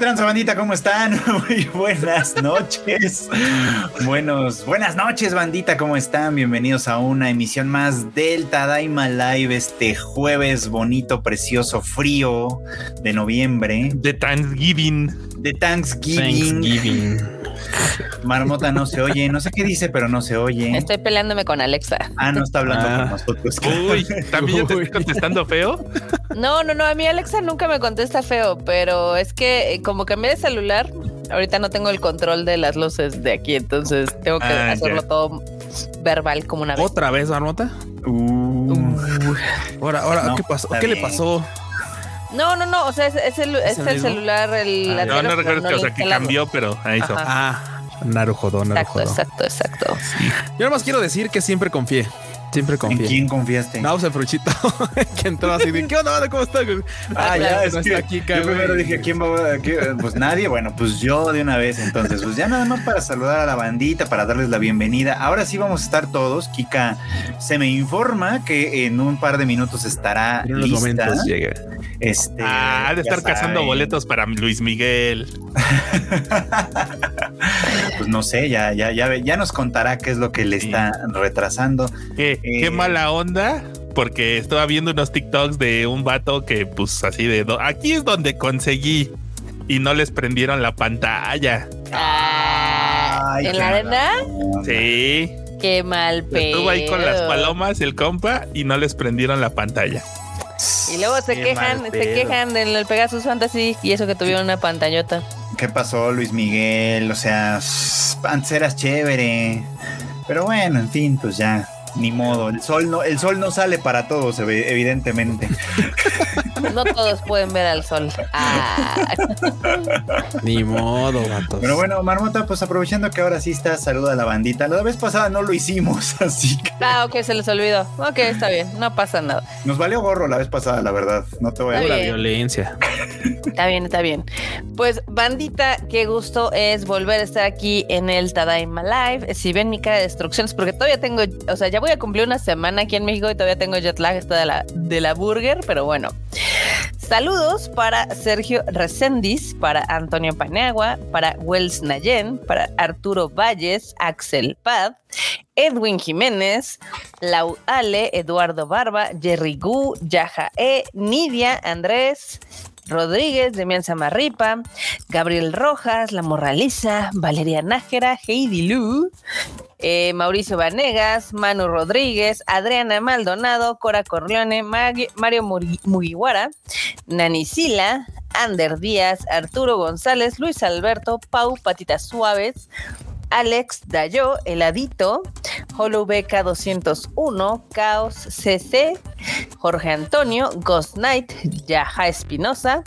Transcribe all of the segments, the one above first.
tranza bandita? ¿Cómo están? Muy buenas noches. Buenos, buenas noches, bandita, ¿cómo están? Bienvenidos a una emisión más del Tadaima Live este jueves bonito, precioso, frío de noviembre. De Thanksgiving. De Thanksgiving. Thanksgiving. Marmota no se oye, no sé qué dice, pero no se oye. Estoy peleándome con Alexa. Ah, no está hablando Ah. con nosotros. Uy, ¿también te Uy. estoy contestando feo? No, no, no, a mí Alexa nunca me contesta feo, pero es que eh, como cambié de celular, ahorita no tengo el control de las luces de aquí, entonces tengo que Ah, hacerlo todo verbal como una vez. ¿Otra vez, Marmota? Uh, Ahora, ahora, No, ¿qué pasó? ¿Qué le pasó? No, no, no, o sea, es, es el, es el celular, el... Ah, No, recuerdo o sea, que cambió, pero a eso. Ajá. Ah, Narujodo, Exacto, Narujodo. exacto, exacto. Yo nada más quiero decir que siempre confié. Siempre ¿En quién confiaste? Nauce Fruchito, que entró así de, ¿qué onda, banda? ¿Cómo estás? güey?" Ah, ya, es no que está Kika, yo primero dije, ¿quién va a...? qué? Pues nadie, bueno, pues yo de una vez, entonces, pues ya nada más para saludar a la bandita, para darles la bienvenida. Ahora sí vamos a estar todos. Kika se me informa que en un par de minutos estará En unos lista. momentos llega. Este, Ah, ha de estar cazando boletos para Luis Miguel. Pues no sé, ya, ya, ya, ya nos contará qué es lo que le Sí. está retrasando. ¿Qué, Eh. qué mala onda, porque estaba viendo unos TikToks de un vato que, pues así de aquí es donde conseguí y no les prendieron la pantalla. Ah, Ay, ¿En la arena? Sí, Qué mal pedo. estuvo ahí con las palomas el compa y no les prendieron la pantalla. Y luego se Qué quejan, se quejan del Pegasus Fantasy y eso que tuvieron una pantallota. ¿Qué pasó, Luis Miguel? O sea, s- antes eras chévere. Pero bueno, en fin, pues ya, ni modo. El sol no, el sol no sale para todos, evi- evidentemente. No todos pueden ver al sol. Ah. Ni modo, vatos. Pero bueno, Marmota, pues aprovechando que ahora sí está, saluda a la bandita. La vez pasada no lo hicimos, así que Ah, ok, se les olvidó. Ok, está bien, no pasa nada. nos valió gorro la vez pasada, la verdad. No te voy a La violencia. Está bien, está bien. Pues, bandita, qué gusto es volver a estar aquí en el Tadaima Live. Si ven mi cara de destrucciones, porque todavía tengo, o sea, ya voy a cumplir una semana aquí en México y todavía tengo jet lag esto de la, de la burger, pero bueno. Saludos para Sergio Reséndiz, para Antonio Paniagua, para Wells Nayen, para Arturo Valles, Axel Pad, Edwin Jiménez, Lau Ale, Eduardo Barba, Jerry Gu, Yaja E, Nidia, Andrés, Rodríguez, Demian Samarripa, Gabriel Rojas, La Morraliza, Valeria Nájera, Heidi Lu, eh, Mauricio Vanegas, Manu Rodríguez, Adriana Maldonado, Cora Corleone, Mario Mugiwara, Nani Sila, Ander Díaz, Arturo González, Luis Alberto, Pau Patitas Suaves, Alex Dayo, Heladito, Holobeca 201, Caos CC, Jorge Antonio, Ghost Knight, Yaja Espinosa,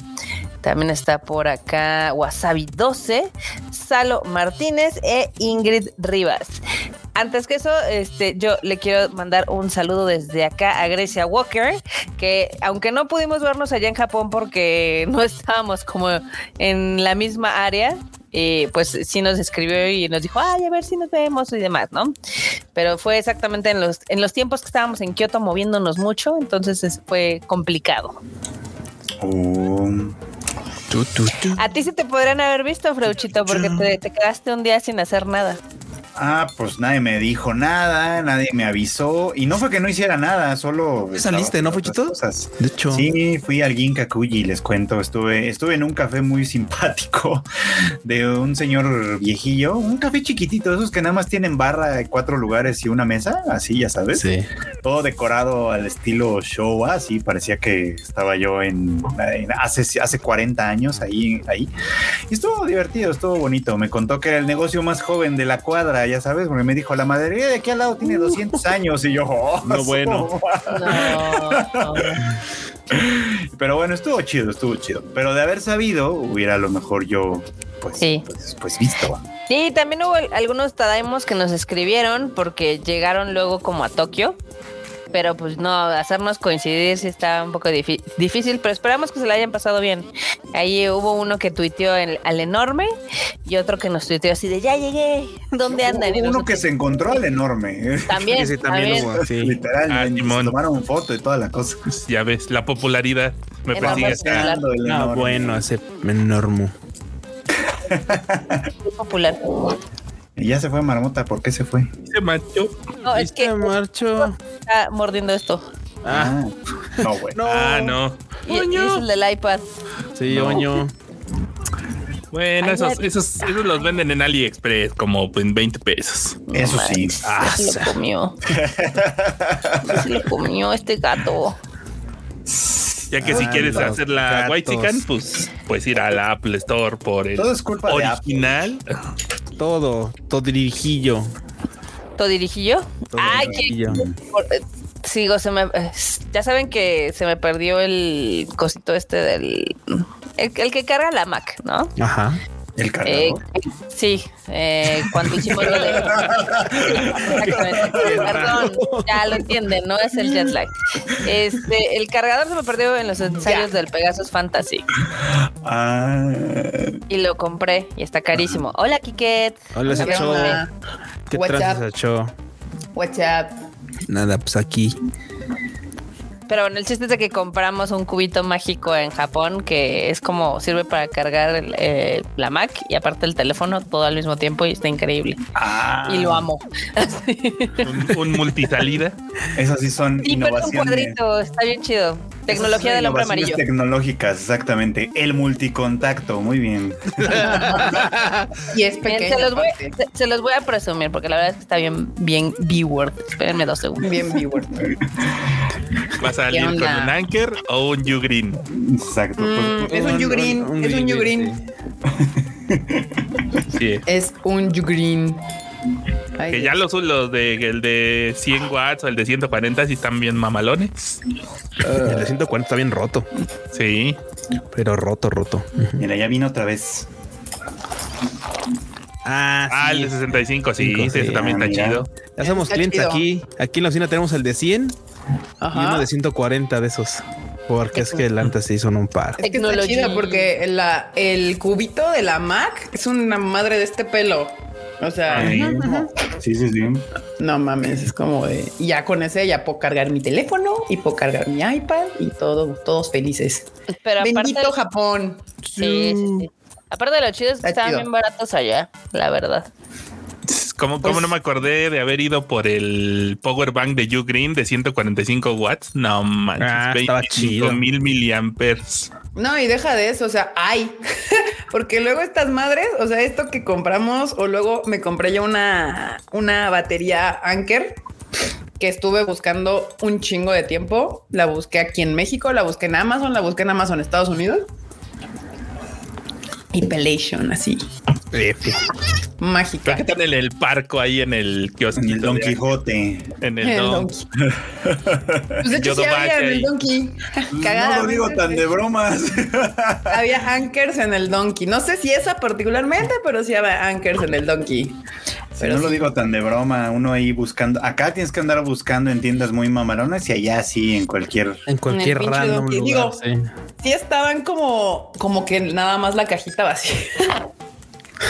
también está por acá Wasabi 12, Salo Martínez e Ingrid Rivas. Antes que eso, este, yo le quiero mandar un saludo desde acá a Grecia Walker, que aunque no pudimos vernos allá en Japón porque no estábamos como en la misma área, eh, pues sí nos escribió y nos dijo, ay, a ver si nos vemos y demás, ¿no? Pero fue exactamente en los, en los tiempos que estábamos en Kioto moviéndonos mucho, entonces es- fue complicado. Tu. A ti se te podrían haber visto, Freuchito, porque te, te quedaste un día sin hacer nada. Ah, pues nadie me dijo nada, nadie me avisó. Y no fue que no hiciera nada, solo. ¿Qué estaba saliste, no, Fuchito? cosas. De hecho, Sí, fui al Ginkakuji, les cuento. Estuve, estuve en un café muy simpático de un señor viejillo, un café chiquitito, esos que nada más tienen barra de cuatro lugares y una mesa, así ya sabes. sí. Todo decorado al estilo Showa, así parecía que estaba yo en, en hace, hace 40 años ahí, ahí. Y estuvo divertido, estuvo bonito. Me contó que era el negocio más joven de la cuadra, ya sabes, porque me dijo, la maderería de aquí al lado tiene 200 años. Y yo, oh, No, bueno. No. Pero bueno, estuvo chido, estuvo chido. Pero de haber sabido, hubiera a lo mejor yo, pues, Sí. pues, pues visto. Sí, también hubo algunos Tadaimos que nos escribieron porque llegaron luego como a Tokio. Pero pues no, hacernos coincidir sí está un poco difícil, pero esperamos que se la hayan pasado bien. Ahí hubo uno que tuiteó el- al enorme y otro que nos tuiteó así de ya llegué, ¿dónde andan? Hubo uno que se encontró al enorme. También, Sí, sí, también también. hubo, sí. Literal, Ah, se tomaron foto y toda la cosa. Ya ves, la popularidad me persigue. No, enorme. bueno, ese enorme. Muy popular. Y ya se fue Marmota, ¿por qué se fue? Se manchó. No, es que marcho. está mordiendo esto. Ah, no, güey. no. Ah, no. Y, y es el del iPad. Sí, No. oño. Bueno, Ay, esos, esos, esos los venden en AliExpress como en 20 pesos. Eso sí. Ah, ya se lo comió. Se lo comió este gato. Ya que si Ah, quieres hacer la gatos. White Chicken, pues puedes ir a la Apple Store por el Todo es culpa original. ¿Todo? Todo Ay, que dirijillo. por- eh, sigo, se me eh, ya saben que se me perdió el cosito este del el, el que carga la Mac, ¿no? Ajá. El Eh, cargador. sí, eh, cuando hicimos lo de Exactamente. Perdón, ya lo entienden, no es el jet lag. Este, el cargador se me perdió en los ensayos del Pegasus Fantasy Ah, y lo compré y está carísimo. Hola, Kiket. Hola, Sacho. ¿Qué What's tranza, up? Sacho? What's up? Nada, pues aquí. Pero bueno, el chiste es de que compramos un cubito mágico en Japón que es como sirve para cargar el, eh, la Mac y aparte el teléfono todo al mismo tiempo y está increíble. ah, Y lo amo. Un, un multisalida. Esas sí son Y pero un innovaciones. cuadrito, está bien chido. Tecnología del hombre amarillo. Tecnológicas, exactamente. El multicontacto, muy bien. Y es Bien, pequeño. se, los voy, aparte. se, se los voy a presumir porque la verdad es que está bien, bien B-word. Espérenme dos segundos. Bien viewer. ¿Vas a salir ¿Qué con un Anker o un U-Green? Exacto. Mm, pues, es un Ugreen, es un Ugreen. Sí. Es un Ugreen. Ay, Que ya los, los de el de 100 watts o el de 140 sí están bien mamalones. El de 140 está bien roto. Sí. Pero roto, roto. Mira, ya vino otra vez. Ah, Ah, el sí. de 65, sí, Cinco, ese sí. también Ah, está mira. chido. Ya somos Está clientes chido. aquí. Aquí en la oficina tenemos el de 100 y Ajá. uno de 140 de esos. Porque es que el antes se hizo en un par. Es que está chido porque la, el cubito de la Mac es una madre de este pelo. O sea, Ay. Sí, sí, sí. no mames, es como de. Ya con ese ya puedo cargar mi teléfono y puedo cargar mi iPad y todo, todos felices. Pero aparte, Bendito Japón. sí, sí, sí. Aparte de lo chido es que estaban bien baratos allá, la verdad. ¿Cómo, Pues- cómo no me acordé de haber ido por el power bank de U-Green de 145 watts? No manches, Ah, estaba 25 chido. mil miliamperes. No, y deja de eso, o sea, hay. Porque luego estas madres, o sea, esto que compramos, o luego me compré yo una, una batería Anker que estuve buscando un chingo de tiempo. La busqué aquí en México, la busqué en Amazon, la busqué en Amazon Estados Unidos. Y Pelation, así, mágica. Están en el parco ahí en el kiosco. En el Don Quijote. En el El Don. Donkey. Pues de hecho, sí había en el Donkey. No lo digo tan de bromas. Había anchors en el Donkey. No sé si esa particularmente, pero sí había anchors en el Donkey. Pero no lo digo tan de broma. Uno ahí buscando. Acá tienes que andar buscando en tiendas muy mamaronas y allá sí, en cualquier. En cualquier pinche random lugar. Digo, sí. Sí estaban como, como que nada más la cajita vacía.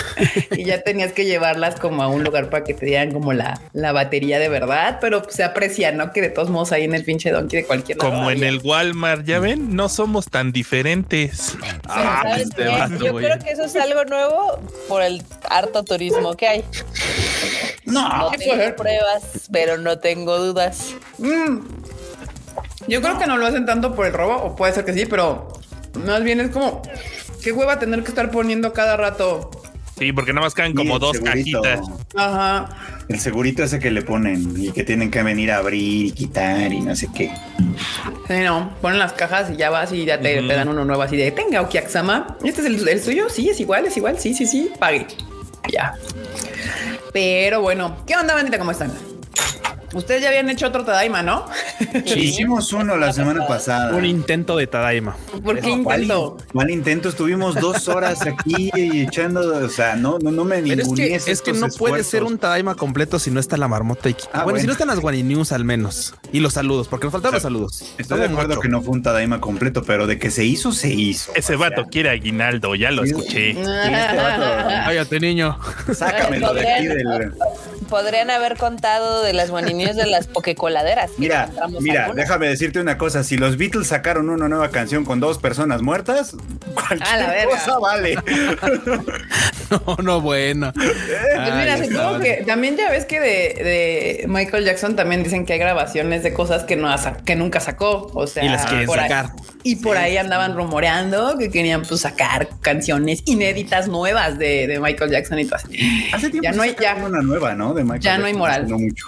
y ya tenías que llevarlas como a un lugar para que te dieran como la, la batería de verdad, pero pues, se aprecia, ¿no? Que de todos modos ahí en el pinche Donkey de cualquier lado Como en había. el Walmart, ya ven, no somos tan diferentes. Ah, ¿Sabes este vato, Yo creo que eso es algo nuevo por el harto turismo que hay. No ¿qué puede tengo pruebas, pero no tengo dudas. Mm. Yo creo que no lo hacen tanto por el robo, o puede ser que sí, pero más bien es como qué hueva tener que estar poniendo cada rato. Sí, porque nada más caen como dos segurito. cajitas. Ajá. El segurito ese que le ponen y que tienen que venir a abrir y quitar y no sé qué. Sí, no, ponen las cajas y ya vas y ya te, dan uno nuevo así de tenga Okiaksama. ¿Este es el, el suyo? Sí, es igual, es igual. Sí, sí, sí, pague. Ya. Pero bueno, ¿qué onda, bandita? ¿Cómo están? Ustedes ya habían hecho otro Tadaima, ¿no? Sí, hicimos uno la semana pasada. Un intento de Tadaima. ¿Por qué ¿Cuál, intento? cuál intento? Estuvimos dos horas aquí y echando, o sea, no, no, no me Pero es que, es que no puede ser un Tadaima completo si no está la marmota y Ah, bueno, bueno. si no están las Guani News al menos. Y los saludos, porque nos faltaron O sea, los saludos. Estoy de acuerdo que no fue un Tadaima completo, pero de que se hizo, se hizo. Ese O sea, vato quiere aguinaldo, ya lo escuché. este Cállate, niño. sácamelo de aquí del. podrían haber contado de las de las pokecoladeras. Mira, mira, algunas. déjame decirte una cosa. Si los Beatles sacaron una nueva canción con dos personas muertas, cualquier cosa vale. No, no, bueno. Pues mira, Ay, supongo que también ya ves que de, de Michael Jackson también dicen que hay grabaciones de cosas que no que nunca sacó. O sea, Y las quieren por ahí- sacar. y por ahí andaban rumoreando que querían pues sacar canciones inéditas nuevas de, de Michael Jackson y todo así. Hace tiempo Ya no hay- ya- una nueva, ¿no? De Michael ya no hay moral. No mucho.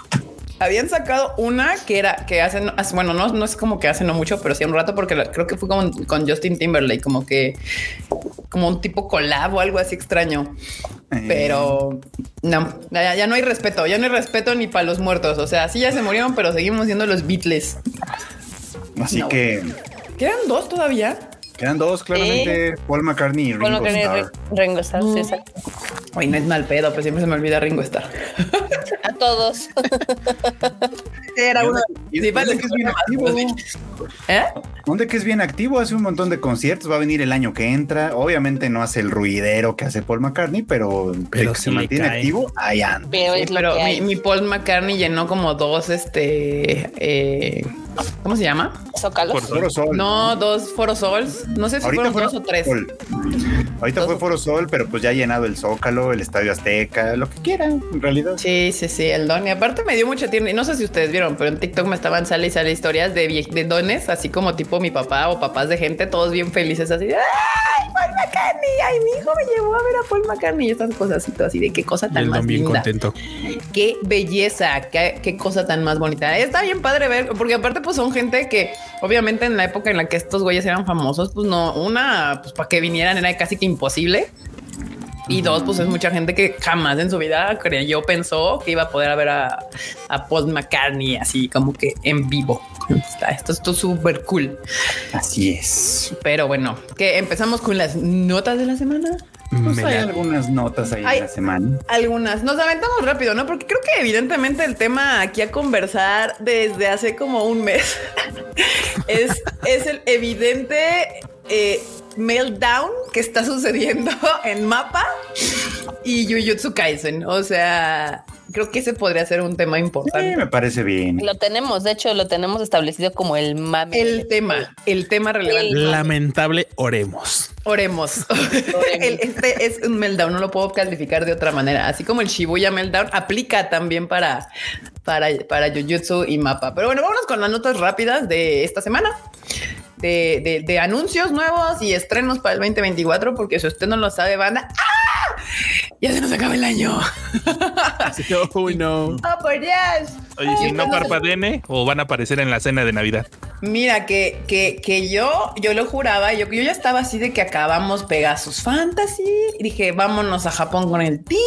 Habían sacado una que era que hacen, hace- bueno, no, no es como que hace no mucho, pero sí un rato, porque la- creo que fue con, con Justin Timberlake, como que como un tipo collab o algo así extraño. Eh, Pero no, ya, ya no hay respeto, ya no hay respeto ni para los muertos. O sea, sí ya se murieron, pero seguimos siendo los Beatles. Así no. que ¿Quedan dos todavía? quedan dos, claramente. Paul McCartney y Ringo Starr. Ringo Starr, sí, exacto. No es mal pedo, pero siempre se me olvida Ringo Starr. A todos. Era uno dónde- y Sí, vale, dónde que es bien activo. ¿Eh? Donde que es bien activo, hace un montón de conciertos, va a venir el año que entra. Obviamente no hace el ruidero que hace Paul McCartney, pero, Pero que se mantiene cae. activo, ahí anda. Pero Sí, mi, Paul McCartney llenó como dos, este, eh, ¿cómo se llama? Zócalos. Por- Foro Sol. No, dos Foro Sols. No sé si Ahorita fueron fue dos o tres. Sol. Ahorita Dos fue Foro Sol, pero pues ya ha llenado el Zócalo, el Estadio Azteca, lo que quieran, en realidad. Sí, sí, sí, el don. Y aparte me dio mucha tierna. Y no sé si ustedes vieron, pero en TikTok me estaban sale y sale historias de, dones, así como tipo mi papá o papás de gente, todos bien felices, así de ¡Ay, Paul McCartney! ¡Ay, mi hijo me llevó a ver a Paul McCartney! Y estas cosas así, de qué cosa Y tan el más don bien linda. contento. Qué belleza, qué, qué cosa tan más bonita. Está bien padre ver, porque aparte, pues son gente que obviamente en la época en la que estos güeyes eran famosos, pues no, una, pues para que vinieran era casi que imposible. Y dos, pues es mucha gente que jamás en su vida creyó, pensó que iba a poder ver a, a Paul McCartney así como que en vivo. Está, esto es súper cool. Así es. Pero bueno, que empezamos con las notas de la semana. Pues hay algunas notas ahí Ay. en la semana. Algunas. Nos aventamos rápido, ¿no? Porque creo que evidentemente el tema aquí a conversar desde hace como un mes es, es el evidente eh, meltdown que está sucediendo en Mapa y Jujutsu Kaisen. O sea, creo que ese podría ser un tema Sí, importante. me parece bien. Lo tenemos, de hecho, lo tenemos establecido como el mame. El tema, el tema relevante. Lamentable, oremos. Oremos. El- este es un meltdown, no lo puedo calificar de otra manera. Así como el Shibuya meltdown aplica también para, para, para Jujutsu y Mapa. Pero bueno, vámonos con las notas rápidas de esta semana. De, de- anuncios nuevos y estrenos para el 2024, porque si usted no lo sabe, banda, ¡ah! Ya se nos acaba el año. Uy, no. ¡Oh, por Dios! Oye, si Ay, no no. parpadene o van a aparecer en la cena de Navidad. Mira, que, que, que yo, yo lo juraba, yo, yo ya estaba así de que acabamos Pegasus Fantasy. y dije, vámonos a Japón con el team.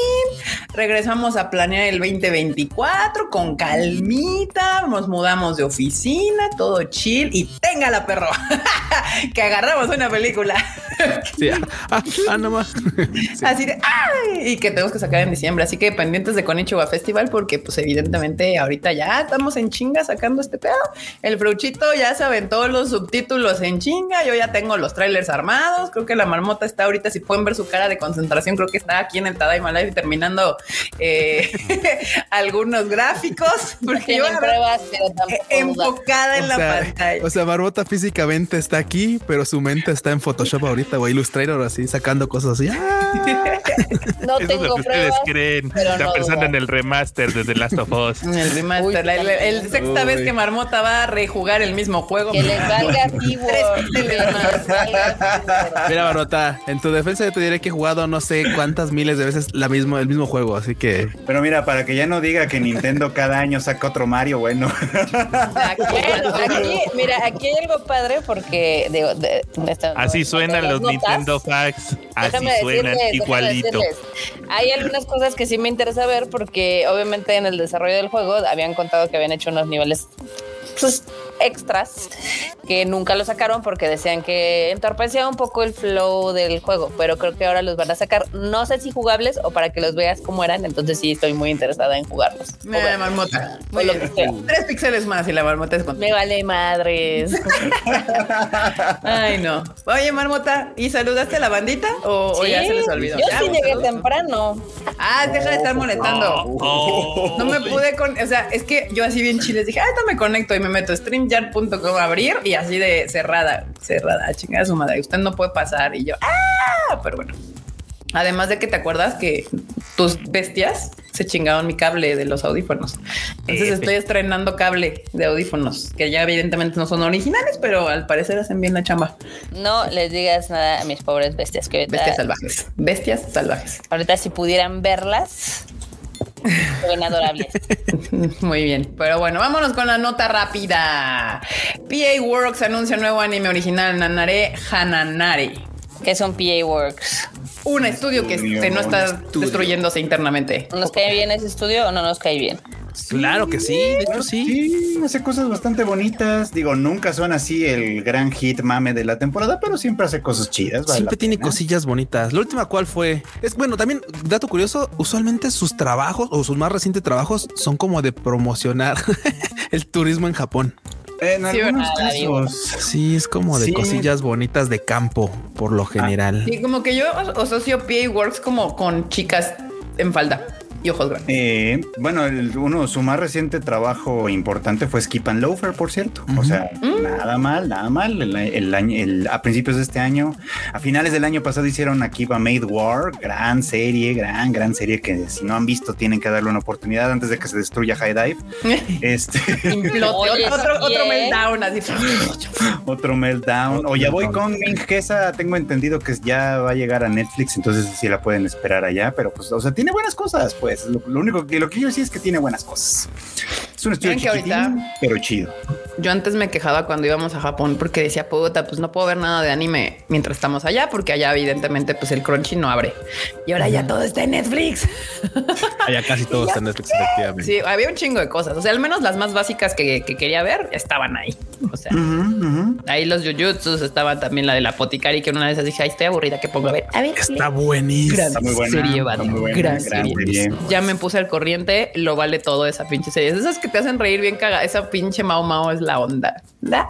Regresamos a planear el 2024 con calmita. Nos mudamos de oficina, todo chill y tenga la perro. que agarramos una película. Sí, ah, ah, ah, no más. Así de ¡ay! Y que tenemos que sacar en diciembre. Así que pendientes de Konichiwa Festival, porque pues evidentemente ahorita ya estamos en chinga sacando este pedo. El Fruchito ya se aventó los subtítulos en chinga. Yo ya tengo los trailers armados. Creo que la marmota está ahorita. Si pueden ver su cara de concentración, creo que está aquí en el Tadaima Live terminando eh, algunos gráficos. Porque yo pruebas, pero tampoco enfocada en O la sea, pantalla. o sea, Barbota físicamente está aquí, pero su mente está en Photoshop ahorita o Illustrator así, sacando cosas así. ¡Ah! No Eso es lo tengo que ustedes pruebas. creen. pero Está no pensando en el remaster de The Last of Us. El remaster, Uy, la- el, el sexta Uy. vez que Marmota va a rejugar el mismo juego. Que les valga Mira, Barbota, en tu defensa yo te diré que he jugado no sé cuántas miles de veces la mismo, el mismo juego, así que Pero mira, para que ya no diga que Nintendo cada año saca otro Mario, bueno. Bueno, aquí, mira, aquí hay algo padre porque digo, de- de esta- Así de suenan los notas, Nintendo Facts. Así déjame suenan decirles, igualito. decirles, Hay algunas cosas que sí me interesa ver porque obviamente en el desarrollo del juego habían contado que habían hecho unos niveles pues, extras que nunca lo sacaron porque decían que entorpecía un poco el flow del juego, pero creo que ahora los van a sacar. No sé si jugables o para que los veas cómo eran, entonces sí estoy muy interesada en jugarlos. Me ver- marmota. o Muy lo bien. que sea. Tres píxeles más y la marmota es con. Me vale madres. Ay, no. Oye, marmota, ¿y saludaste a la bandita o, o ya se les olvidó? Yo Ya, sí llegué saludos. temprano. Ah, deja de estar molestando. Oh. No me pude con, o sea, es que yo así bien chiles dije, ah, me conecto y me meto streamyard.com abrir y así de cerrada, cerrada, chingada su madre. Usted no puede pasar y yo, ah, pero bueno. Además de que te acuerdas que tus bestias se chingaron mi cable de los audífonos. Entonces estoy estrenando cable de audífonos que ya evidentemente no son originales, pero al parecer hacen bien la chamba. No les digas nada a mis pobres bestias que ahorita, Bestias salvajes, bestias salvajes. ahorita si pudieran verlas, ven adorables. Muy bien, pero bueno, vámonos con la nota rápida. PA Works anuncia nuevo anime original Nanare Hananare. Que son PA Works. Un estudio que Estudio, este, no está destruyéndose internamente. ¿Nos cae bien ese estudio o no nos cae bien? Claro que sí, de hecho sí. Sí, hace cosas bastante bonitas. Digo, nunca son así el gran hit mame de la temporada, pero siempre hace cosas chidas. vale Siempre tiene cosillas bonitas. La última cuál fue? Es bueno, también dato curioso, usualmente sus trabajos o sus más recientes trabajos son como de promocionar el turismo en Japón. En Sí, algunos ¿verdad? casos. Sí, es como de Sí. cosillas bonitas de campo por lo general. Sí, como que yo asocio PA Works como con chicas en falda y ojos grandes. Eh, bueno, el- uno, su más reciente trabajo importante fue Skip and Loafer, por cierto. O sea, nada mal, nada mal. El, el año, el- a principios de este año, a finales del año pasado hicieron Akiba Made War, gran serie, gran, gran serie que si no han visto tienen que darle una oportunidad antes de que se destruya High Dive. Este, Implote, otro, otro, meltdown así. otro meltdown. O ya voy con Ming, que esa tengo entendido que ya va a llegar a Netflix, entonces sí la pueden esperar allá, pero pues, o sea, tiene buenas cosas, pues. Lo, lo único que lo que yo sí es que tiene buenas cosas. Es un estudio que chiquitín, ahorita- pero chido. Yo antes me quejaba cuando íbamos a Japón porque decía, puta, pues no puedo ver nada de anime mientras estamos allá porque allá evidentemente pues el Crunchy no abre. Y ahora ya todo está en Netflix. Allá casi todo está en Netflix, efectivamente. Sí, había un chingo de cosas. O sea, al menos las más básicas que, que quería ver estaban ahí. O sea, Ujú, ujú. ahí los Jujutsus estaban también la de la Apoticari, que una de esas dije, ay, estoy aburrida, que pongo a ver. A ver, Está buenísimo. gran Está muy buena, serie, está muy buena, gran gran serie. serie. Ya me puse al corriente, lo vale todo esa pinche serie. Es esas que te hacen reír bien caga. Esa pinche Mao Mao es la onda. La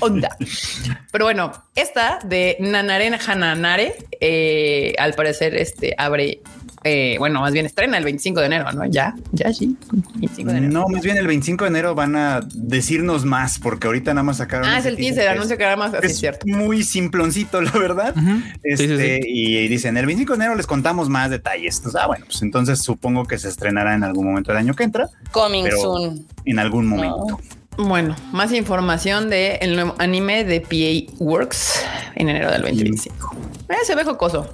onda. Pero bueno, esta de Nanare Hananare, eh, al parecer, este abre, eh, bueno, más bien estrena el 25 de enero, ¿no? Ya, ya sí. 25 de enero. No, más bien el 25 de enero van a decirnos más, porque ahorita nada más sacaron. Ah, es el teaser, que anuncio que era más así, es cierto. muy simploncito, la verdad. Este, Sí, sí, sí. Y dicen, el 25 de enero les contamos más detalles. Entonces, ah, bueno, pues entonces supongo que se estrenará en algún momento del año que entra, Coming soon. en algún momento. Bueno, más información de el nuevo anime de PA Works en enero del 2025. Eh, se ve jocoso.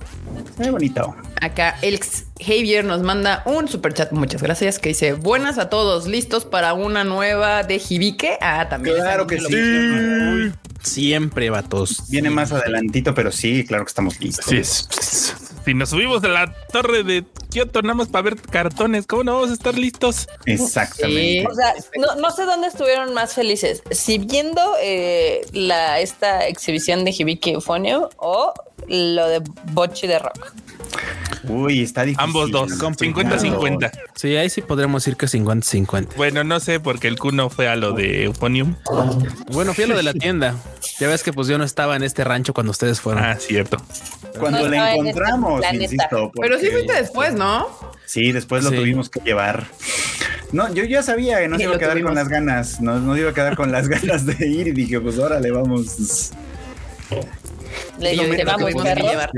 Muy bonito. Acá el Javier nos manda un super chat, muchas gracias, que dice buenas a todos, listos para una nueva de Hibike. Ah, también. Claro que sí. Siempre, vatos. Viene más adelantito, pero sí, claro que estamos listos. Sí, es- si nos subimos de la torre de Kioto nada más para ver cartones, ¿cómo no vamos a estar listos? Exactamente. Sí. O sea, no, no sé dónde estuvieron más felices, si viendo eh, la, esta exhibición de Hibiki Euphonio o lo de Bochi de Rock. Uy, está difícil. Ambos dos, Complicado. 50-50. Sí, ahí sí podríamos decir que 50-50. Bueno, no sé, porque el Kuno fue a lo de Euphonium. Bueno, fui a lo de la tienda. Ya ves que pues yo no estaba en este rancho cuando ustedes fueron. Ah, cierto. Cuando No la en este encontramos, insisto. Pero sí fuiste después, ¿no? Sí, después lo Sí. tuvimos que llevar. No, yo ya sabía que no se iba a quedar tuvimos. con las ganas, no, no iba a quedar con las ganas de ir y dije, pues órale, vamos. Le digo, "Te vamos, tuvimos que perros". llevar.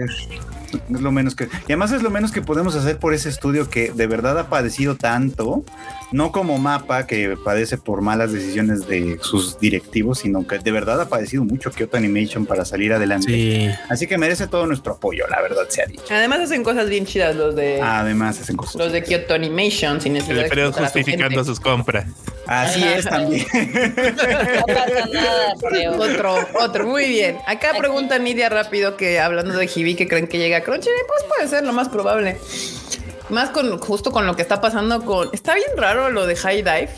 Es lo menos que. Y además es lo menos que podemos hacer por ese estudio que de verdad ha padecido tanto, no como mapa que padece por malas decisiones de sus directivos, sino que de verdad ha padecido mucho Kyoto Animation para salir adelante. Sí. Así que merece todo nuestro apoyo, la verdad se ha dicho. Además hacen cosas bien chidas los de Además, hacen cosas. los de Kyoto Animation sin necesidad El de su justificando sus compras. Así es también. No pasa nada. Otro, otro, muy bien. Acá Aquí. pregunta Nidia rápido que hablando de Hibi que creen que llega a Crunchyroll, pues puede ser lo más probable. Más con justo con lo que está pasando con. Está bien raro lo de High Dive.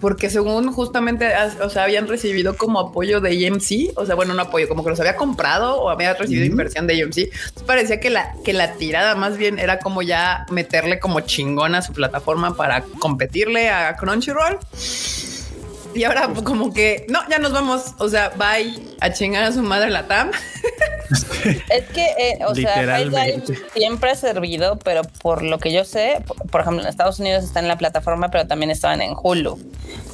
porque según justamente, o sea, habían recibido como apoyo de AMC, o sea, bueno, no apoyo, como que los había comprado o había recibido inversión de AMC. Entonces parecía que la, que la tirada más bien era como ya meterle como chingón a su plataforma para competirle a Crunchyroll. Y ahora pues, como que, no, ya nos vamos, o sea, bye a chingar a su madre la TAM. Es que, eh, o sea, siempre ha servido, pero por lo que yo sé, por, ejemplo, en Estados Unidos está en la plataforma, pero también estaban en Hulu.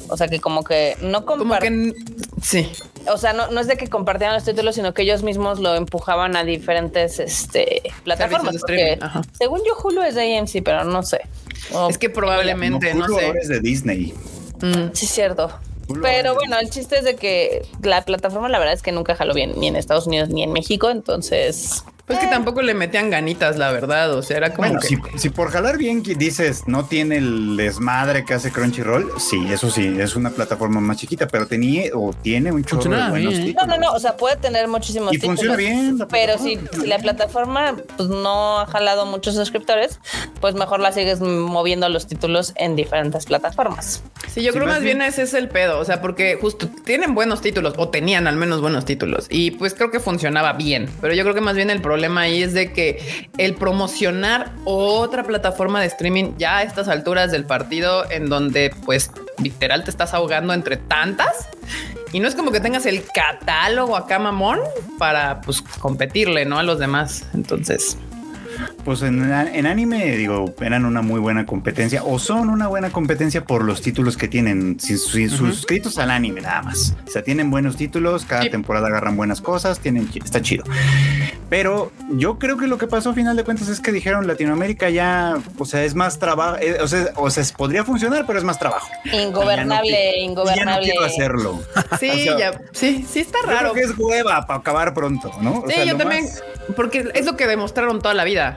O sea que como que no comparten, sí. o sea, no, no es de que compartieran los títulos, sino que ellos mismos lo empujaban a diferentes este, plataformas. Porque según yo, Hulu es de AMC, pero no sé. O- Es que probablemente, no, Hulu sé. ahora es de Disney. Mm. Sí, es cierto. Pero bueno, el chiste es de que la plataforma, la verdad es que nunca jaló bien, ni en Estados Unidos ni en México. Entonces, Pues que tampoco le metían ganitas, la verdad. O sea, era como Bueno, que si, si por jalar bien que dices no tiene el desmadre que hace Crunchyroll, sí, eso sí, es una plataforma más chiquita, pero tenía o tiene un chorro de buenos bien, ¿eh? no, títulos. no, no. O sea, puede tener muchísimos Y funciona títulos, bien. la Pero si, si la plataforma pues, no ha jalado muchos suscriptores, pues mejor la sigues moviendo los títulos en diferentes plataformas. Sí, yo Sí, creo más más bien bien- ese es el pedo, o sea, porque justo tienen buenos títulos o tenían al menos buenos títulos y pues creo que funcionaba bien, pero yo creo que más bien el problema ahí es de que el promocionar otra plataforma de streaming ya a estas alturas del partido en donde pues literal te estás ahogando entre tantas y no es como que tengas el catálogo acá mamón para pues competirle, ¿no? A los demás. Entonces, Pues en, en anime, digo, eran una muy buena competencia o son una buena competencia por los títulos que tienen, si, si- suscritos al anime nada más. O sea, tienen buenos títulos, cada Sí. temporada agarran buenas cosas, tienen, está chido. Pero yo creo que lo que pasó a final de cuentas es que dijeron Latinoamérica ya, o sea, es más trabajo, eh, o sea, o sea, podría funcionar, pero es más trabajo. Ingobernable, Y ya no ingobernable. quiero hacerlo. sí, O sea, ya, sí, sí está Yo creo raro. que es hueva para acabar pronto, ¿no? O Sí, sea, yo también, más- porque es lo que demostraron toda la vida.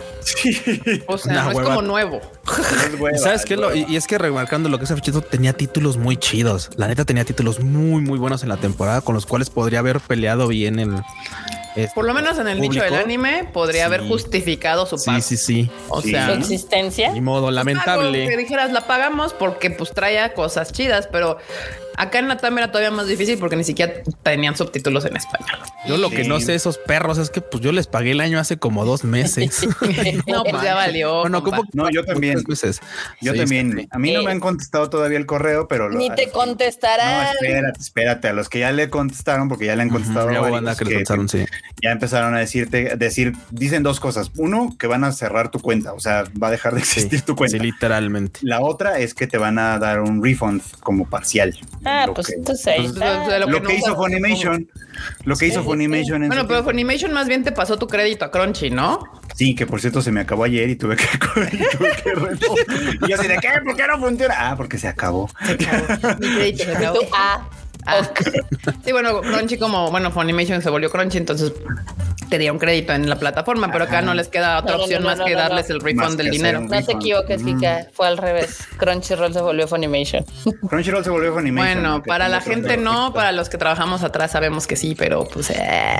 O sea, Una no es como nuevo. es hueva, ¿Y ¿Sabes es qué? Lo- y, y es que remarcando lo que ese fichito tenía títulos muy chidos. La neta tenía títulos muy, muy buenos en la temporada con los cuales podría haber peleado bien el. este, Por lo menos en el nicho público. del anime podría Sí. haber justificado su pago. Sí, sí, sí. O Sí. sea, Su existencia. Ni modo, algo que lamentable. dijeras la pagamos porque pues traía cosas chidas, pero acá en Latam era todavía más difícil porque ni siquiera tenían subtítulos en español. Yo lo que no sé esos perros es que pues yo les pagué el año hace como dos meses. no, pues ya valió. Bueno, compa. ¿cómo? No, yo también. Yo Sí, también. A mí no Eh, me han contestado todavía el correo, pero lo- Ni te No, contestarán. espérate, espérate. A los que ya le contestaron, porque ya le han contestado, Ujú, ya varios, banda que les que- contestaron, sí. ya empezaron a decirte, decir, dicen dos cosas. Uno, que van a cerrar tu cuenta, o sea, va a dejar de existir Sí, tu cuenta. Sí, literalmente. La otra es que te van a dar un refund como parcial. Ah, Lo pues que- entonces ahí Pues, está. lo que que, no hizo Funimation, lo que hizo Sí, Funimation en Bueno, pero tiempo. Funimation más bien te pasó tu crédito a Crunchy, ¿no? Sí, que por cierto se me acabó ayer y tuve que, tuve que renovar. Y yo así de qué, ¿por qué no funciona? Ah, porque se acabó. Mi crédito se acabó. Ah, Ah. ok. Sí, bueno, Crunchy como, bueno, Funimation se volvió Crunchy, entonces te dieron crédito en la plataforma, pero acá Ajá. no les queda otra No, no, opción no, más no, que no, no. darles el refund del dinero. No te equivoques, Mm. Kika. Fue al revés. Crunchyroll se volvió Funimation. Crunchyroll se volvió Funimation. Bueno, para la gente no, para los que trabajamos atrás sabemos que sí, pero pues eh,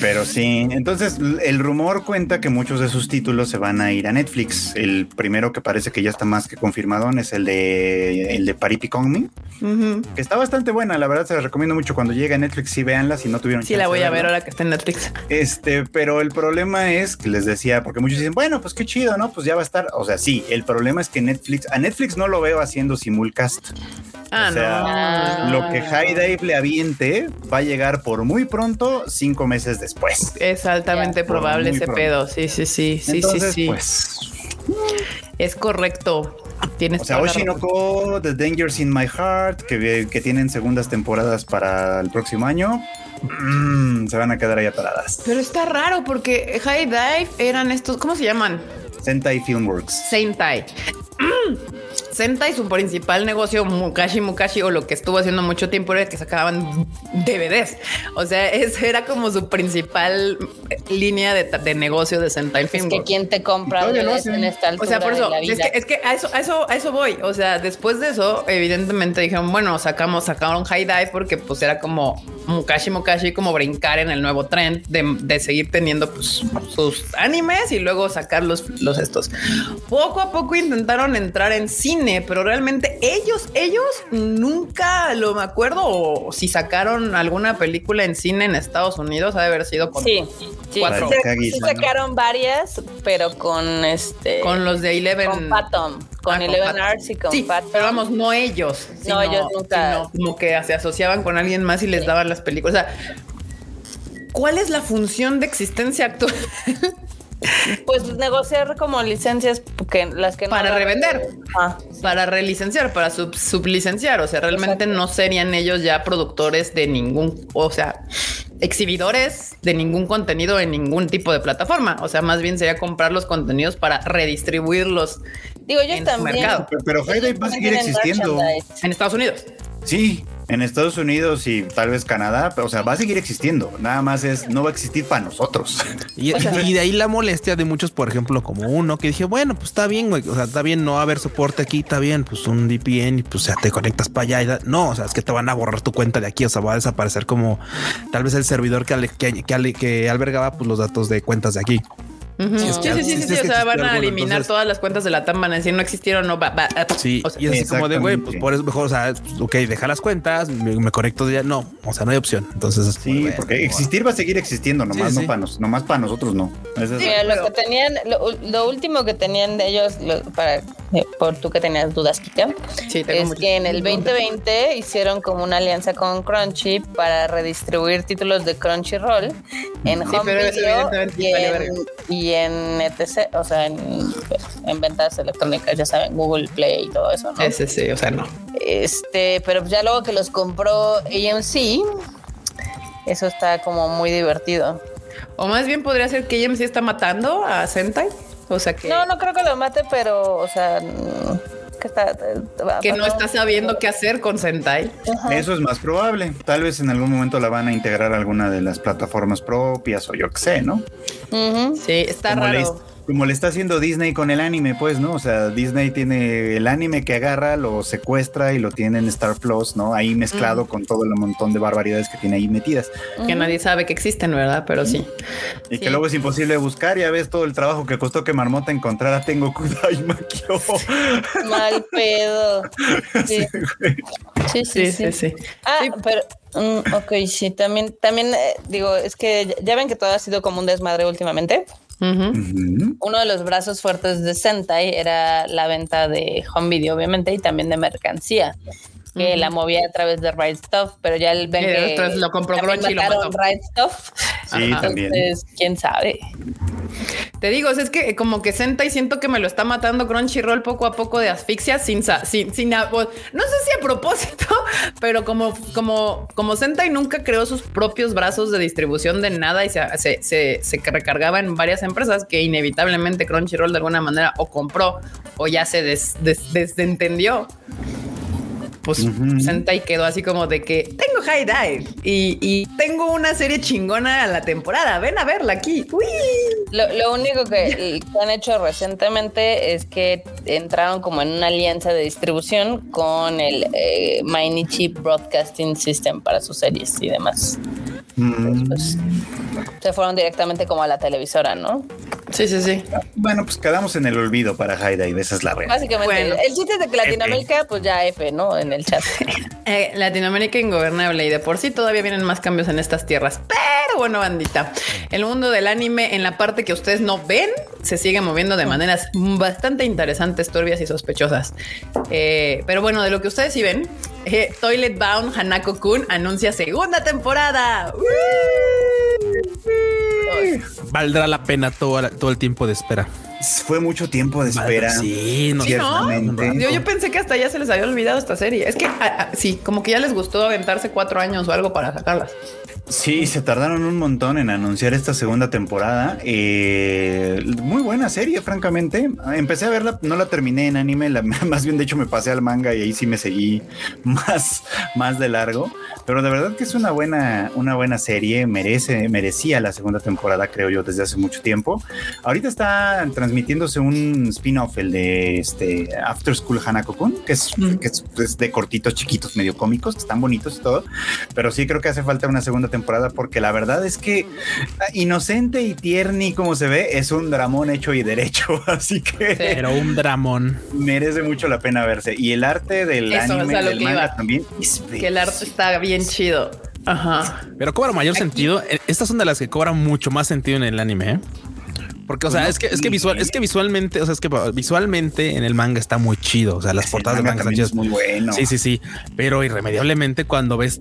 Pero sí, entonces el rumor cuenta que muchos de sus títulos se van a ir a Netflix. El primero que parece que ya está más que confirmado es el de el de Paripi Me, ujú. que está bastante buena, la verdad se la recomiendo mucho cuando llegue a Netflix, sí véanla si no tuvieron sí la voy a ver ahora que está en Netflix. Este, pero el problema es que les decía, porque muchos dicen, bueno, pues qué chido, ¿no? Pues ya va a estar. O sea, sí, el problema es que Netflix, a Netflix no lo veo haciendo simulcast. Ah, O sea, no, Lo que. High Dive le aviente va a llegar por muy pronto, cinco meses después. Es altamente probable ese pronto. pedo. Sí, sí, sí, sí, Entonces, sí, sí. pues, Es correcto. Tienes o sea, Oshinoko, The Dangers in My Heart, que, que tienen segundas temporadas para el próximo año, mm, se van a quedar ahí atoradas. Pero está raro porque High Dive eran estos, ¿cómo se llaman? Sentai Filmworks. Sentai. Sentai, su principal negocio, Mukashi Mukashi, o lo que estuvo haciendo mucho tiempo era que sacaban DVDs. O sea, esa era como su principal línea de, de negocio de Sentai Es que quién te compra DVDs en esta O altura sea, por eso, que, es que a, eso, a, eso, a eso voy. O sea, después de eso, evidentemente dijeron, bueno, sacamos, sacaron High Dive porque pues era como Mukashi Mukashi, como brincar en el nuevo trend de, de seguir teniendo pues, sus animes y luego sacar los, los estos. Poco a poco intentaron entrar en cine cine, pero realmente ellos, ellos nunca lo me acuerdo o si sacaron alguna película en cine en Estados Unidos, ha de haber sido con, Sí, sí, Cuatro. sí, sacaron varias, pero con este con los de Eleven. con Phantom, con Ah, con Eleven. Arts y con sí, Phantom. pero vamos, no ellos. No, ellos nunca. sino como que se asociaban con alguien más y les daban las películas. O sea, ¿cuál es la función de existencia actual? Pues negociar como licencias que las que no Para revender. Ah, para relicenciar, para sub- sublicenciar. O sea, realmente Exacto. no serían ellos ya productores de ningún, o sea, exhibidores de ningún contenido en ningún tipo de plataforma. O sea, más bien sería comprar los contenidos para redistribuirlos digo, ellos En su también. mercado. Pero- pero Dive va a seguir existiendo. en Estados Unidos. Sí, en Estados Unidos y tal vez Canadá, pero o sea, va a seguir existiendo. Nada más es, no va a existir para nosotros. Y, y de ahí la molestia de muchos, por ejemplo, como uno que dije, bueno, pues está bien, güey. O sea, está bien no haber soporte aquí, está bien, pues un VPN y pues ya te conectas para allá. Y da- no, o sea, es que te van a borrar tu cuenta de aquí. O sea, va a desaparecer como tal vez el servidor que, ale- que, que ale- que albergaba pues, los datos de cuentas de aquí. Sí, es que- sí, sí, si sí, sí, O sea, van a eliminar entonces- todas las cuentas de la TAM, van a decir no existieron, no va, va. Sí, O sea, y es así como de, güey, pues por eso mejor, o sea, ok, deja las cuentas, me, me conecto ya. No, o sea, no hay opción. Entonces, Sí, porque existir va a seguir existiendo, nomás, Sí, no sí. para nos- nomás para nosotros no. Es la- lo que tenían, lo, lo último que tenían de ellos, lo- para eh, por tú que tenías dudas, Kika, Sí, es que en el 2020 hicieron como una alianza con Crunchy para redistribuir títulos de Crunchyroll en Sí, Home Video y en. Y en ETC, o sea, en, en ventas electrónicas, ya saben, Google Play y todo eso, ¿no? Ese sí, o sea, no. Este, pero ya luego que los compró AMC, eso está como muy divertido. O más bien podría ser que AMC está matando a Sentai. O sea que, No, no creo que lo mate, pero, o sea, que está. que no está sabiendo qué hacer con Sentai. Ajá. Eso es más probable. Tal vez en algún momento la van a integrar a alguna de las plataformas propias o yo qué sé, ¿no? Sí, está como, raro. Como le está haciendo Disney con el anime, pues, ¿no? O sea, Disney tiene el anime que agarra, lo secuestra y lo tiene en Star Plus, ¿no? Ahí mezclado con todo el montón de barbaridades que tiene ahí metidas. Que nadie sabe que existen, ¿verdad? Pero sí. Y que luego es imposible buscar. Ya ves todo el trabajo que costó que Marmota encontrara Tengo Kudai Makio. Mal pedo. Sí. Sí, sí, Sí, sí. sí, sí. Ah, Sí. pero, mm, ok, sí, también, también eh, digo, es que ya- ya ven que todo ha sido como un desmadre últimamente. Uno de los brazos fuertes de Sentai era la venta de home video, obviamente, y también de mercancía. Que la movía a través de Right Stuff, pero ya el ven Y que después lo compró Crunchy y lo mataron mató. Right Stuff. Sí, Ajá. también. Entonces, quién sabe. Te digo, es que como que Sentai siento que me lo está matando Crunchyroll poco a poco de asfixia sin, sa- sin, sin no sé si a propósito, pero como, como, como Sentai nunca creó sus propios brazos de distribución de nada y se, se, se, se recargaba en varias empresas que inevitablemente Crunchyroll de alguna manera o compró o ya se des- des- desentendió. Pues Ujú. Sentai quedó así como de que tengo High Dive y, y tengo una serie chingona a la temporada. Ven a verla aquí. Uy. Lo, lo único que, que han hecho recientemente es que entraron como en una alianza de distribución con el eh, Mainichi Broadcasting System para sus series y demás. Mm. Pues, se fueron directamente como a la televisora, ¿no? Sí, sí, sí. Bueno, pues quedamos en el olvido para High Dive, esa es la realidad. Básicamente, Bueno. el chiste es de que Latinoamérica, pues ya F, ¿no? En el chat. Eh, Latinoamérica ingobernable y de por sí todavía vienen más cambios en estas tierras. Pero bueno, bandita, el mundo del anime en la parte que ustedes no ven se sigue moviendo de maneras bastante interesantes, turbias y sospechosas. Eh, pero bueno, de lo que ustedes sí ven, eh, Toilet Bound Hanako Kun anuncia segunda temporada. Valdrá la pena todo, todo el tiempo de espera. Fue mucho tiempo de espera. Sí, no Sí, ¿no? Yo, yo pensé que hasta ya se les había olvidado esta serie. Es que ah, ah, sí, como que ya les gustó aventarse cuatro años o algo para sacarlas. Sí, se tardaron un montón en anunciar esta segunda temporada. Eh, muy buena serie, francamente. Empecé a verla, no la terminé en anime, la- más bien de hecho me pasé al manga y ahí sí me seguí más, más de largo. Pero de verdad que es una buena, una buena serie, merece, merecía la segunda temporada, creo yo, desde hace mucho tiempo. Ahorita está transmitiéndose un spin-off, el de este After School Hanako-kun, que, es, Mm. que es, es de cortitos, chiquitos, medio cómicos, que están bonitos y todo. Pero sí creo que hace falta una segunda temporada temporada porque la verdad es que ah, inocente y tierni como se ve es un dramón hecho y derecho, así que Pero un dramón. merece mucho la pena verse y el arte del Eso, anime lo del manga también es Que el arte está bien chido. Ajá. Pero cobra mayor sentido. Eh, Estas son de las que cobran mucho más sentido en el anime. ¿eh? Porque, o sea, No, es que es que visual, es que visualmente, o sea, es que visualmente en el manga está muy chido. O sea, las portadas de manga manga están también chidas. es muy bueno. Sí, sí, sí. Pero irremediablemente cuando ves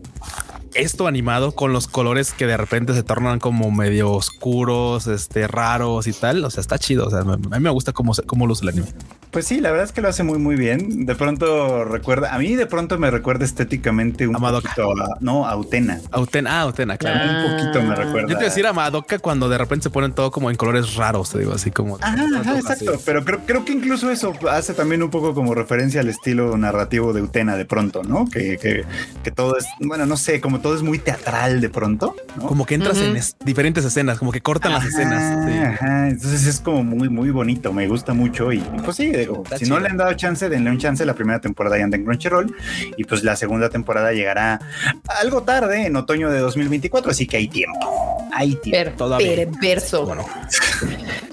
esto animado con los colores que de repente se tornan como medio oscuros, este, raros y tal. O sea, está chido. O sea, a mí me gusta cómo, cómo luce el anime. Pues sí, la verdad es que lo hace muy muy bien. De pronto recuerda, a mí de pronto me recuerda estéticamente un A Madoka. poquito a, no, a Utena. Autena, ah, Autena, claro. Ah. Un poquito me Yo recuerda. te iba a decir a Madoka cuando de repente se ponen todo como en colores raros, te digo, así como. Ajá, ajá, exacto. Pero creo, creo que incluso eso hace también un poco como referencia al estilo narrativo de Utena de pronto, ¿no? Que, que, que todo es, bueno, no sé, como todo es muy teatral de pronto, ¿no? Como que entras en es- diferentes escenas, como que cortan las escenas. sí. ajá. Entonces es como muy, muy bonito. Me gusta mucho. Y pues sí, Está si chido. no le han dado chance, denle un chance. La primera temporada ya anda en Crunchyroll y pues la segunda temporada llegará algo tarde en otoño de 2024. Así que hay tiempo. Hay tiempo. Per perverso. Bueno.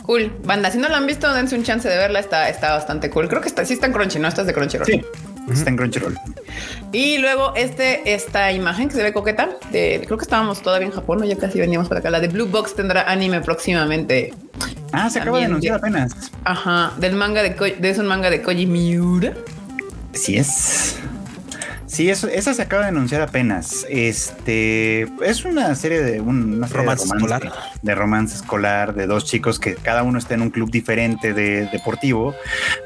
Cool. Banda, si no la han visto, dense un chance de verla. Está, está bastante cool. Creo que está, sí está en Crunchy, ¿no? Estás de Crunchyroll. Sí, está en Crunchyroll. Y luego este, esta imagen que se ve coqueta, de, creo que estábamos todavía en Japón, ¿no? ya casi veníamos para acá. La de Blue Box tendrá anime próximamente. Ah, se acaba de anunciar de- apenas. Ajá, del manga de, Ko- de es un manga de Koji Miura. Sí es. Sí, eso, esa se acaba de anunciar apenas. Este es una serie de un, una serie Romance de romance escolar. De romance escolar de dos chicos que cada uno está en un club diferente de deportivo,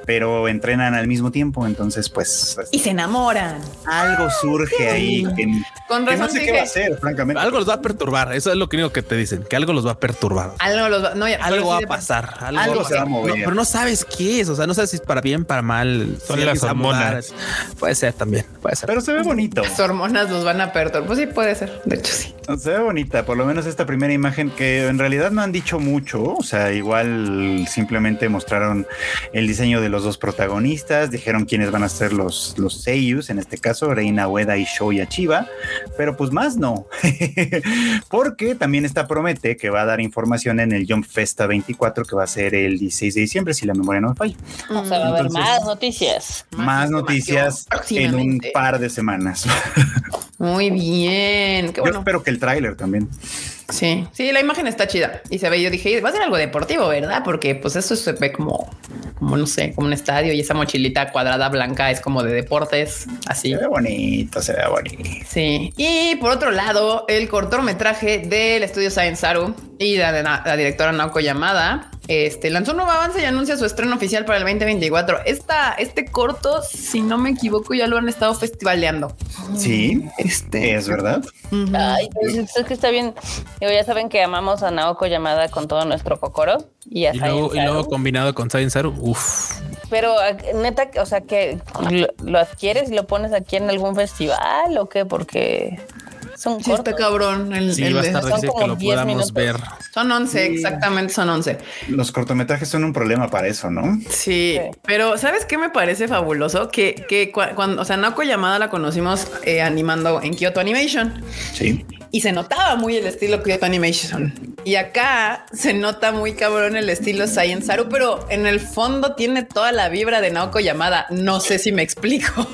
pero entrenan al mismo tiempo. Entonces, pues Y se enamoran. algo surge ahí que, Con que no sé qué va a hacer, francamente. Algo los va a perturbar. Eso es lo único que te dicen, que algo los va a perturbar. algo, los va- no, ya, Algo va a pasar. Algo, se va a mover. No, pero no sabes qué es. O sea, no sabes si es para bien, para mal. Son si las hormonas. Puede ser también. Puede ser. Pero se ve bonito. Las hormonas los van a perturbar. Pues sí, puede ser. De hecho, sí. Se ve bonita, por lo menos esta primera imagen que en realidad no han dicho mucho, o sea, igual simplemente mostraron el diseño de los dos protagonistas, dijeron quiénes van a ser los, los seiyus, en este caso Reina Ueda y Shoya Chiba, pero pues más no, porque también está promete que va a dar información en el Jump Festa 24 que va a ser el 16 de diciembre, si la memoria no me falla. O sea, va a haber Entonces- más noticias. Más noticias en un par de semanas. Muy bien. Qué Yo bueno. espero que el tráiler también. Sí, sí, la imagen está chida y se ve. Yo dije, va a ser algo deportivo, ¿verdad? Porque pues eso se ve como, como no sé, como un estadio y esa mochilita cuadrada blanca es como de deportes, así. Se ve bonito, se ve bonito. Sí. Y por otro lado, el cortometraje del estudio Science Saru y la, la- la directora Naoko Yamada este, lanzó un nuevo avance y anuncia su estreno oficial para el 2024. Esta, este corto, si no me equivoco, ya lo han estado festivaleando. Sí, Este es verdad. Ay, pues, es que está bien. Digo, ya saben que amamos a Naoko llamada con todo nuestro cocoro y a Y luego, y combinado con Science Saru, uff. Pero eh, neta, o sea, que lo, lo adquieres y lo pones aquí en algún festival o qué? Porque es un Sí, está cabrón. El, Sí, el va a de- estar son difícil que lo 10 podamos minutos. ver. Son 11, Sí. exactamente, son 11. Los cortometrajes son un problema para eso, ¿no? Sí, Sí. pero ¿sabes qué me parece fabuloso? Que, que cua- cuando, o sea, Naoko Yamada la conocimos eh, animando en Kyoto Animation Sí. Y se notaba muy el estilo Kyoto Animation. Y acá se nota muy cabrón el estilo Science Saru, pero en el fondo tiene toda la vibra de Naoko Yamada. No sé si me explico.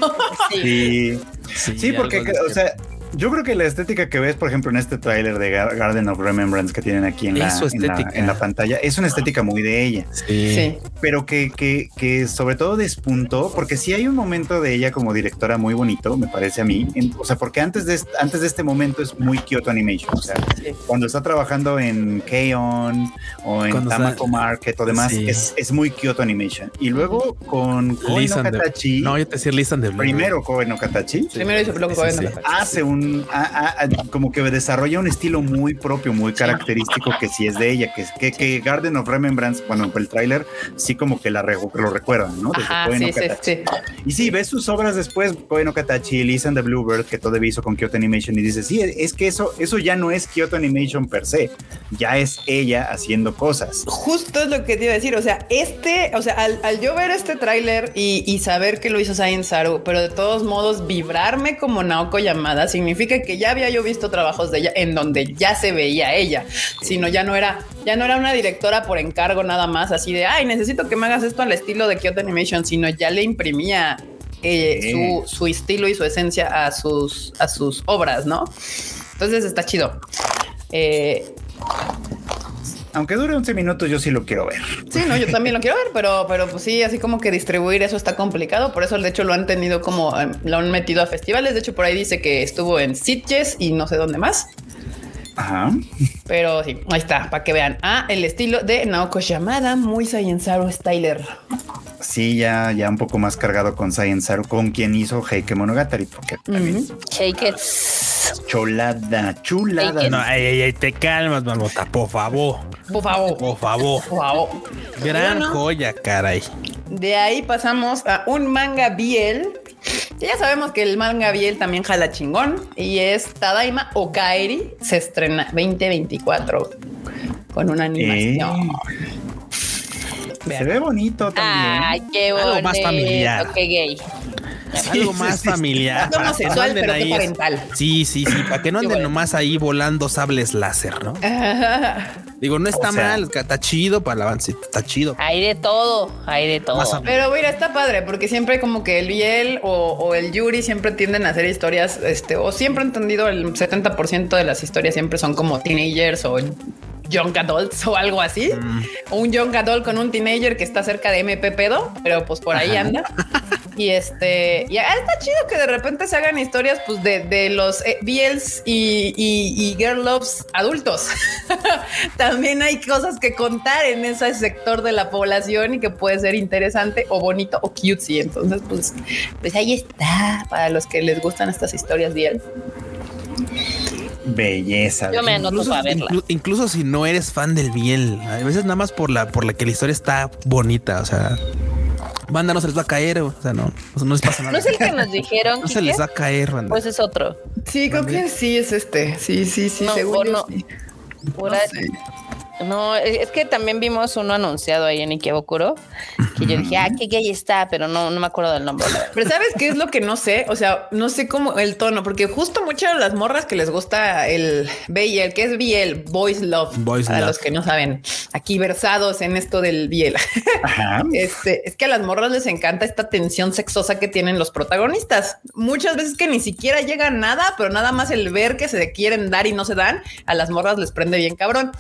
Sí. Sí, sí, porque, o sea, yo creo que la estética que ves, por ejemplo, en este tráiler de Gar- Garden of Remembrance que tienen aquí en la, en la- en la pantalla, es una estética muy de ella, Sí. Sí, pero que, que, que sobre todo despuntó, porque sí hay un momento de ella como directora muy bonito, me parece a mí, en- o sea, porque antes de, antes de este momento es muy Kyoto Animation, o sea, sí. cuando está trabajando en K-On o en Cuando Tamako Market o demás, Sí. es, es muy Kyoto Animation. Y luego con Koe no Katachi, No, yo te decía Listen de primero Koe no Katachi, Primero hizo Koe no Katachi. hace un a- a- a- como que desarrolla un estilo muy propio, muy característico que sí es de ella, que es que, que Garden of Remembrance, bueno, el tráiler sí como que la re- lo recuerdan, ¿no? Desde Ajá, sí, sí, sí. Y sí, ves sus obras después, Koe no Katachi, Lisa and the Bluebird, que todavía hizo con Kyoto Animation, y dices, sí, es que eso, eso ya no es Kyoto Animation per se, ya es ella haciendo cosas. Justo es lo que te iba a decir. O sea, este, o sea, al, al yo ver este tráiler y, y saber que lo hizo Science Saru, pero de todos modos vibrarme como Naoko Yamada significa significa que ya había yo visto trabajos de ella en donde ya se veía ella, sino ya no era, ya no era una directora por encargo nada más, así de ay, necesito que me hagas esto al estilo de Kyoto Animation, sino ya le imprimía eh, su, su estilo y su esencia a sus, a sus obras, ¿no? Entonces está chido. Eh, Aunque dure 11 minutos, yo sí lo quiero ver. Sí, no, yo también lo quiero ver, pero, pero pues sí, así como que distribuir eso está complicado. Por eso, de hecho, lo han tenido como eh, lo han metido a festivales. De hecho, por ahí dice que estuvo en Sitges y no sé dónde más. Ajá. Pero sí, ahí está, para que vean. Ah, el estilo de Naoko Yamada, muy Saiyanzaru Styler. Sí, ya, ya un poco más cargado con Saru, con quien hizo Heike Monogatari, porque también Shake it. chulada, chulada. Heike. No, ay, ay, ay, te calmas, Marmota, por favor. Por favor, Por favor. por favor. Gran Bueno. joya, caray. De ahí pasamos a un manga Biel. Ya sabemos que el manga Biel también jala chingón y es Tadaima Okaeri. Se estrena 2024 con una animación. Se ve bonito también. Ay, qué Algo bonito. más familiar. Qué gay. Algo sí, más sí. familiar. Es homosexual, pero ahí- parental. Sí, sí, sí. Para que no anden bueno. nomás ahí volando sables láser, ¿no? Digo, no está O sea- mal, está chido para el avance, está chido. Hay de todo, hay de todo. Más Pero mira, está padre porque siempre como que el Biel o, o el Yuri siempre tienden a hacer historias, este, o siempre he entendido el 70% de las historias siempre son como teenagers o young adults o algo así. O un young adult con un teenager que está cerca de MP pedo, pero pues por ahí anda. Y este, y ah, está chido que de repente se hagan historias pues de, de los eh, BLs y, y, y girl loves adultos. También hay cosas que contar en ese sector de la población y que puede ser interesante o bonito o cutesy. Entonces, pues, pues ahí está para los que les gustan estas historias BL. Belleza. Yo me anoto Incluso, para verla. inclu- incluso si no eres fan del biel, a veces nada más por la por la que la historia está bonita, o sea, banda no se les va a caer, o sea, no, no les pasa nada. ¿No es el que nos dijeron? No se les va a caer, banda. Pues es otro. Sí, creo que sí es este. Sí, sí, sí, No, según o yo no. sí. No sé. No, es que también vimos uno anunciado ahí en Ikebukuro que yo dije, ah, qué gay está, pero no, no me acuerdo del nombre. Pero ¿sabes qué es lo que no sé? O sea, no sé cómo el tono, porque justo muchas de las morras que les gusta el BL, que es BL, Boys Love, Boys para Love. los que no saben, aquí versados en esto del BL. Ajá. Este, es que a las morras les encanta esta tensión sexosa que tienen los protagonistas. Muchas veces que ni siquiera llega a nada, pero nada más el ver que se quieren dar y no se dan, a las morras les prende bien cabrón.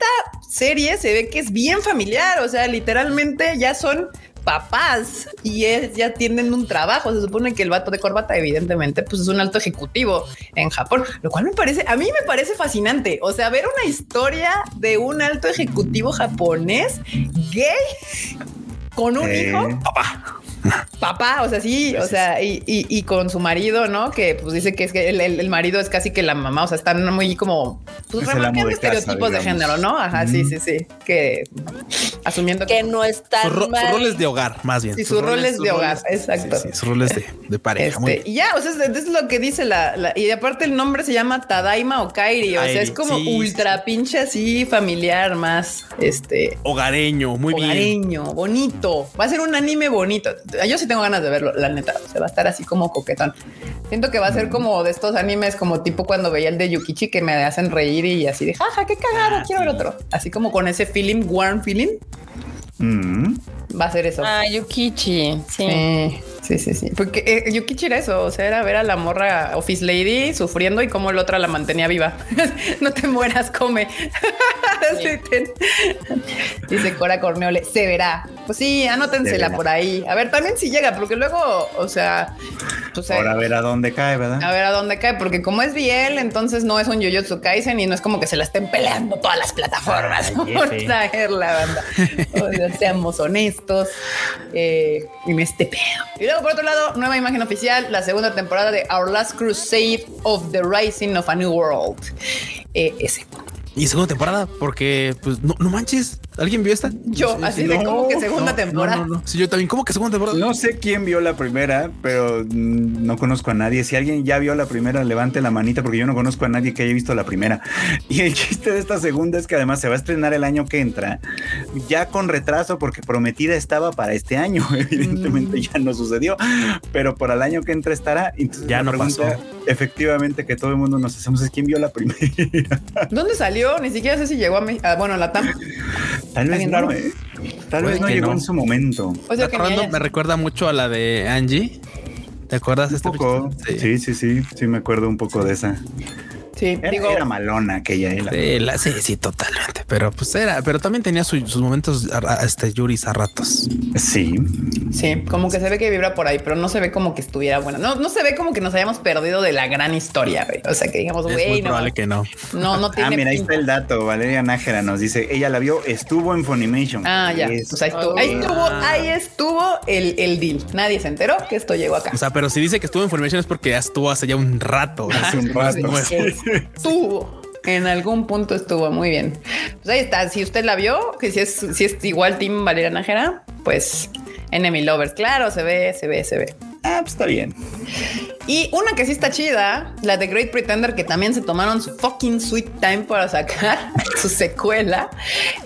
Esta serie se ve que es bien familiar, o sea, literalmente ya son papás y es- ya tienen un trabajo. Se supone que el vato de corbata, evidentemente, pues es un alto ejecutivo en Japón, lo cual me parece, a mí me parece fascinante. O sea, ver una historia de un alto ejecutivo japonés gay con un Eh. hijo, papá. Papá, o sea, sí, o sea, y, y- y con su marido, ¿no? Que pues dice que es que el, el- el marido es casi que la mamá, o sea, están muy como pues, Es el amo remarcando de casa, estereotipos de género, ¿no? Ajá, sí, sí, sí. Que asumiendo que Que no es tan Sus, ro- sus roles de hogar, más bien. Sí, sus roles de hogar, sus- exacto. sí, sí, sus roles de, de pareja. muy Este, bien. y ya, o sea, es, es lo que dice la, la- y aparte el nombre se llama Tadaima o Kairi, o sea, es como sí, ultra pinche así familiar, más este Hogareño, muy bien. hogareño, bonito. Va a ser un anime bonito. Yo sí tengo ganas de verlo, la neta. Se va a estar así como coquetón. Siento que va a ser como de estos animes, como tipo cuando veía el de Yukichi que me hacen reír y así de jaja, qué cagado, quiero ver otro. Así como con ese feeling, warm feeling, Mm. va a ser eso. Ah, Yukichi. Sí. Sí, sí, sí, sí. Porque eh, Yukichi era eso, o sea, era ver a la morra Office Lady sufriendo y cómo la otra la mantenía viva. no te mueras, come. Dice Cora Corneole, se verá. Pues sí, anótensela por ahí. A ver, también si llega, porque luego, o sea, pues, eh, Ahora a ver a dónde cae, ¿verdad? a ver a dónde cae, porque como es Biel, entonces no es un Jujutsu Kaisen y no es como que se la estén peleando todas las plataformas Ay, por traer la banda. O sea, seamos honestos eh, en este pedo. Y luego, por otro lado, nueva imagen oficial, la segunda temporada de Our Last Crusade of the Rising of a New World. Eh, ese. Y segunda temporada, porque pues no, no manches, ¿Alguien vio esta? Yo, Sí, así sí, de no, como que segunda no, temporada. No, no, no. Sí, yo también. ¿Cómo que segunda temporada? No sé quién vio la primera, pero mm, no conozco a nadie. Si alguien ya vio la primera, levante la manita porque yo no conozco a nadie que haya visto la primera. Y el chiste de esta segunda es que además se va a estrenar el año que entra, ya con retraso porque prometida estaba para este año. Evidentemente ya no sucedió, pero para el año que entra estará. Entonces, Ya no pregunta, pasó. Efectivamente que todo el mundo nos hacemos es quién vio la primera. ¿Dónde salió? Ni siquiera sé si llegó a México. Bueno, la TAM. Tal vez no, raro. ¿eh? Tal vez no llegó no. en su momento. O sea haya- me recuerda mucho a la de Angie. ¿Te acuerdas de Un este poco. Sí, sí, sí, sí, me acuerdo un poco de esa. Sí, Era, digo, era malona aquella. eh, la- Sí, la- sí, sí, totalmente. Pero pues era, pero también tenía su- sus momentos a- a- este Yuris a ratos. Sí. sí, como que se ve que vibra por ahí, pero no se ve como que estuviera buena. No, no se ve como que nos hayamos perdido de la gran historia, güey. O sea, que digamos, Es güey, muy no, probable que no. no, no tiene Ah, mira, ahí está el dato. Valeria Nájera nos dice, ella la vio, estuvo en Funimation. Ah, ya. Es- Pues ahí estuvo, ahí estuvo, ahí estuvo el, el deal. Nadie se enteró que esto llegó acá. O sea, pero si dice que estuvo en Formation es porque ya estuvo hace ya un rato. Hace un rato. Estuvo. En algún punto estuvo muy bien. Pues ahí está. Si usted la vio, que si es, si es igual Team Valeria Nájera, pues Enemy Lovers. Claro, se ve, se ve, se ve. Ah, pues está bien. Y una que sí está chida, la de Great Pretender, que también se tomaron su fucking sweet time para sacar su secuela.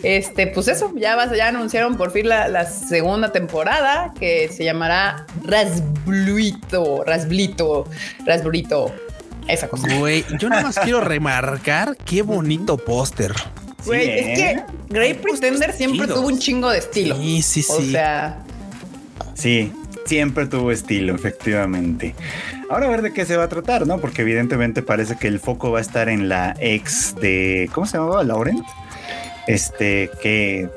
Este, pues eso, ya, vas, ya anunciaron por fin la, la segunda temporada que se llamará Rasblito, Rasblito, Rasblito. Esa cosa. Güey, yo nada más quiero remarcar qué bonito póster. Güey, Sí, es ¿eh? que Great Pretender siempre chidos. tuvo un chingo de estilo. Sí, sí, O sí. sea, Sí, siempre tuvo estilo, efectivamente. Ahora a ver de qué se va a tratar, ¿no? Porque evidentemente parece que el foco va a estar en la ex de. ¿Cómo se llamaba? Laurent. Este, que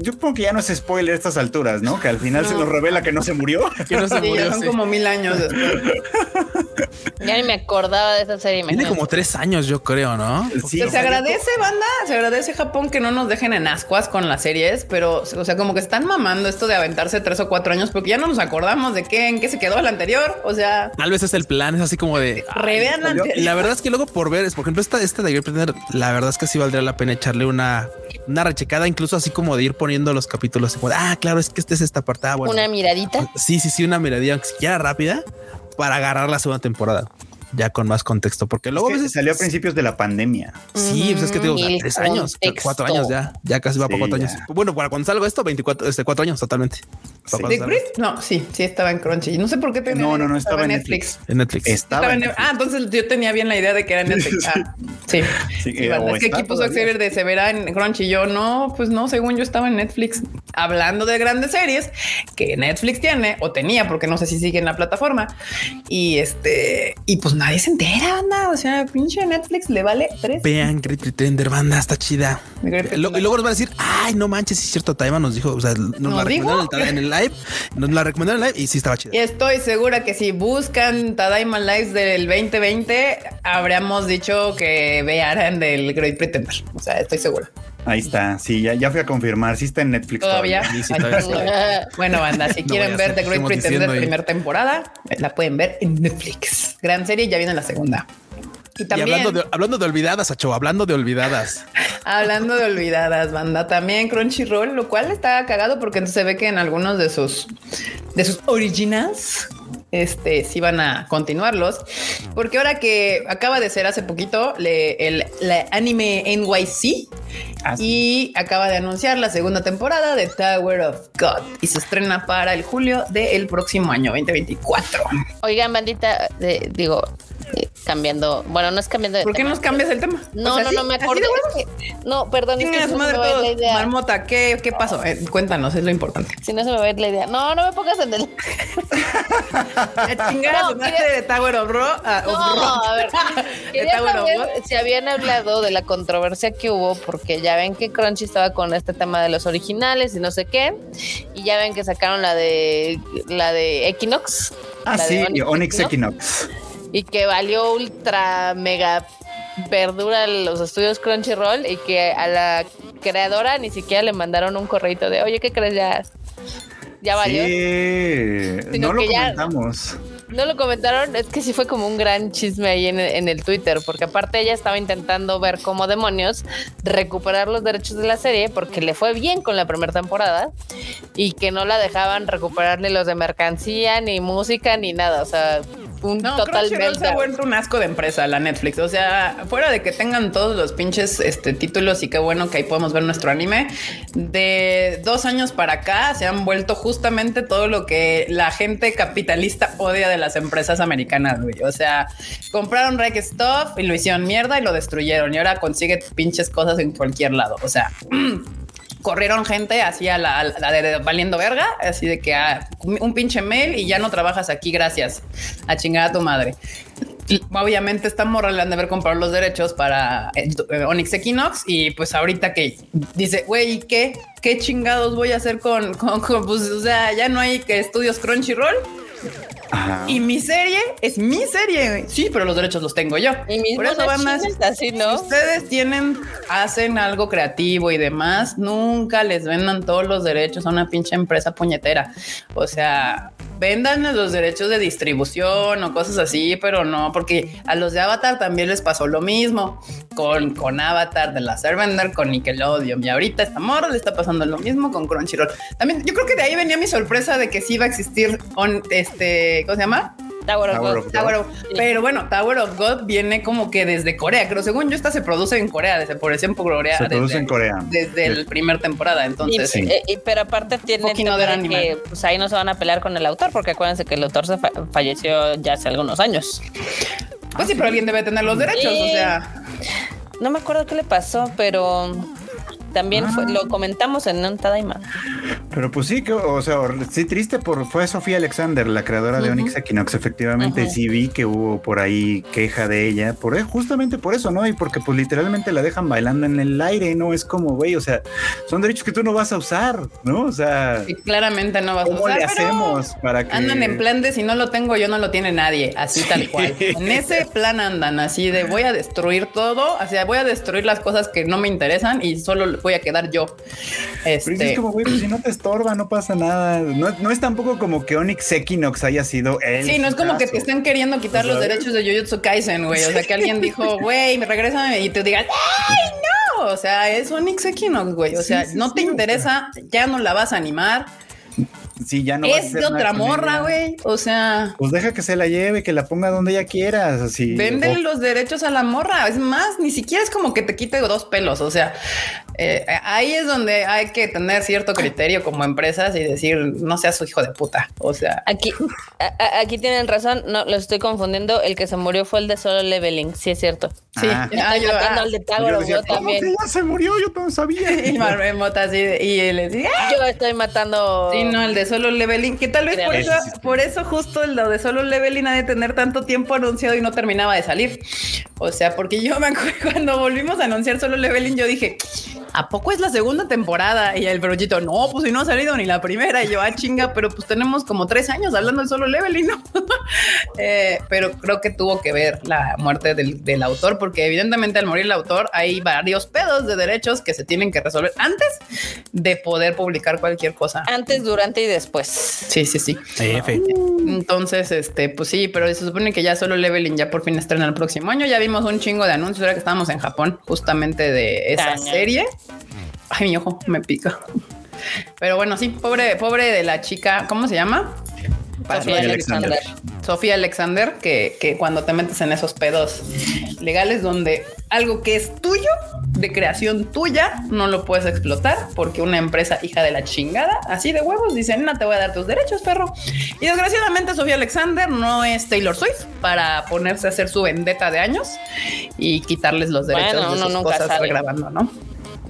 yo supongo que ya no es spoiler a estas alturas, ¿no? Que al final se No. nos revela que no se murió. Que no se sí, ya murió, son sí. como mil años después. Ya ni me acordaba de esa serie. Tiene como tres años, yo creo, ¿no? Sí, se agradece, banda, se agradece Japón que no nos dejen en ascuas con las series, pero, o sea, como que están mamando esto de aventarse tres o cuatro años porque ya no nos acordamos de qué, en qué se quedó el anterior. O sea, Tal vez es el plan, es así como de. revean la Y anterior. la verdad es que luego por ver, es por ejemplo, esta, esta de Great Pretender, la verdad es que sí valdría la pena echarle una, una rechecada, incluso así como de ir poniendo los capítulos. como de, ah, claro, es que este es esta parte. Ah, bueno. Una miradita. Sí, sí, sí, una miradilla, aunque siquiera rápida, para agarrar la segunda temporada. Ya con más contexto, porque luego Es a que veces salió a principios de la pandemia. Sí, pues es que te digo, o sea, El tres años, cuatro años ya, ya casi va Sí, para cuatro ya. años. Bueno, para cuando salga esto, 24, este, cuatro años totalmente. Sí. cuando ¿De salga Great? No, sí, sí estaba en Crunchy. No sé por qué tenía No, no, no, estaba estaba en Netflix. En Netflix. Estaba Estaba en en- ah, entonces yo tenía bien la idea de que era en Netflix. Ah, sí. Sí, Sí, eh, es que aquí puso. Xavier de Severa en Crunchy. Yo no, pues no, según yo estaba en Netflix. Hablando de grandes series que Netflix tiene o tenía, porque no sé si sigue en la plataforma. Y este, y pues nadie se entera, banda. O sea, pinche Netflix le vale tres. Vean Great Pretender, banda, está chida. Y luego nos van a decir, ay, no manches, es cierto, Taima nos dijo, o sea, nos ¿Nos la dijo? en el live, nos la recomendaron live y sí estaba chida. Y estoy segura que si buscan Tadaima Lives del 2020, habríamos dicho que vearan del Great Pretender. O sea, estoy segura. Ahí está. Sí, ya, ya fui a confirmar. Sí está en Netflix Todavía. Sí, todavía está. Bueno, banda, si No quieren ver The Great Pretender primera temporada, la pueden ver en Netflix. Gran serie, ya viene la segunda. Y Y también, hablando de, hablando de olvidadas, Acho, hablando de olvidadas. hablando de olvidadas, banda, también Crunchyroll, lo cual está cagado porque entonces se ve que en algunos de sus de sus originals este sí van a continuarlos porque ahora que acaba de ser hace poquito le- el la anime NYC Ah, sí. y acaba de anunciar la segunda temporada de Tower of God y se estrena para el julio del próximo año 2024. Oigan, bandita, de- digo, cambiando. Bueno, no es cambiando de ¿Por qué tema. nos cambias el tema? No, O sea, no, no me ¿Así acuerdo. de huevos? es que- no, perdón, es que no madre me la idea. Marmota, ¿qué, qué pasó? Eh, cuéntanos, es lo importante. Si no se me va a ir la idea. No, no me pongas en el. La chingada No, su madre quería- de Tower of Ro. ah, of No, Rock. a ver. De Quería Tower of saber si habían hablado de la controversia que hubo, porque ya ven que Crunchy estaba con este tema de los originales y no sé qué. Y ya ven que sacaron la de la de Equinox. Ah, la de sí, Onyx Equinox, Equinox. Y que valió ultra mega verdura los estudios Crunchyroll y que a la creadora ni siquiera le mandaron un correito de, oye, ¿qué crees? Ya, ya valió. Sí, Sino no lo ya- comentamos. no lo comentaron, es que sí fue como un gran chisme ahí en, en el Twitter, porque aparte ella estaba intentando ver cómo demonios recuperar los derechos de la serie, porque le fue bien con la primera temporada y que no la dejaban recuperar ni los de mercancía, ni música, ni nada. O sea, un No, Crunchyroll se ha vuelto un asco de empresa, la Netflix. O sea, fuera de que tengan todos los pinches este, títulos y qué bueno que ahí podemos ver nuestro anime, de dos años para acá se han vuelto justamente todo lo que la gente capitalista odia de las empresas americanas, güey. O sea, compraron Rec Stuff y lo hicieron mierda y lo destruyeron y ahora consigue pinches cosas en cualquier lado. O sea, corrieron gente así a la, de, valiendo verga, así de que ah, un pinche mail y ya no trabajas aquí, gracias. A chingar a tu madre. Obviamente esta morra le han de haber comprado los derechos para eh, Onyx Equinox y pues ahorita que dice, güey, ¿y ¿qué? ¿Qué chingados voy a hacer con, con, con, pues, o sea, ya no hay que estudios Crunchyroll Ajá. y mi serie es mi serie. Sí, pero los derechos los tengo yo. Y mis Por eso, bandas, así, ¿no? si ustedes tienen, hacen algo creativo y demás, nunca les vendan todos los derechos a una pinche empresa puñetera. O sea, vendan los derechos de distribución o cosas así, pero no, porque a los de Avatar también les pasó lo mismo con, con Avatar de la Vender, con Nickelodeon. Y ahorita esta morra le está pasando lo mismo con Crunchyroll. También, yo creo que de ahí venía mi sorpresa de que sí iba a existir on, este, ¿cómo se llama? Tower of Tower God. of God. Tower of- Sí. Pero bueno, Tower of God viene como que desde Corea, pero según yo esta se produce en Corea, se produce en Corea. Se desde, produce en Corea. Desde la primera temporada, entonces. Y- eh, y- pero aparte tiene que pues ahí no se van a pelear con el autor, porque acuérdense que el autor se fa- falleció ya hace algunos años. Pues sí, pero alguien debe tener los derechos, Sí. o sea. No me acuerdo qué le pasó, pero también fue- lo comentamos en un Tadaima. Pero pues sí, que, o sea, sí triste por fue Sofía Alexander, la creadora de. Onyx Equinox. Efectivamente, Ujú. sí vi que hubo por ahí queja de ella, por e- justamente por eso, ¿no? Y porque pues literalmente la dejan bailando en el aire, ¿no? Es como, güey, o sea, son derechos que tú no vas a usar, ¿no? O sea, que claramente no vas a ¿cómo usar, le pero hacemos para que Andan en plan de si no lo tengo yo no lo tiene nadie, así tal cual. En ese plan andan así de voy a destruir todo, o sea, voy a destruir las cosas que no me interesan y solo voy a quedar yo. Pero es Este, como, güey, pues si no te estorba, no pasa nada. No, no es tampoco como que Onyx Equinox haya sido él. Sí, no es como que te estén queriendo quitar los ¿Sabes? derechos de Jujutsu Kaisen, güey. O sea, que alguien dijo, güey, me regresa y te digan, ¡ay, no! O sea, es Onyx Equinox, güey. O sea, sí, no sí, te o sea. interesa, ya no la vas a animar. Sí, ya no es de otra morra, güey. O sea, Pues deja que se la lleve, que la ponga donde ella quiera. Así. venden los derechos a la morra. Es más, ni siquiera es como que te quite dos pelos. O sea, eh, ahí es donde hay que tener cierto criterio como empresas y decir, no seas su hijo de puta. O sea, Aquí, a- a- aquí tienen razón, no, lo estoy confundiendo. El que se murió fue el de solo leveling, sí es cierto. sí. Ah. Ah, Estoy yo- matando ah. al de Yo God ¿cómo también. que ya se murió, yo no sabía. Y Marmota así de- y él decía, Yo estoy matando. Sí, no, el de solo leveling, que tal vez por eso, por eso justo el de solo leveling ha de tener tanto tiempo anunciado y no terminaba de salir. O sea, porque yo me acuerdo cuando volvimos a anunciar solo leveling, yo dije, ¿a poco es la segunda temporada? Y el peruchito, no, pues si no ha salido ni la primera. Y yo, ah, chinga, pero pues tenemos como tres años hablando de solo leveling, ¿no? Eh, pero creo que tuvo que ver la muerte del, del autor, porque evidentemente al morir el autor hay varios pedos de derechos que se tienen que resolver antes de poder publicar cualquier cosa. Antes, durante y después. Sí, sí, sí. F. Entonces, este, pues sí, pero se supone que ya solo Leveling ya por fin estrena el próximo año. Ya vimos un chingo de anuncios ahora que estábamos en Japón, justamente de esa serie. Ay, mi ojo me pica. Pero bueno, sí, pobre, pobre de la chica, ¿cómo se llama? Sofía Alexander. Sofía Alexander, que, que cuando te metes en esos pedos legales donde algo que es tuyo, de creación tuya, no lo puedes explotar porque una empresa hija de la chingada, así de huevos, dice, no te voy a dar tus derechos, perro. Y desgraciadamente Sofía Alexander no es Taylor Swift para ponerse a hacer su vendetta de años y quitarles los derechos Bueno, de sus nunca cosas sabe. regrabando, ¿no?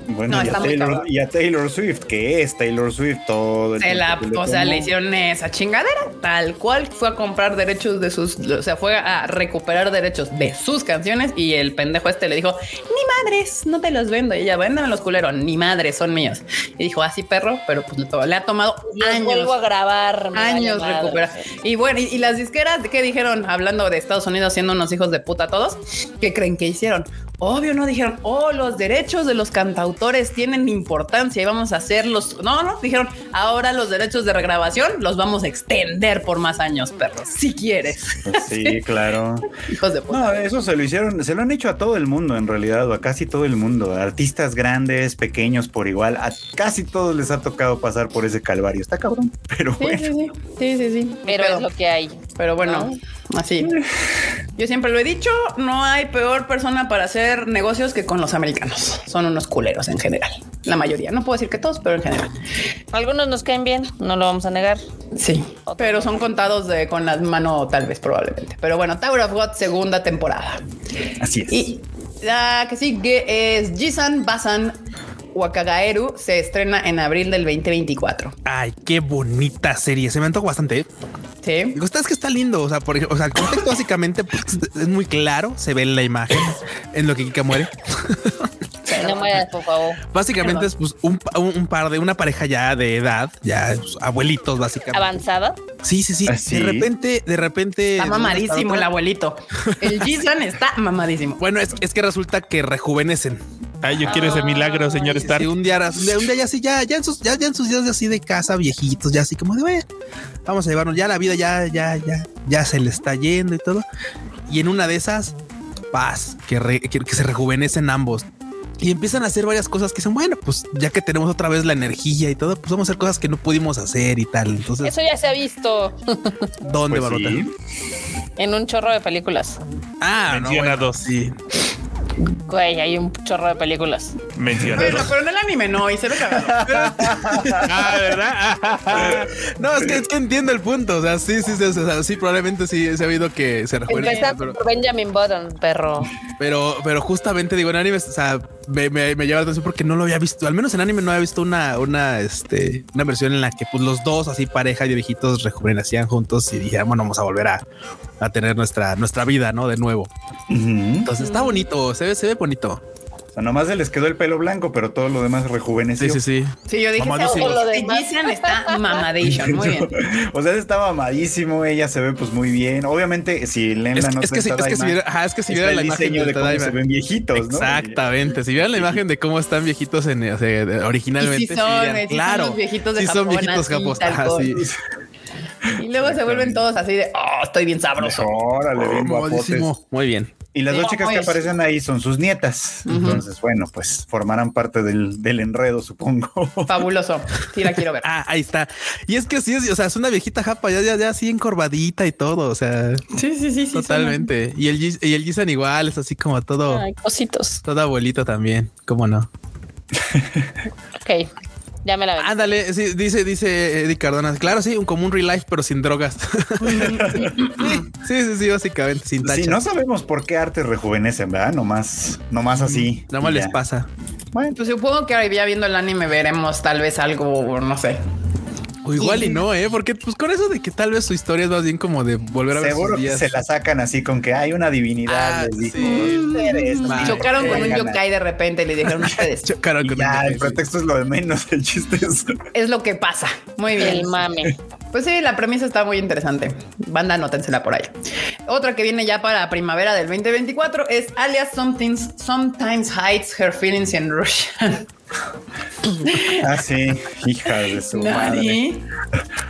Bueno, No, y, a Taylor, cabrón. y a Taylor Swift, que es Taylor Swift todo el Se la, o sea, le hicieron esa chingadera, tal cual fue a comprar derechos de sus, o sea, fue a recuperar derechos de sus canciones y el pendejo este le dijo, ni madres, no te los vendo. Y ella, véndame los culeros, ni madres, son míos. Y dijo, así perro, pero pues le, ha tomado Los años. vuelvo a grabar. me Años vale recuperar. Y bueno, y, y las disqueras, ¿qué dijeron? Hablando de Estados Unidos siendo unos hijos de puta todos, ¿qué creen que hicieron? Obvio, no dijeron, oh, los derechos de los cantautores tienen importancia y vamos a hacerlos. No, no, dijeron, ahora los derechos de regrabación los vamos a extender por más años, perros, si quieres. Pues sí, claro. Hijos de puta. No, eso se lo hicieron, se lo han hecho a todo el mundo en realidad, o a casi todo el mundo, artistas grandes, pequeños por igual, a casi todos les ha tocado pasar por ese calvario. Está cabrón, pero Sí, bueno. sí, sí, sí, sí, sí. Pero es lo que hay. Pero bueno, así. Yo siempre lo he dicho, no hay peor persona para hacer negocios que con los americanos. Son unos culeros en general. La mayoría. No puedo decir que todos, pero en general. Algunos nos caen bien, no lo vamos a negar. Sí, pero son contados de con las manos tal vez probablemente. Pero bueno, Tower of God segunda temporada. Así es. Y la que sigue es Jisan Basan Wakagaeru. Se estrena en abril del 2024. Ay, qué bonita serie. Se me antojó bastante. ¿eh? Sí. Digo, está- es que está lindo. O sea, por o sea, el contexto básicamente pues, es muy claro. Se ve en la imagen en lo que Kika muere. No mueras, por favor. Básicamente es pues, un, un- par de una pareja ya de edad, ya pues, abuelitos, básicamente. Avanzada. Sí, sí, sí. ¿Ah, sí? De repente, de repente. Está de mamadísimo el abuelito. El Jisan está mamadísimo. Bueno, es, es que resulta que rejuvenecen. Ay, yo quiero ese milagro, señor Sí, Stark. sí, un día, un día ya así, ya, ya en sus, ya, ya en sus días así de casa, viejitos, ya así como de, "Bueno, vamos a llevarnos, ya la vida ya, ya, ya, ya se le está yendo y todo. Y en una de esas, paz, que, re- que, que se rejuvenecen ambos. Y empiezan a hacer varias cosas que dicen, bueno, pues ya que tenemos otra vez la energía y todo, pues vamos a hacer cosas que no pudimos hacer y tal. Entonces, Eso ya se ha visto ¿dónde, Pues Barota? sí. en un chorro de películas. Ah, no, bueno, dos. sí. Güey, hay un chorro de películas. Menciona Bueno, pero en el anime no, y se ve cagado. Ah, ¿verdad? No, es que, es que entiendo el punto. O sea, sí, sí, sí, o sea, sí, probablemente sí se ha habido que se. Empezando pero- por Benjamin Button, perro. Pero, pero justamente digo, en animes, o sea, me, me, me lleva la atención porque no lo había visto. Al menos en anime no había visto una, una, este, una versión en la que pues los dos así pareja de viejitos rejuvenecían juntos y dijeran, bueno, vamos a volver a, a tener nuestra, nuestra vida, ¿no? De nuevo. Entonces está bonito, se ve, se ve bonito. Sea, nomás se les quedó el pelo blanco, pero todo lo demás rejuveneció. Sí, sí, sí. Sí, yo dije. "Oh, Lo este demás". Jisan está mamadation. Muy bien. o sea, está mamadísimo, ella se ve pues muy bien. Obviamente, si leen la es nota que, si, de es que si viera, ajá, es que si está viera el la imagen diseño de de cómo se ven viejitos, ¿no? Exactamente. Si vieran la imagen de cómo están viejitos en, o sea, de- originalmente, Y sí son, dirían, sí son claro, los viejitos de sí son Japón, viejitos sí. Y luego se vuelven todos así de, oh, estoy bien sabroso. Órale, bien guapotes. Comodísimo. Muy bien. Y las dos chicas que pues. aparecen ahí son sus nietas. Entonces, bueno, pues formarán parte del, del enredo, supongo. Fabuloso. Sí, la quiero ver. Ah, ahí está. Y es que sí, es, o sea, es una viejita japa, ya, ya, ya así encorvadita y todo. O sea, Sí, sí, sí, sí. totalmente. Y el, Gis- y el Gisan igual, es así como todo, Ay, cositos. todo abuelito también. ¿Cómo no? Ok, ya me la ven. Ándale, sí, dice, dice Eddie Cardona. Claro, sí, un como un real life, pero sin drogas. sí, sí, sí, básicamente, sin tacha. Sí, no sabemos por qué artes rejuvenecen, ¿verdad? Nomás, nomás así. Nada más y les pasa. Bueno, Pues supongo que ya viendo el anime veremos tal vez algo, no sé. O igual y no, ¿eh? Porque pues con eso de que tal vez su historia es más bien como de volver a ver seguro sus que días. se la sacan así con que hay una divinidad. Ah, les dijo, sí. "Ustedes, Vale. Chocaron con un vengan a-". yokai de repente y le dijeron ustedes. Chocaron Y con ya, un el yokai, sí. pretexto es lo de menos, el chiste es. Es lo que pasa. Muy bien. El mame. Pues sí, la premisa está muy interesante. Banda, anótensela por ahí. Otra que viene ya para primavera del 2024 es Alias Something's, Sometimes Hides Her Feelings in Russian. Ah, sí, hija de su madre.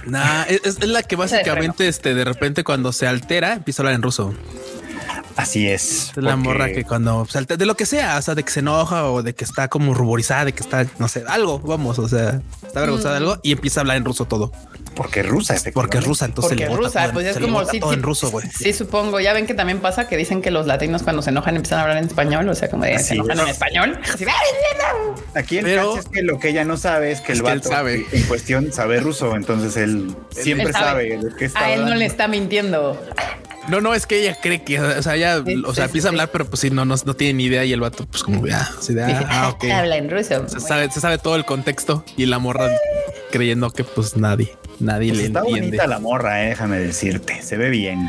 Nah, es, es la que básicamente, este, de repente cuando se altera, empieza a hablar en ruso. Así es. Es la porque- morra que cuando se altera, de lo que sea, o sea, de que se enoja o de que está como ruborizada, de que está, no sé, algo, vamos, o sea, está avergonzada de algo y empieza a hablar en ruso todo. Porque es rusa, este Porque es rusa, entonces Porque rusa, todo, pues es como sí, todo sí, en ruso, güey. Sí, supongo. Ya ven que también pasa que dicen que los latinos cuando se enojan empiezan a hablar en español, o sea, como de se enojan es. en español. Así, Aquí el Pero- caso es que lo que ella no sabe es que el que vato sabe. en cuestión sabe ruso, entonces él siempre Él sabe. sabe de qué está a él no le está mintiendo. No, no, es que ella cree que, o sea, ella, Sí, o sea, sí, empieza a hablar, pero pues sí, no, no, no tiene ni idea y el vato, pues como, ah, ah, ok. Habla en ruso. Se sabe, se sabe todo el contexto y la morra creyendo que pues nadie, nadie Pues le está entiende. bonita la morra, eh, déjame decirte. Se ve bien.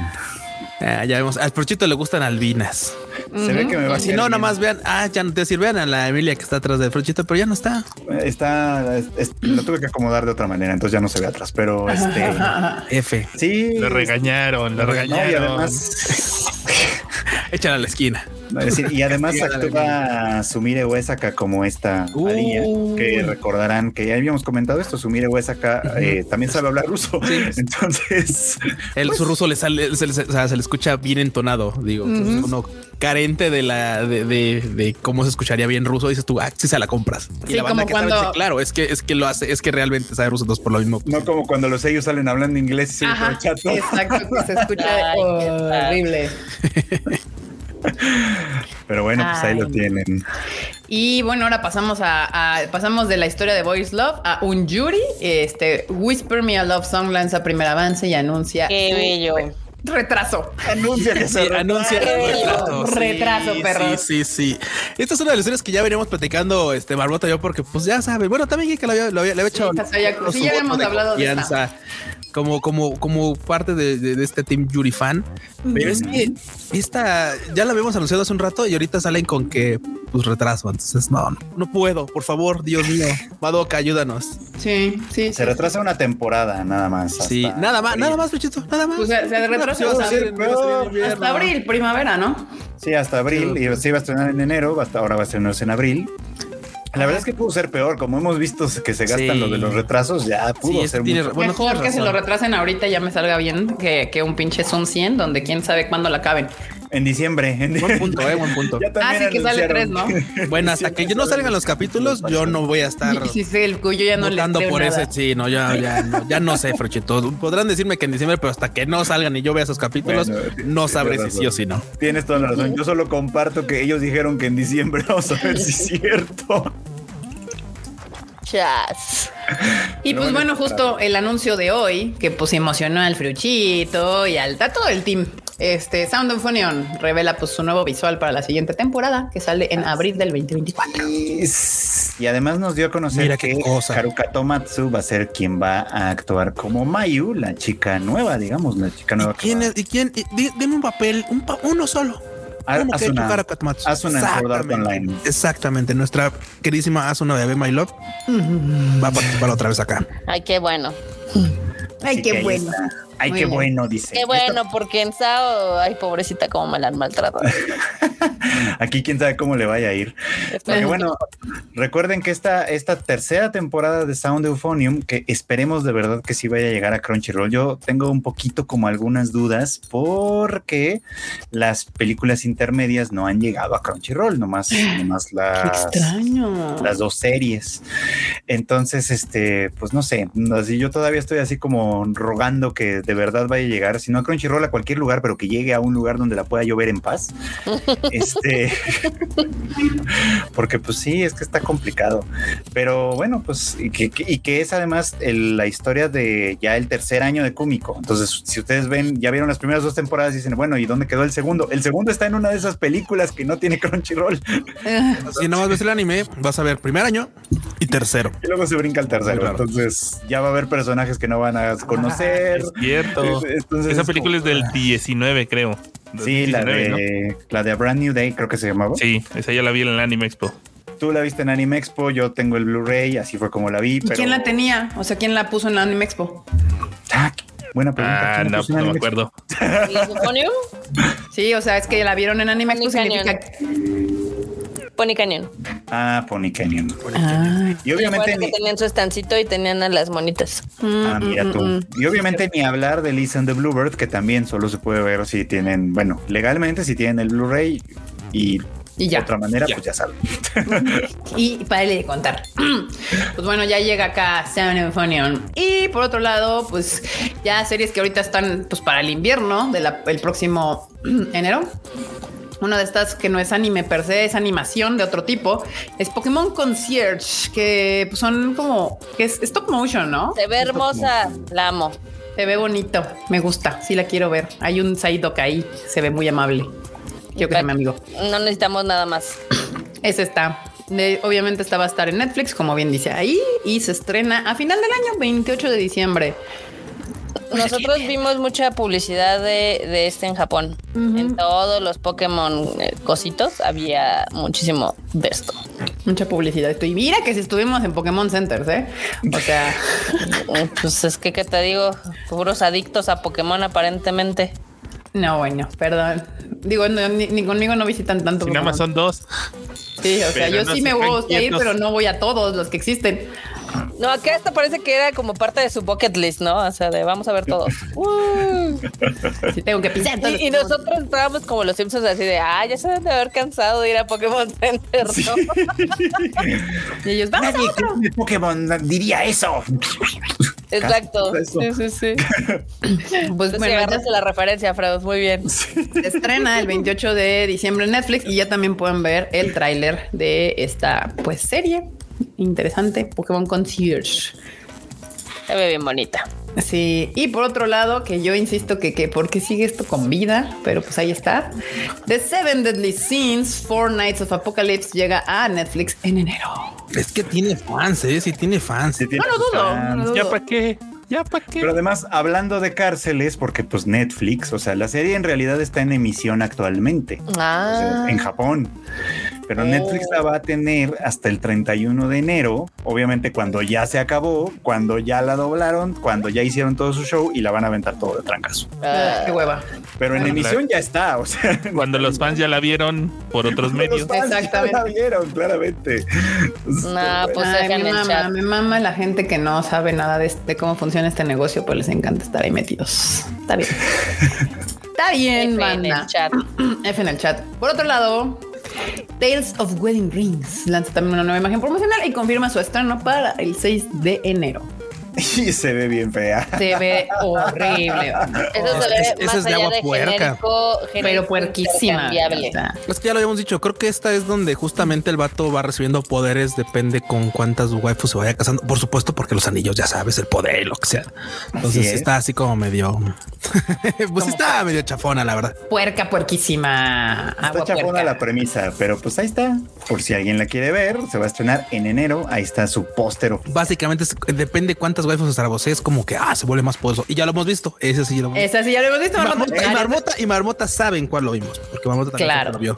Ah, ya vemos, al Prochito le gustan albinas. Se ve que me va a Si no, nada más vean, ah, ya no te decir, vean a la Emilia que está atrás del Prochito, pero ya no está. Está, es- es- lo tuve que acomodar de otra manera, entonces ya no se ve atrás, pero este F. sí. Lo regañaron, lo No, y regañaron. además Échala a la esquina. No, es decir, y además actúa Sumire Uesaka como esta María, que recordarán que ya habíamos comentado esto, Sumire Uesaka eh, también sabe hablar ruso, entonces El su ruso le sale, se, le- o sea, se le escucha bien entonado. Digo, entonces uno carente de la de, de- de cómo se escucharía bien ruso, dices tú, ah, sí se la compras. Y Sí, la banda como que cuando- dice, claro, es que es que lo hace, es que realmente sabe ruso, entonces por lo mismo. no como cuando los sellos salen hablando inglés y se exacto, que se escucha Ay, horrible. Pero bueno, pues ahí lo Ay. tienen. Y bueno, ahora pasamos a, a- pasamos de la historia de Boys Love a un Yuri. Este Whisper Me a Love Song lanza primer avance y anuncia Qué bello. retraso. Anuncia que Sí, se anuncia Qué retraso. Sí, Retraso, perro. Sí, sí, sí. Esta es una de las historias que ya veníamos platicando, este Barbota y yo, porque pues ya sabes, bueno, también que lo había, lo había, le había echado. o sea, ya- su sí, ya habíamos de hablado de confianza Como, como, como parte de, de- de este team Yuri fan. Pero es que esta ya la habíamos anunciado hace un rato y ahorita salen con que pues retraso. Entonces, no, no, no puedo, por favor, Dios mío. Madoka, ayúdanos. Sí, sí. Se retrasa una temporada nada más. Sí, nada más, abril. nada más, Pechito, nada más. Pues se, se retrasa sí, hasta abril, primavera, ¿no? Sí, hasta abril. Y se iba a estrenar en enero, hasta ahora va a estrenarse en abril. La verdad es que pudo ser peor, como hemos visto que se gastan Sí. lo de los retrasos, ya pudo Sí, ser tiene- mucho. Bueno, Mejor que se lo retrasen ahorita ya me salga bien que, que un pinche Zoom 100 donde quién sabe cuándo la acaben. En diciembre. En Buen punto, eh, buen punto. Ya Ah, que sale tres, ¿no? Bueno, hasta que yo no salgan los capítulos, yo no voy a estar Sí, sí, el cuyo ya no le por nada. ese. Sí, no, ya, ya, no, ya no sé, Frochito. Podrán decirme que en diciembre, pero hasta que no salgan y yo vea esos capítulos, Bueno, no sabré si sí o si no. Tienes toda la razón. Yo solo comparto que ellos dijeron que en diciembre vamos a ver si es cierto. Chas. Y Pero pues bueno, bueno, justo el anuncio de hoy, que pues emocionó al Fruchito y al a todo el team. Este Sound of Union revela pues su nuevo visual para la siguiente temporada que sale en abril del 2024. Y, y además nos dio a conocer Mira que cosa. Haruka Tomatsu va a ser quien va a actuar como Mayu, la chica nueva, digamos, la chica ¿Y nueva. que quién es? ¿Y quién? y di- dime un papel, un pa- uno solo. A- Uno que ha hecho Asuna. Asuna Exactamente. Online. Exactamente. Nuestra queridísima Asuna bebé My Love va a participar otra vez acá. Ay, qué bueno. Ay, qué bueno. está. Ay, Muy qué bien. bueno, dice. Qué bueno, porque en Sao, ay, pobrecita, cómo me la han maltratado. Aquí quién sabe cómo le vaya a ir. Porque bueno, recuerden que esta, esta tercera temporada de Sound Euphonium, que esperemos de verdad que sí vaya a llegar a Crunchyroll. Yo tengo un poquito como algunas dudas porque las películas intermedias no han llegado a Crunchyroll, nomás, nomás Qué las, extraño. las dos series. Entonces, este, pues no sé, así yo todavía estoy así como rogando que de verdad vaya a llegar, si no a Crunchyroll a cualquier lugar, pero que llegue a un lugar donde la pueda yo ver en paz. este, porque pues sí, es que está complicado. Pero bueno, pues y que, y que es además el- la historia de ya el tercer año de Kumiko. Entonces, si ustedes ven, ya vieron las primeras dos temporadas y dicen, bueno, ¿y dónde quedó el segundo? El segundo está en una de esas películas que no tiene Crunchyroll. Si nada más ves el anime, vas a ver primer año y tercero. Y luego se brinca al tercero. Entonces ya va a haber personajes que no van a conocer. Cierto. Entonces, Esa es película es del 19, creo. Sí, la 19, ¿no? de, la de A Brand New Day, creo que se llamaba. Sí, esa ya la vi en el Anime Expo. Tú la viste en Anime Expo, yo tengo el Blu-ray, así fue como la vi. ¿Y Pero... quién la tenía? O sea, ¿quién la puso en la Anime Expo? Ah, buena pregunta. Ah, ¿Quién la no, no me acuerdo. ¿Y? Sí, o sea, es que la vieron en Anime Expo significa Pony Canyon. Ah, Pony Canyon. Y obviamente Recuerdo ni, que tenían su estancito y tenían a las monitas. ah, mira Mm, tú. mm, mm. Y obviamente ni hablar de Lisa and the Bluebird, que también solo se puede ver si tienen, bueno, legalmente si tienen el Blu-ray y Y ya. de otra manera, Ya. pues ya saben. Y para de contar. Pues bueno, ya llega acá of Union. Y por otro lado, pues ya series que ahorita están pues para el invierno del próximo enero. Una de estas que no es anime per se, es animación de otro tipo, es Pokémon Concierge, que pues, son como, que es stop motion, ¿no? Se ve hermosa, la amo. Se ve bonito, me gusta, sí la quiero ver. Hay un Psyduck ahí, se ve muy amable. Quiero que sea mi amigo. No necesitamos nada más. Ese está. De- obviamente esta va a estar en Netflix, como bien dice ahí, y se estrena a final del año, 28 de diciembre. Nosotros vimos mucha publicidad de, de este en Japón. En todos los Pokémon eh, cositos había muchísimo de esto. Mucha publicidad. Y mira que si estuvimos en Pokémon Centers, ¿eh? O sea, Eh, Pues es que, ¿qué te digo? Puros adictos a Pokémon aparentemente. no, bueno, perdón. digo, no, ni, ni conmigo no visitan tanto. Nada más son dos. Sí, o sea, yo no sí me quedan gusta ir, pero no voy a todos los que existen. No, acá esto parece que era como parte de su bucket list, ¿no? O sea, de vamos a ver todos. Uh. Sí, tengo que pisar. todos Y, nosotros estábamos como los Simpsons así de, ah, ya se deben de haber cansado de ir a Pokémon Center, ¿no? Y ellos, vamos a otro. Pokémon diría eso. Exacto. Eso. Sí, sí, sí. Pues Entonces, sí, bueno, ya agarraste la referencia, Freud. Muy bien. se estrena el 28 de diciembre en Netflix y ya también pueden ver el tráiler de esta pues serie interesante, Pokémon Concierge. Se ve bien bonita. Sí, y por otro lado, que yo insisto que, que porque sigue esto con vida, pero pues ahí está. The Seven Deadly Sins, Four Nights of Apocalypse llega a Netflix en enero. Es que tiene fans, ¿eh? Sí, tiene fans. Sí, tiene No lo dudo, fans. no lo ¿Ya para qué? ¿Ya para qué? Pero además, hablando de cárceles, porque pues Netflix, o sea, la serie en realidad está en emisión actualmente o sea, Ah. en Japón. Pero Oh. Netflix la va a tener hasta el 31 de enero, obviamente cuando ya se acabó, cuando ya la doblaron, cuando ya hicieron todo su show y la van a aventar todo de trancazo. Ah. Qué hueva. Pero en emisión ya está, o sea, Cuando los fans ya la vieron por otros medios. los fans ya Exactamente. la vieron, claramente. No, pues Ay, mi mamá, me mama la gente que no sabe nada de, de cómo funciona este negocio, pues les encanta estar ahí metidos. Está bien. Está bien, F en banda. el chat. F en el chat. Por otro lado, Tales of Wedding Rings lanza también una nueva imagen promocional y confirma su estreno para el 6 de enero. Y se ve bien fea. Se ve horrible. Eso se Es- ve esa más es de allá agua de puerca. genérico, Pero puerquísima. intercambiable. o sea, Es que ya lo habíamos dicho. Creo que esta es donde justamente el vato va recibiendo poderes. Depende con cuántas waifus se vaya casando. Por supuesto, porque los anillos ya sabes, el poder y lo que sea. Entonces es. está así como medio. pues está medio chafona, la verdad. puerca, puerquísima. Está Agua chafona puerca. la premisa, pero pues ahí está. Por si alguien la quiere ver, se va a estrenar en enero. Ahí está su póster. Básicamente es- depende cuántas waifus se es como que ah, se vuelve más poderoso. Y ya lo hemos visto. Ese sí ya lo hemos visto. Esa sí ya lo hemos visto. Marmota, Marmota, y Marmota y Marmota saben cuál lo vimos, porque Marmota también Claro. lo vio.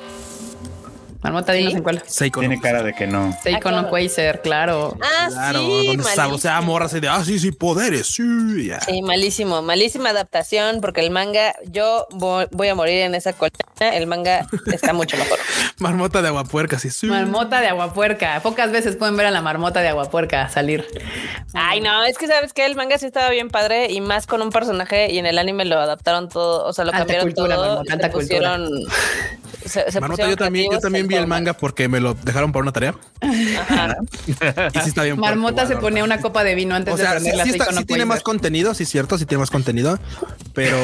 Marmota, dinos ¿Sí? en cuál. Seiko Tiene no. cara de que no. Seiko Ah, no claro. Quasar, claro. Ah, Claro, sí, donde se sabrosea malísimo. morras y de ah, sí, sí, poderes. Sí, malísimo, malísima adaptación porque el manga, yo vo- voy a morir en esa colina, el manga está mucho mejor. Marmota de aguapuerca, sí, sí. Marmota de aguapuerca. Pocas veces pueden ver a la marmota de aguapuerca salir. Ay, no, es que sabes que el manga sí estaba bien padre y más con un personaje y en el anime lo adaptaron todo, o sea, lo Alta cambiaron cultura, todo, Marmota, y se alta cultura. pusieron se, se Marmota, pusieron yo también, yo también vi el manga porque me lo dejaron para una tarea. Ajá. Y sí está bien. Marmota se ponía ¿verdad? una copa de vino antes O sea, de sí, sí está- Seiko no sí tiene Quasar. más contenido, sí, cierto, sí tiene más contenido, pero,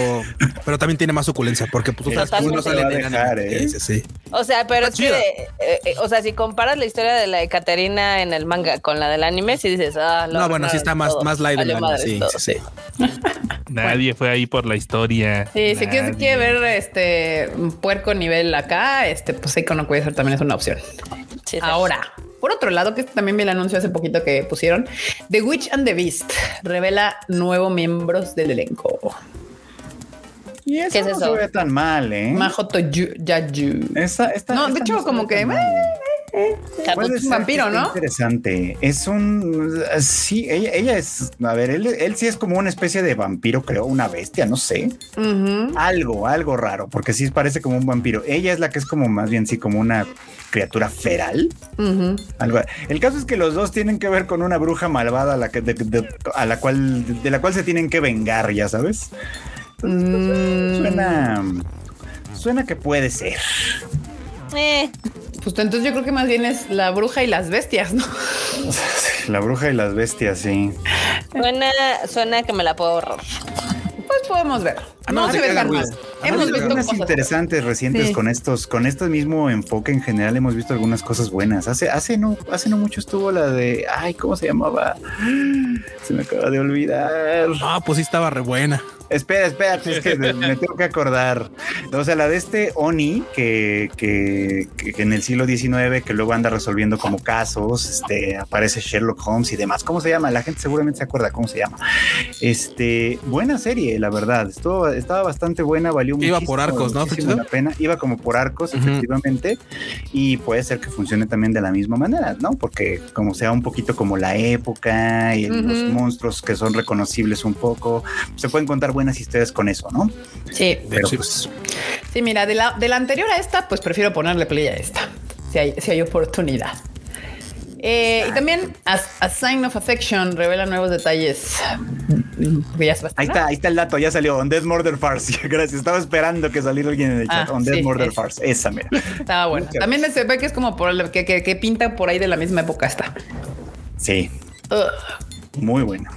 pero también tiene más suculencia porque pues, otras tú no a en dejar, anime. ¿eh? Sí. O sea, pero es chida. que, eh, eh, o sea, si comparas la historia de la de Caterina en el manga con la del anime, sí dices, ah, lo No, bueno, sí está más, todo. más light sí, sí, sí. Nadie fue ahí por la historia. Sí, si quieres quiere ver este puerco nivel acá, este pues Seiko no Quasar también es una opción. Sí. Ahora, por otro lado, que también vi el anuncio hace poquito que pusieron, The Witch and the Beast revela nuevos miembros del elenco. Y eso ¿Qué es no eso? se ve tan mal, ¿eh? Majo Toyu Yayu. Esta, esta- No, de esta hecho, se como que, eh, mal. Caput- Puede un ser vampiro, ¿no? Interesante. Es un. Sí, ella, ella es. A ver, él, él sí es como una especie de vampiro, creo, una bestia, no sé. Algo, algo raro, porque sí parece como un vampiro. Ella es la que es como más bien, sí, como una criatura feral. Algo. El caso es que los dos tienen que ver con una bruja malvada a la, que, de, de- a la cual, de la cual se tienen que vengar, ya sabes. Mm, Suena. Suena que puede ser. Eh, Pues entonces yo creo que más bien es la bruja y las bestias, ¿no? La bruja y las bestias, sí. suena, suena que me la puedo ahorrar. Pues podemos ver. No se ve tan mal. Hemos visto unas cosas. interesantes recientes Sí. con estos, con este mismo enfoque en general hemos visto algunas cosas buenas. Hace, hace no, hace no mucho estuvo la de, ay, ¿cómo se llamaba? Se me acaba de olvidar. Ah, pues sí estaba re buena. Espera, espera, es que me tengo que acordar. O sea, la de este Oni que, que, que en el siglo XIX, que luego anda resolviendo como casos, este, aparece Sherlock Holmes y demás. ¿Cómo se llama? La gente seguramente se acuerda cómo se llama. Este, buena serie, la verdad. Estuvo, estaba bastante buena, valió Iba muchísimo, por arcos, ¿no, la pena. Iba como por arcos, Ujú. efectivamente. Y puede ser que funcione también de la misma manera, ¿no? Porque como sea un poquito como la época y los Ujú. monstruos que son reconocibles un poco, se pueden contar buenas historias con eso, ¿no? Sí, Pero Sí. pues, sí, mira, de la, de la anterior a esta, pues prefiero ponerle play a esta, si hay, si hay oportunidad. Eh, y también a, a Sign of Affection revela nuevos detalles. A Ahí está, ahí está el dato, ya salió. On Dead Murder Farce. Gracias. Estaba esperando que saliera alguien en el chat. Ah, On Dead sí, Murder. Farce. Esa, mira. Estaba bueno. También se ve que es como por el- que, que, que pinta por ahí de la misma época esta. Sí, Ugh. muy bueno.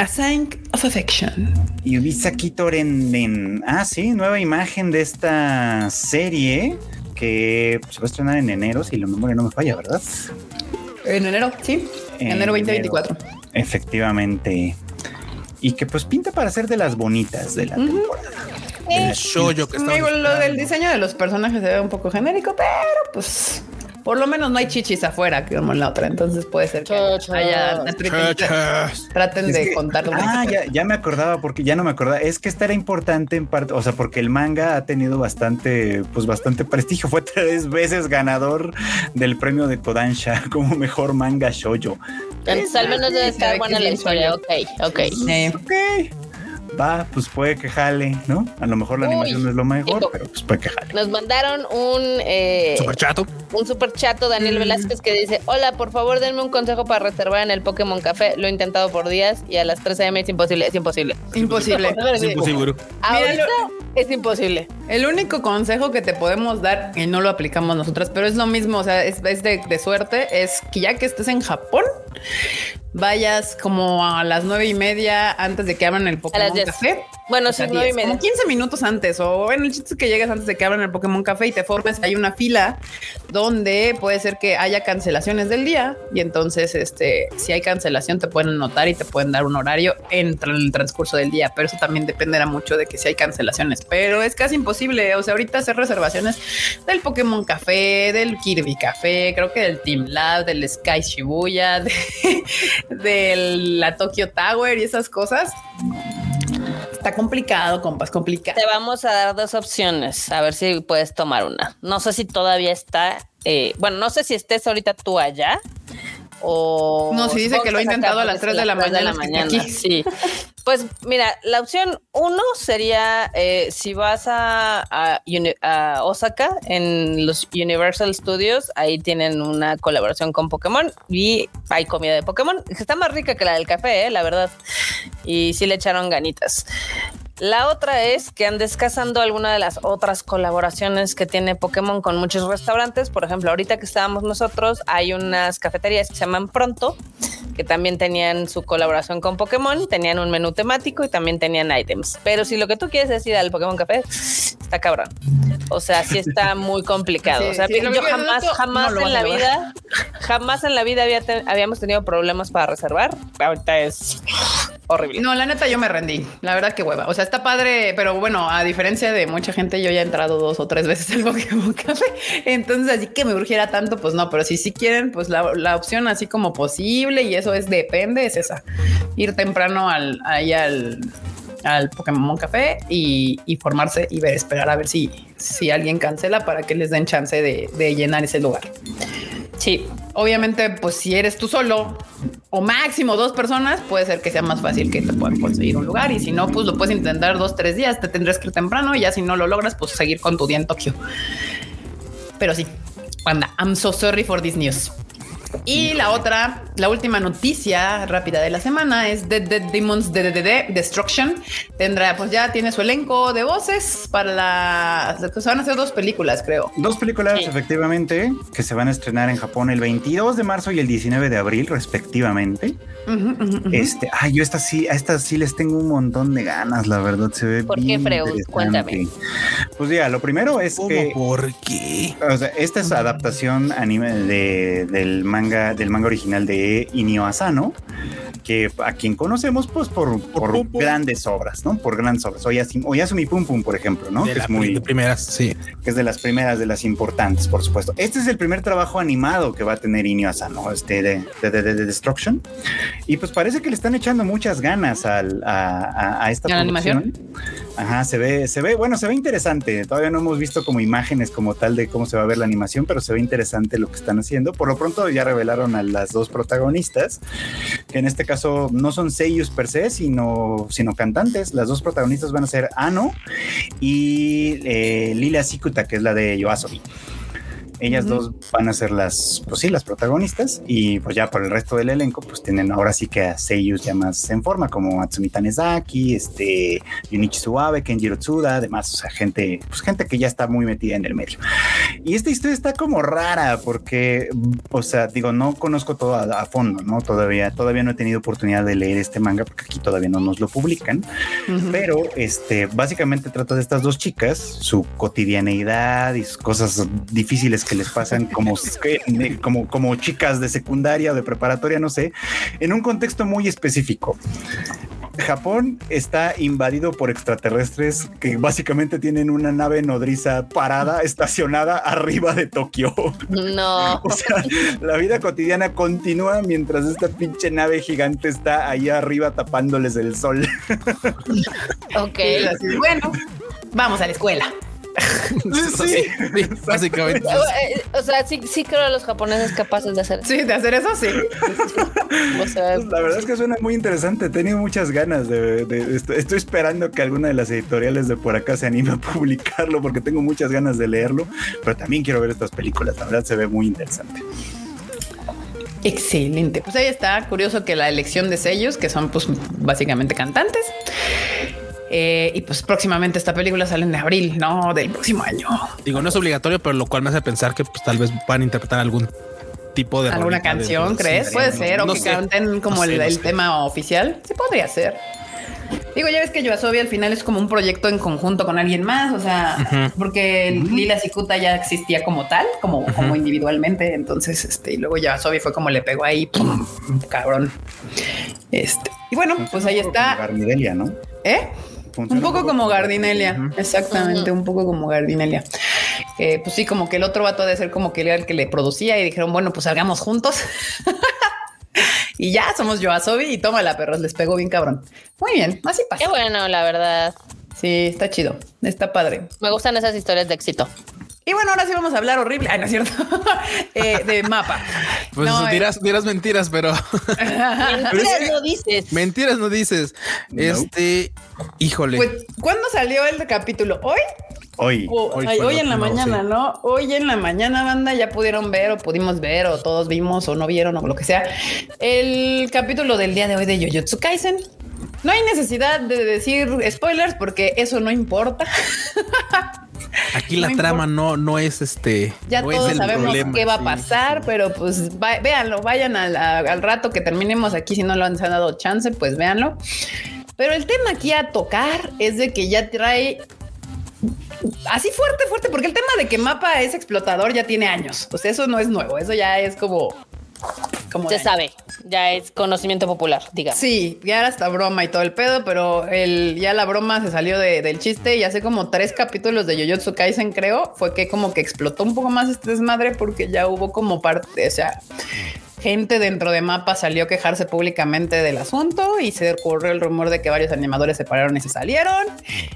A Sign of Affection. Y Ubisa Kitor en, en- Ah, sí, nueva imagen de esta serie que se va a estrenar en enero, si la memoria no me falla, ¿verdad? En enero, sí. En enero 2024. Efectivamente. Y que pues pinta para ser de las bonitas de la temporada. El shoujo que estaba. Digo, lo del diseño de los personajes se ve un poco genérico, pero pues por lo menos no hay chichis afuera que como en la otra. Entonces puede ser que haya traten Es de que- contar una Ah, ya, ya me acordaba porque ya no me acordaba. Es que esta era importante en parte, o sea, porque el manga ha tenido bastante, pues bastante prestigio. Fue tres veces ganador del premio de Kodansha como mejor manga shoujo. Entonces, al menos debe estar buena la sí, historia. Ok, ok. Eh, Ok. Va, pues puede que jale, ¿no? A lo mejor la Uy, animación no es lo mejor, pero pues puede que jale. Nos mandaron un eh, Super chato. un super chato Daniel Velázquez que dice, hola, por favor denme un consejo para reservar en el Pokémon Café. Lo he intentado por días y a las 3 am es imposible, es imposible. imposible. Es imposible. Ahorita es imposible. El único consejo que te podemos dar, y no lo aplicamos nosotras, pero es lo mismo, o sea, es, es de, de suerte, es que ya que estés en Japón, vayas como a las nueve y media antes de que abran el Pokémon 10. Café. Bueno, sí, nueve y 10, media. Como 15 minutos antes, o bueno, el chiste es que llegues antes de que abran el Pokémon Café y te formes. Hay una fila donde puede ser que haya cancelaciones del día y entonces, este, si hay cancelación, te pueden anotar y te pueden dar un horario en tra- el transcurso del día. Pero eso también dependerá mucho de que si hay cancelaciones. Pero es casi imposible. O sea, ahorita hacer reservaciones del Pokémon Café, del Kirby Café, creo que del Team Lab, del Sky Shibuya, de, de la Tokyo Tower y esas cosas. Está complicado, compas, complicado. Te vamos a dar dos opciones, a ver si puedes tomar una. No sé si todavía está, eh, bueno, no sé si estés ahorita tú allá o... No, sí dice que lo ha intentado a las porque 3 de la las 3 mañana. Sí. Pues mira, la opción uno sería eh, si vas a, a a Osaka en los Universal Studios, ahí tienen una colaboración con Pokémon y hay comida de Pokémon. que Está más rica que la del café, eh, la verdad. Y sí le echaron ganitas. La otra es que andes cazando alguna de las otras colaboraciones que tiene Pokémon con muchos restaurantes. Por ejemplo, ahorita que estábamos nosotros, hay unas cafeterías que se llaman Pronto, que también tenían su colaboración con Pokémon, tenían un menú temático y también tenían items. Pero si lo que tú quieres es ir al Pokémon Café, está cabrón. O sea, sí está muy complicado. Sí, o sea, sí, yo jamás, jamás no en la lograr. vida, jamás en la vida había habíamos tenido problemas para reservar. Ahorita es No, la neta yo me rendí. La verdad que hueva. O sea, está padre, pero bueno, a diferencia de mucha gente, yo ya he entrado dos o tres veces al Pokémon Café. Entonces, así que me urgiera tanto, pues no. Pero si sí quieren, pues la, la opción así como posible y eso es depende, es esa. Ir temprano al, al, al Pokémon Café y, y formarse y ver, esperar a ver si, si alguien cancela para que les den chance de, de llenar ese lugar. Sí, Obviamente, pues si eres tú solo o máximo dos personas, puede ser que sea más fácil que te puedan conseguir un lugar. Y si no, pues lo puedes intentar dos, tres días, te tendrás que ir temprano y ya si no lo logras, pues seguir con tu día en Tokio. Pero sí, anda, I'm so sorry for this news. Y la otra, la última noticia rápida de la semana es Dead Dead Demons DDD Destruction. Tendrá, pues ya tiene su elenco de voces para la. Se van a hacer dos películas, creo. Dos películas, Sí. efectivamente, que se van a estrenar en Japón el 22 de marzo y el 19 de abril, respectivamente. Este, ay, yo estas sí, a estas sí les tengo un montón de ganas, la verdad, se ve ¿Por qué, bien Freud? interesante. Cuéntame. Pues ya, lo primero es ¿Cómo? que ¿Por qué? o sea, esta es adaptación anime de, del manga del manga original de Inio Asano, que a quien conocemos pues por, por Pum Pum. grandes obras, ¿no? Por grandes obras. Oyasumi, Oyasumi Pum Pum, por ejemplo, ¿no? De, Que la es muy de primeras, sí. que es de las primeras, de las importantes, por supuesto. Este es el primer trabajo animado que va a tener Inio Asano, este de, de, de- de Destruction. Y pues parece que le están echando muchas ganas al- a, a- a esta ¿A la producción. Ajá, se ve, se ve, bueno, se ve interesante. Todavía no hemos visto como imágenes como tal de cómo se va a ver la animación, pero se ve interesante lo que están haciendo. Por lo pronto ya revelaron a las dos protagonistas, que en este caso no son seiyus per se, sino, sino cantantes. Las dos protagonistas van a ser Ano y eh, Lilia Sikuta, que es la de Yoasobi. Ellas dos van a ser las, pues sí, las protagonistas y pues ya por el resto del elenco pues tienen ahora sí que a seiyus ya más en forma como Atsumi Tanezaki, este Junichi Suabe, Kenjiro Tsuda, además, o sea, gente, pues gente que ya está muy metida en el medio. Y esta historia está como rara porque, o sea, digo, no conozco todo a, a fondo, ¿no? Todavía, todavía no he tenido oportunidad de leer este manga porque aquí todavía no nos lo publican, pero este, básicamente trata de estas dos chicas, su cotidianeidad y sus cosas difíciles que les pasan como, como, como chicas de secundaria o de preparatoria, no sé, en un contexto muy específico. Japón está invadido por extraterrestres que básicamente tienen una nave nodriza parada, estacionada arriba de Tokio. No. O sea, la vida cotidiana continúa mientras esta pinche nave gigante está ahí arriba tapándoles el sol. Ok. Así, bueno, vamos a la escuela. Sí, sí, básicamente. O, eh, o sea, sí, sí creo a los japoneses capaces de hacer eso. Sí, de hacer eso, sí. O sea, La verdad es que suena muy interesante. He tenido muchas ganas de, de- estoy, estoy esperando que alguna de las editoriales de por acá se anime a publicarlo porque tengo muchas ganas de leerlo, pero también quiero ver estas películas. La verdad se ve muy interesante. Excelente. Pues ahí está. Curioso que la elección de sellos, que son pues básicamente cantantes. Eh, y pues próximamente esta película sale en abril, no del próximo año. Digo, no es obligatorio, pero lo cual me hace pensar que pues, tal vez van a interpretar algún tipo de ¿Alguna canción, crees? Sí, Puede no- ser, o no que sé. canten como No sé, el, no el sé. tema oficial. Sí, podría ser. Digo, ya ves que Yoasobi al final es como un proyecto en conjunto con alguien más, o sea, porque el Lila Sikuta ya existía como tal, como, como individualmente, entonces, este, y luego Yoasobi fue como le pegó ahí, pum, cabrón. Este, y bueno, pues ahí está, Garnidelia, ¿no? ¿eh? Funciona Un poco como Gardinelia, exactamente, un poco como Gardinelia. Eh, pues sí, como que el otro vato de ser como que era el que le producía y dijeron, bueno, pues salgamos juntos. y ya somos Yoasobi y tómala, perros, les pegó bien cabrón. Muy bien, así pasa. qué bueno, la verdad. Sí, está chido, está padre. Me gustan esas historias de éxito. Y bueno, ahora sí vamos a hablar horrible. Ay, no es cierto. Eh, de mapa. Pues No, eh, dirás, dirás mentiras, pero Mentiras no dices. mentiras no dices. No. Este, híjole. Pues, ¿cuándo salió el capítulo? ¿Hoy? Hoy. O- Hoy ay, hoy en la último, mañana, sí. ¿no? Hoy en la mañana, banda, ya pudieron ver o pudimos ver o todos vimos o no vieron o lo que sea. El capítulo del día de hoy de Jujutsu Kaisen. No hay necesidad de decir spoilers porque eso no importa. Aquí la trama no, no es este. Ya no todos sabemos problema, qué va a pasar, sí. pero pues va- véanlo, vayan al, al rato que terminemos aquí. Si no lo han dado chance, pues véanlo. Pero el tema aquí a tocar es de que ya trae así fuerte, fuerte, porque el tema de que Mapa es explotador ya tiene años. O sea, eso no es nuevo, eso ya es como. Como Se sabe, ya es conocimiento popular, digamos. Sí, ya era hasta broma y todo el pedo, pero el, ya la broma se salió de- del chiste y hace como tres capítulos de Jujutsu Kaisen, creo, fue que como que explotó un poco más este desmadre porque ya hubo como parte, o sea, gente dentro de Mapa salió a quejarse públicamente del asunto y se corrió el rumor de que varios animadores se pararon y se salieron.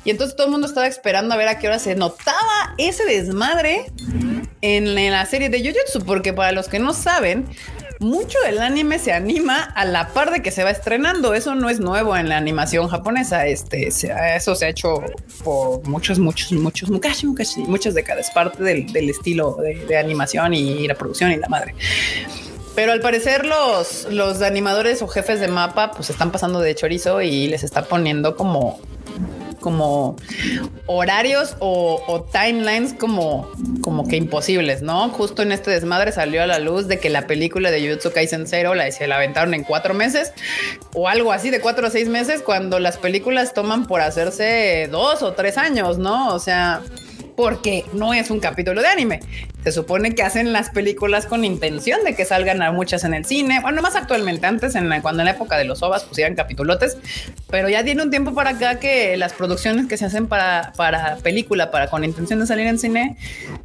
Y entonces todo el mundo estaba esperando a ver a qué hora se notaba ese desmadre en, en la serie de Jujutsu, porque para los que no saben, mucho del anime se anima a la par de que se va estrenando. Eso no es nuevo en la animación japonesa. Este, eso se ha hecho por muchos, muchos, muchos, muchas, muchas, muchas décadas. Parte del, del estilo de, de animación y la producción y la madre. Pero al parecer los, los animadores o jefes de mapa pues están pasando de chorizo y les está poniendo como como horarios o, timelines como, como que imposibles, ¿no? Justo en este desmadre salió a la luz de que la película de Jujutsu Kaisen Zero la, se la aventaron en cuatro meses o algo así de cuatro o seis meses cuando las películas toman por hacerse dos o tres años, ¿no? O sea, porque no es un capítulo de anime. Se supone que hacen las películas con intención de que salgan a muchas en el cine. Bueno, más actualmente, antes, en cuando en la época de los OVAs pusieran capitulotes, pero ya tiene un tiempo para acá que las producciones que se hacen para, para película, para con intención de salir en cine,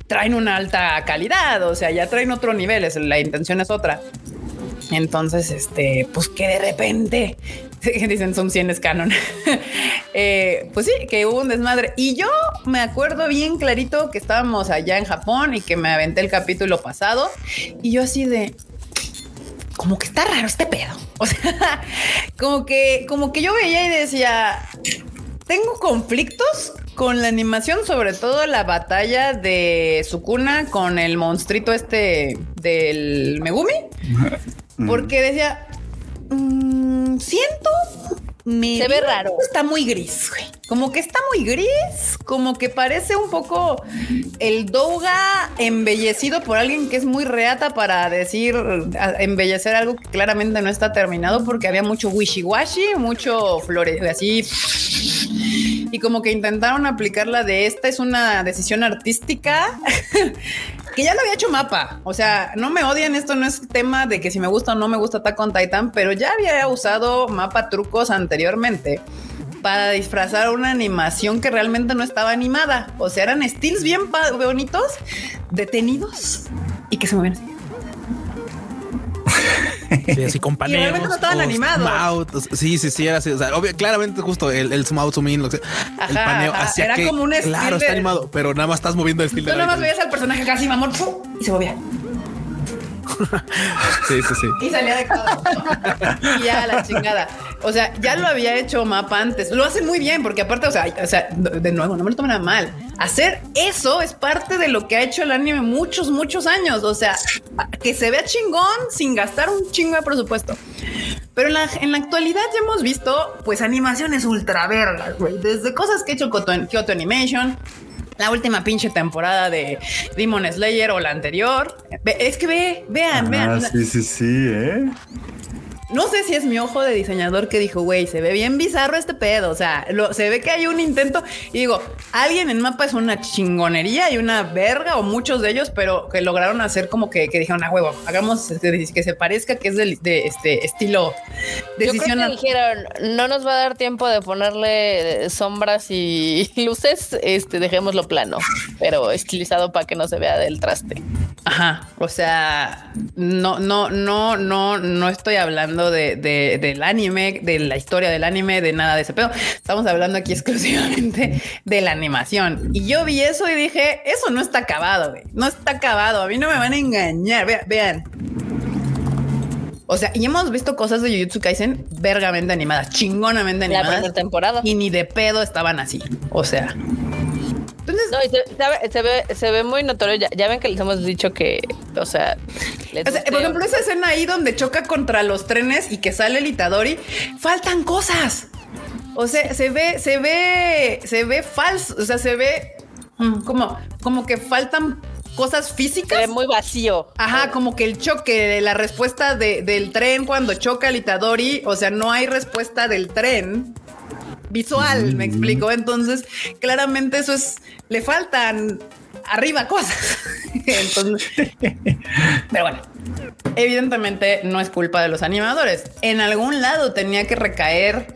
traen una alta calidad. O sea, ya traen otro nivel. La intención es otra. Entonces, este, pues que de repente dicen son 100 es canon. Eh, pues sí, que hubo un desmadre. Y yo me acuerdo bien clarito que estábamos allá en Japón y que me aventé el capítulo pasado y yo así de como que está raro este pedo. O sea, como que, como que yo veía y decía, tengo conflictos con la animación, sobre todo la batalla de Sukuna con el monstruito este del Megumi, porque decía, mm, siento se ve raro. Está muy gris, güey. Como que está muy gris, como que parece un poco el Douga embellecido por alguien que es muy reata para decir, embellecer algo que claramente no está terminado porque había mucho wishy-washy, mucho flores, así. Y como que intentaron aplicarla de esta es una decisión artística que ya lo había hecho mapa. O sea, no me odian, esto no es tema de que si me gusta o no me gusta Attack on Titan, pero ya había usado mapa trucos anteriormente para disfrazar una animación que realmente no estaba animada. O sea, eran steals bien bonitos, detenidos y que se así. Sí, así con paneos. no estaban animados. sí, sí, sí, era así. O sea, claramente justo el, el zoom out, zoom in, lo que, el paneo hacia Era como un Claro, está animado, pero nada más estás moviendo el estilo. Tú nada más veías al personaje casi mamón y se movía. Sí, sí, sí. Y salía de cada Y ya la chingada. O sea, ya lo había hecho mapa antes. Lo hace muy bien, porque aparte, o sea, o sea, de nuevo, no me lo tomen nada mal. Hacer eso es parte de lo que ha hecho el anime muchos, muchos años. O sea, que se vea chingón sin gastar un chingo de presupuesto. Pero en la, en la actualidad ya hemos visto, pues, animaciones ultra vergas, güey. Desde cosas que ha hecho Kyoto Animation, la última pinche temporada de Demon Slayer o la anterior. Es que ve, vean, ah, vean. Sí, sí, sí, ¿eh? No sé si es mi ojo de diseñador que dijo, güey, se ve bien bizarro este pedo. O sea, se ve que hay un intento. Y digo, alguien en mapa es una chingonería y una verga, o muchos de ellos, pero que lograron hacer como que, dijeron, a huevo, hagamos que se parezca que es de, este estilo. Decisión. Yo creo que dijeron, no nos va a dar tiempo de ponerle sombras y luces, este, dejémoslo plano, pero estilizado para que no se vea del traste. Ajá. O sea, no, no, no, no, no estoy hablando de, del anime, de la historia del anime, de nada de ese pedo. Estamos hablando aquí exclusivamente de la animación. Y yo vi eso y dije, eso no está acabado, güey. No está acabado. A mí no me van a engañar. vean. O sea, y hemos visto cosas de Jujutsu Kaisen vergamente animadas, chingonamente animadas. La temporada. Y ni de pedo estaban así. O sea, no, se, ve, se ve muy notorio. Ya, ven que les hemos dicho que, o sea, por ejemplo, esa escena ahí donde choca contra los trenes y que sale el Itadori, faltan cosas. O sea, se ve, se ve, se ve falso. O sea, se ve mm, como, como que faltan cosas físicas. Se ve muy vacío. Ajá, como que el choque, la respuesta del tren cuando choca el Itadori, o sea, no hay respuesta del tren visual, me explico. Entonces, claramente eso es, le faltan arriba cosas. Entonces, pero bueno, evidentemente no es culpa de los animadores. En algún lado tenía que recaer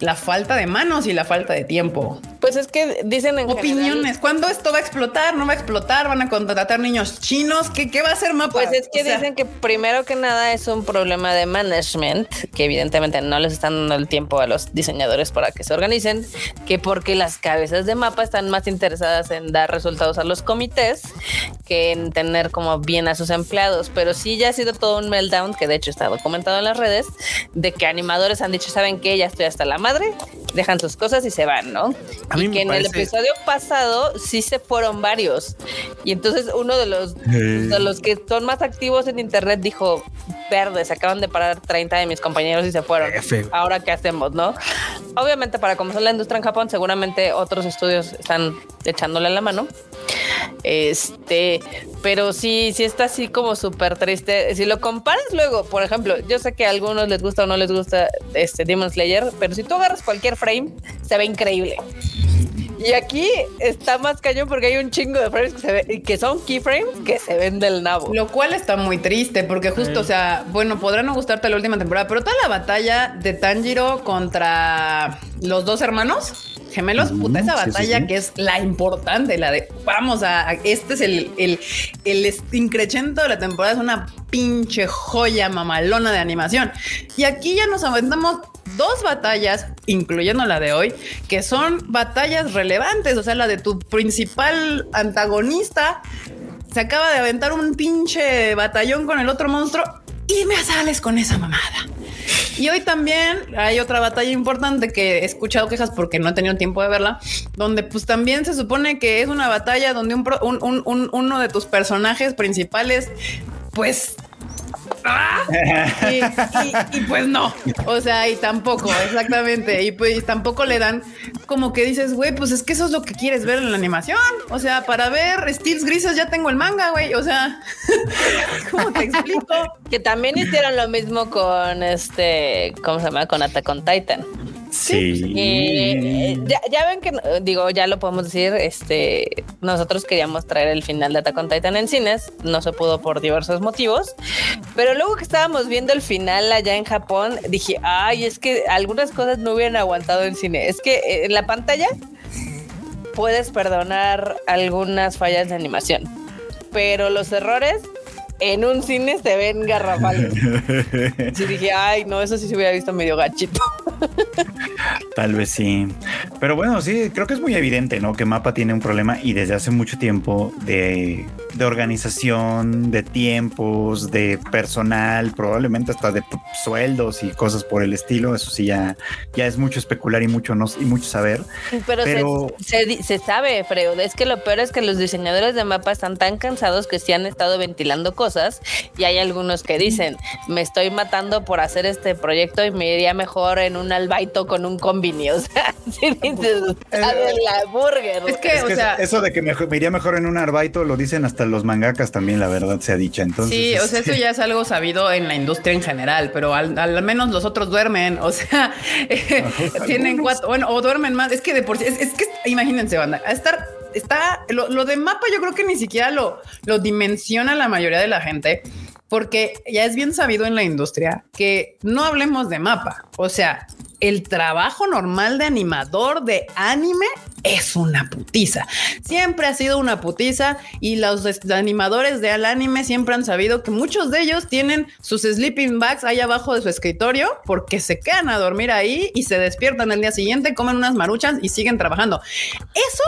la falta de manos y la falta de tiempo. Pues es que dicen en opiniones. ¿Cuándo esto va a explotar? ¿No va a explotar? ¿Van a contratar niños chinos? ¿Qué, qué va a hacer Mapa? Pues es que dicen que primero que nada es un problema de management, que evidentemente no les están dando el tiempo a los diseñadores para que se organicen, que porque las cabezas de Mapa están más interesadas en dar resultados a los comités que en tener como bien a sus empleados. Pero sí ya ha sido todo un meltdown, que de hecho está documentado en las redes, de que animadores han dicho, ¿saben qué? Ya estoy hasta la madre, dejan sus cosas y se van, ¿no? y que en el episodio pasado sí se fueron varios. Y entonces uno de los, de los que son más activos en internet dijo, verde, se acaban de parar 30 de mis compañeros y se fueron. Ahora qué hacemos, ¿no? Obviamente para comenzar la industria en Japón, seguramente otros estudios están echándole la mano. Este, pero sí, sí está así como súper triste. Si lo comparas luego, por ejemplo, yo sé que a algunos les gusta o no les gusta este Demon Slayer, pero si tú agarras cualquier frame, se ve increíble. Y aquí está más cañón porque hay un chingo de frames que, se ve, que son keyframes que se ven del nabo. Lo cual está muy triste porque justo, o sea, bueno, podrá no gustarte la última temporada, pero toda la batalla de Tanjiro contra los dos hermanos Gemelos, puta, esa sí, batalla sí. que es la importante, la de vamos a, a- este es el, el, el increchento de la temporada, es una pinche joya mamalona de animación. Y aquí ya nos aventamos dos batallas, incluyendo la de hoy, que son batallas relevantes, o sea, la de tu principal antagonista se acaba de aventar un pinche batallón con el otro monstruo y me sales con esa mamada. Y hoy también hay otra batalla importante que he escuchado quejas porque no he tenido tiempo de verla, donde pues también se supone que es una batalla donde un, uno de tus personajes principales pues... ¡ah! Y, y- y, pues no, o sea, y tampoco, exactamente, y pues tampoco le dan como que dices, güey, pues es que eso es lo que quieres ver en la animación, o sea, para ver Steels Grises ya tengo el manga, güey, o sea, ¿cómo te explico? Que también hicieron lo mismo con este, ¿cómo se llama? Con Attack on Titan. Sí. Eh, ya, ya ven que, eh, digo, ya lo podemos decir, este, nosotros queríamos traer el final de Attack Titan en cines, no se pudo por diversos motivos, pero luego que estábamos viendo el final allá en Japón, dije, ay, es que algunas cosas no hubieran aguantado en cine, es que eh, en la pantalla puedes perdonar algunas fallas de animación, pero los errores en un cine se ven garrafales. Sí dije, ay, no, eso sí se hubiera visto medio gachito. Tal vez sí. Pero bueno, sí, creo que es muy evidente, ¿no? Que Mapa tiene un problema y desde hace mucho tiempo de, de organización, de tiempos, de personal, probablemente hasta de sueldos y cosas por el estilo. Eso sí, ya, ya es mucho especular y mucho, no, y mucho saber. Pero, se- Pero- Se, di- se sabe, Freud. Es que lo peor es que los diseñadores de mapa están tan cansados que sí han estado ventilando cosas y hay algunos que dicen, me estoy matando por hacer este proyecto y me iría mejor en un albaito con un combini. O sea, si dices, "Sabe la burger. Es que, Es o que sea, eso de que me, me iría mejor en un arbaito lo dicen hasta los mangakas también, la verdad se ha dicho. Entonces, Sí, o sea, este, eso ya es algo sabido en la industria en general, pero al, al menos los otros duermen, o sea, tienen cuatro, bueno, o duermen más. Es que de por sí, es, es que imagínense, banda, a estar, está, lo, lo de mapa yo creo que ni siquiera lo, lo dimensiona la mayoría de la gente, porque ya es bien sabido en la industria que no hablemos de mapa, o sea, el trabajo normal de animador de anime es una putiza. Siempre ha sido una putiza y los animadores de al anime siempre han sabido que muchos de ellos tienen sus sleeping bags ahí abajo de su escritorio porque se quedan a dormir ahí y se despiertan el día siguiente, comen unas maruchas y siguen trabajando. Eso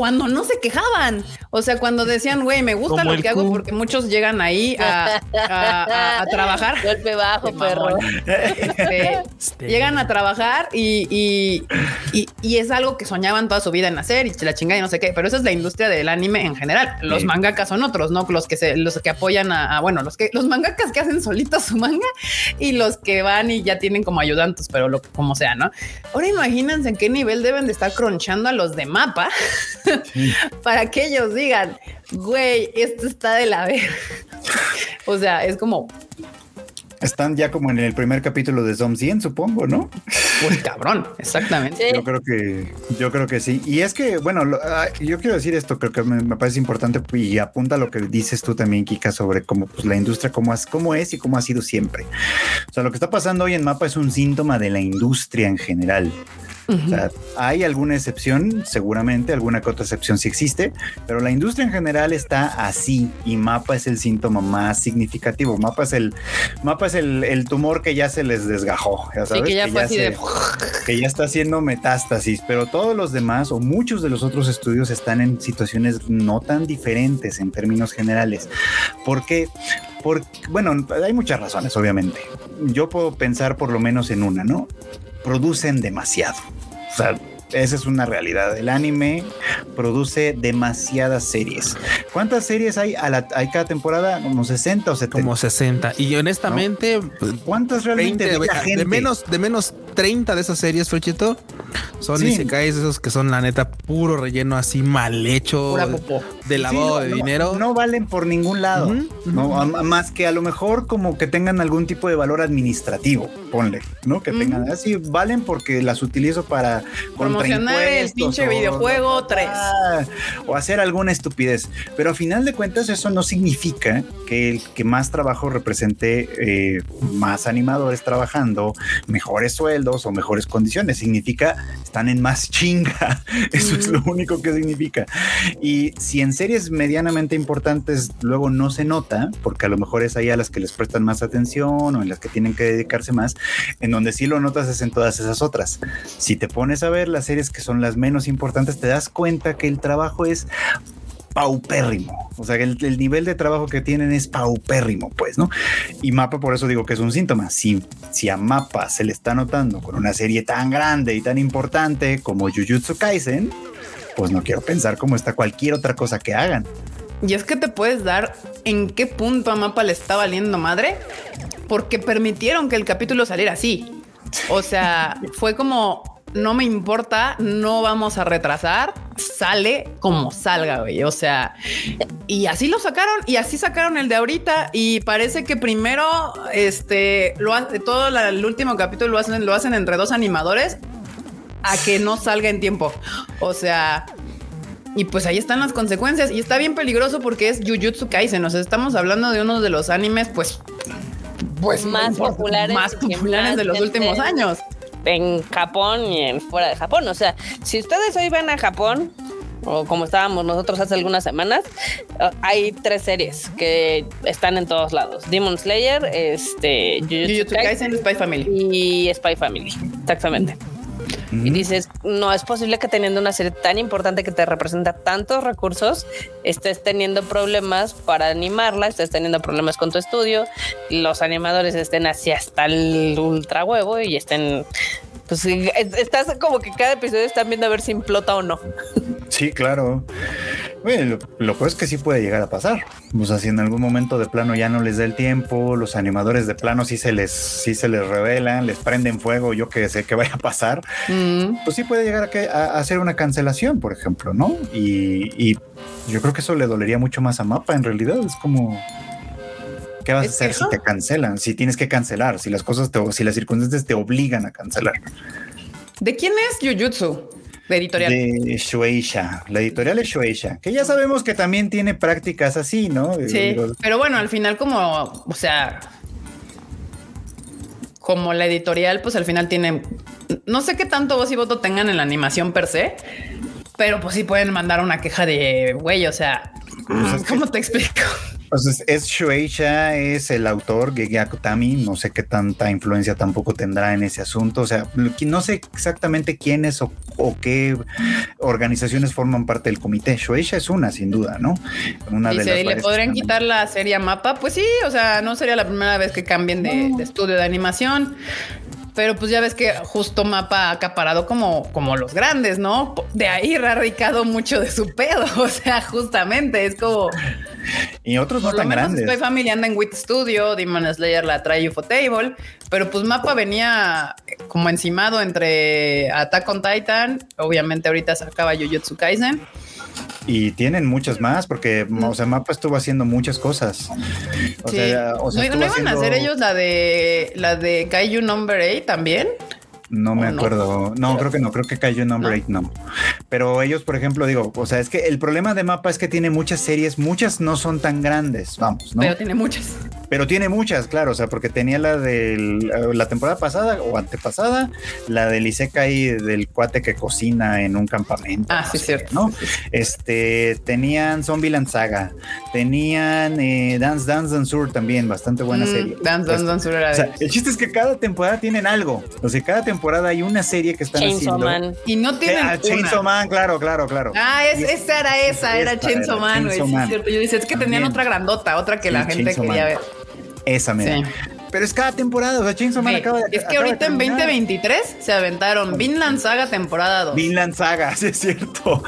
cuando no se quejaban. O sea, cuando decían, güey, me gusta Como lo que hago Q. porque muchos llegan ahí a, a- a- a trabajar. Golpe bajo, perro. Este, Este. llegan a trabajar y, y, y- y es algo que soñaban toda su vida en hacer y la chingada y no sé qué, pero esa es la industria del anime en general. Los Sí. mangakas son otros, ¿no? Los que se, los que apoyan a, a, bueno, los que, los mangakas que hacen solitos su manga y los que van y ya tienen como ayudantes, pero lo como sea, ¿no? Ahora imagínense en qué nivel deben de estar cronchando a los de mapa para que ellos digan, güey, esto está de la verga. o sea, es como, están ya como en el primer capítulo de Zom 100, supongo, ¿no? pues cabrón, exactamente. Sí. Yo creo que, yo creo que sí. Y es que, bueno, lo- ah, yo quiero decir esto, creo que me, me parece importante y apunta a lo que dices tú también, Kika, sobre cómo pues, la industria, cómo, es, cómo es y cómo ha sido siempre. O sea, lo que está pasando hoy en Mapa es un síntoma de la industria en general. O sea, hay alguna excepción, seguramente alguna que otra excepción sí existe, pero la industria en general está así y Mapa es el síntoma más significativo. Mapa es el, Mapa es el, el tumor que ya se les desgajó. Ya Sí, sabes, que ya fue así se- de que ya está haciendo metástasis, pero todos los demás o muchos de los otros estudios están en situaciones no tan diferentes en términos generales. ¿Por qué? Porque, bueno, hay muchas razones, obviamente. Yo puedo pensar por lo menos en una, ¿no? Producen demasiado. O sea, esa es una realidad. El anime produce demasiadas series. ¿Cuántas series hay, a la, hay cada temporada? ¿Como 60 o 70? Como 60. Y honestamente, ¿Cuántas realmente 20, ve la de, gente? menos, de menos 30 de esas series, Frechito, son Sí. isekais esos que son la neta puro relleno así mal hecho. de lavado Sí, de no, dinero. No valen por ningún lado. Más que a lo mejor como que tengan algún tipo de valor administrativo, ponle, ¿no? Que tengan así, valen porque las utilizo para Promocionar el pinche o- videojuego 3. Ah, o hacer alguna estupidez. Pero a final de cuentas, eso no significa que el que más trabajo represente eh, más animadores trabajando, mejores sueldos o mejores condiciones. Significa están en más chinga. Eso es lo único que significa. Y si en series medianamente importantes luego no se nota, porque a lo mejor es ahí a las que les prestan más atención o en las que tienen que dedicarse más, en donde sí lo notas es en todas esas otras. Si te pones a ver las series que son las menos importantes, te das cuenta que el trabajo es paupérrimo. O sea, el, el nivel de trabajo que tienen es paupérrimo, pues, ¿no? Y Mapa, por eso digo que es un síntoma. Si, si a Mapa se le está notando con una serie tan grande y tan importante como Jujutsu Kaisen, pues no quiero pensar cómo está cualquier otra cosa que hagan. Y es que te puedes dar en qué punto a Mapa le está valiendo madre porque permitieron que el capítulo saliera así. O sea, fue como no me importa, no vamos a retrasar, sale como salga, güey. O sea, y así lo sacaron y así sacaron el de ahorita y parece que primero este lo todo la- el último capítulo lo hacen lo hacen entre dos animadores a que no salga en tiempo. O sea, y pues ahí están las consecuencias. Y está bien peligroso porque es Jujutsu Kaisen. O sea, estamos hablando de uno de los animes, pues, pues Más populares más populares más de los últimos años. En Japón y en fuera de Japón. O sea, si ustedes hoy van a Japón, o como estábamos nosotros hace algunas semanas, eh, hay tres series que están en todos lados. Demon Slayer, este, Jujutsu, Jujutsu Kaisen, Spy Family. y Spy Family. Exactamente. Y dices, no es posible que teniendo una serie tan importante que te representa tantos recursos, estés teniendo problemas para animarla, estés teniendo problemas con tu estudio, los animadores estén así hasta el ultra huevo y estén, pues estás como que cada episodio están viendo a ver si implota o no. Sí, claro. Bueno, lo, lo peor es que sí puede llegar a pasar. O sea, si en algún momento de plano ya no les da el tiempo, los animadores de plano sí se les, sí se les revelan, les prenden fuego, yo que sé que vaya a pasar, Mm. pues sí puede llegar a, que, a, a hacer una cancelación, por ejemplo, ¿no? Y, y yo creo que eso le dolería mucho más a Mapa, en realidad. Es como, ¿qué vas a hacer si te cancelan? Si tienes que cancelar, si las cosas, te, si las circunstancias te obligan a cancelar. ¿De quién es Jujutsu? De editorial. De Shueisha, la editorial es Shueisha, que ya sabemos que también tiene prácticas así, ¿no? Sí, Digo, pero bueno, al final como, o sea, como la editorial, pues al final tiene, no sé qué tanto voz y voto tengan en la animación per se, pero pues sí pueden mandar una queja de, güey, o sea, Pues es ¿cómo te explico? Entonces es Shueisha, es el autor Gege Akutami, no sé qué tanta influencia tampoco tendrá en ese asunto, o sea, no sé exactamente quiénes o, o qué organizaciones forman parte del comité. Shueisha es una, sin duda, ¿no? Una Dice, las ¿y le podrían quitar la serie mapa? Pues sí, o sea, no sería la primera vez que cambien de, de estudio de animación. Pero pues ya ves que justo Mapa ha acaparado como, como los grandes, ¿no? De ahí ha radicado mucho de su pedo. O sea, justamente es como Y otros no tan menos grandes. Spy Family anda en Wit Studio, Demon Slayer la trae Ufotable, pero pues Mapa venía como encimado entre Attack on Titan, obviamente ahorita se acaba Jujutsu Kaisen. Y tienen muchas más, porque o sea, Mapa estuvo haciendo muchas cosas. O Sí. sea, o sea, ¿No, iban a hacer ellos la de la de Kaiju Number 8 también? No me ¿O no? acuerdo. No, creo que no. Creo que cayó Number ¿No? 8, no. Pero ellos, por ejemplo, digo, o sea, es que el problema de Mapa es que tiene muchas series, muchas no son tan grandes, vamos, ¿no? Pero Pero, tiene muchas. tiene muchas, claro, o sea, porque tenía la de la temporada pasada o antepasada, la del Isekai del cuate que cocina en un campamento. Ah, no sí, sé, cierto. ¿no? Este, tenían Zombieland Saga, tenían eh, Dance Dance Danceur también, bastante buena Mm, serie. Dance, Dance, Dance era o sea, de- el chiste es que cada temporada tienen algo. O sea, cada temporada hay una serie que están Chainsaw haciendo. Man. Y no tienen Ah, Chainsaw una. Man, claro, claro, claro. Ah, es- esa era esa, era Esta Chainsaw era Man, güey. Chainsaw Sí, Man. es cierto. Yo dice, es que tenían otra grandota, otra que la gente Chainsaw quería Man. ver. Esa mera. Sí. Pero es cada temporada. O sea, Chainsaw Man acaba de es que ahorita en terminar. 2023 se aventaron Vinland Saga temporada 2. Vinland Saga, sí es cierto.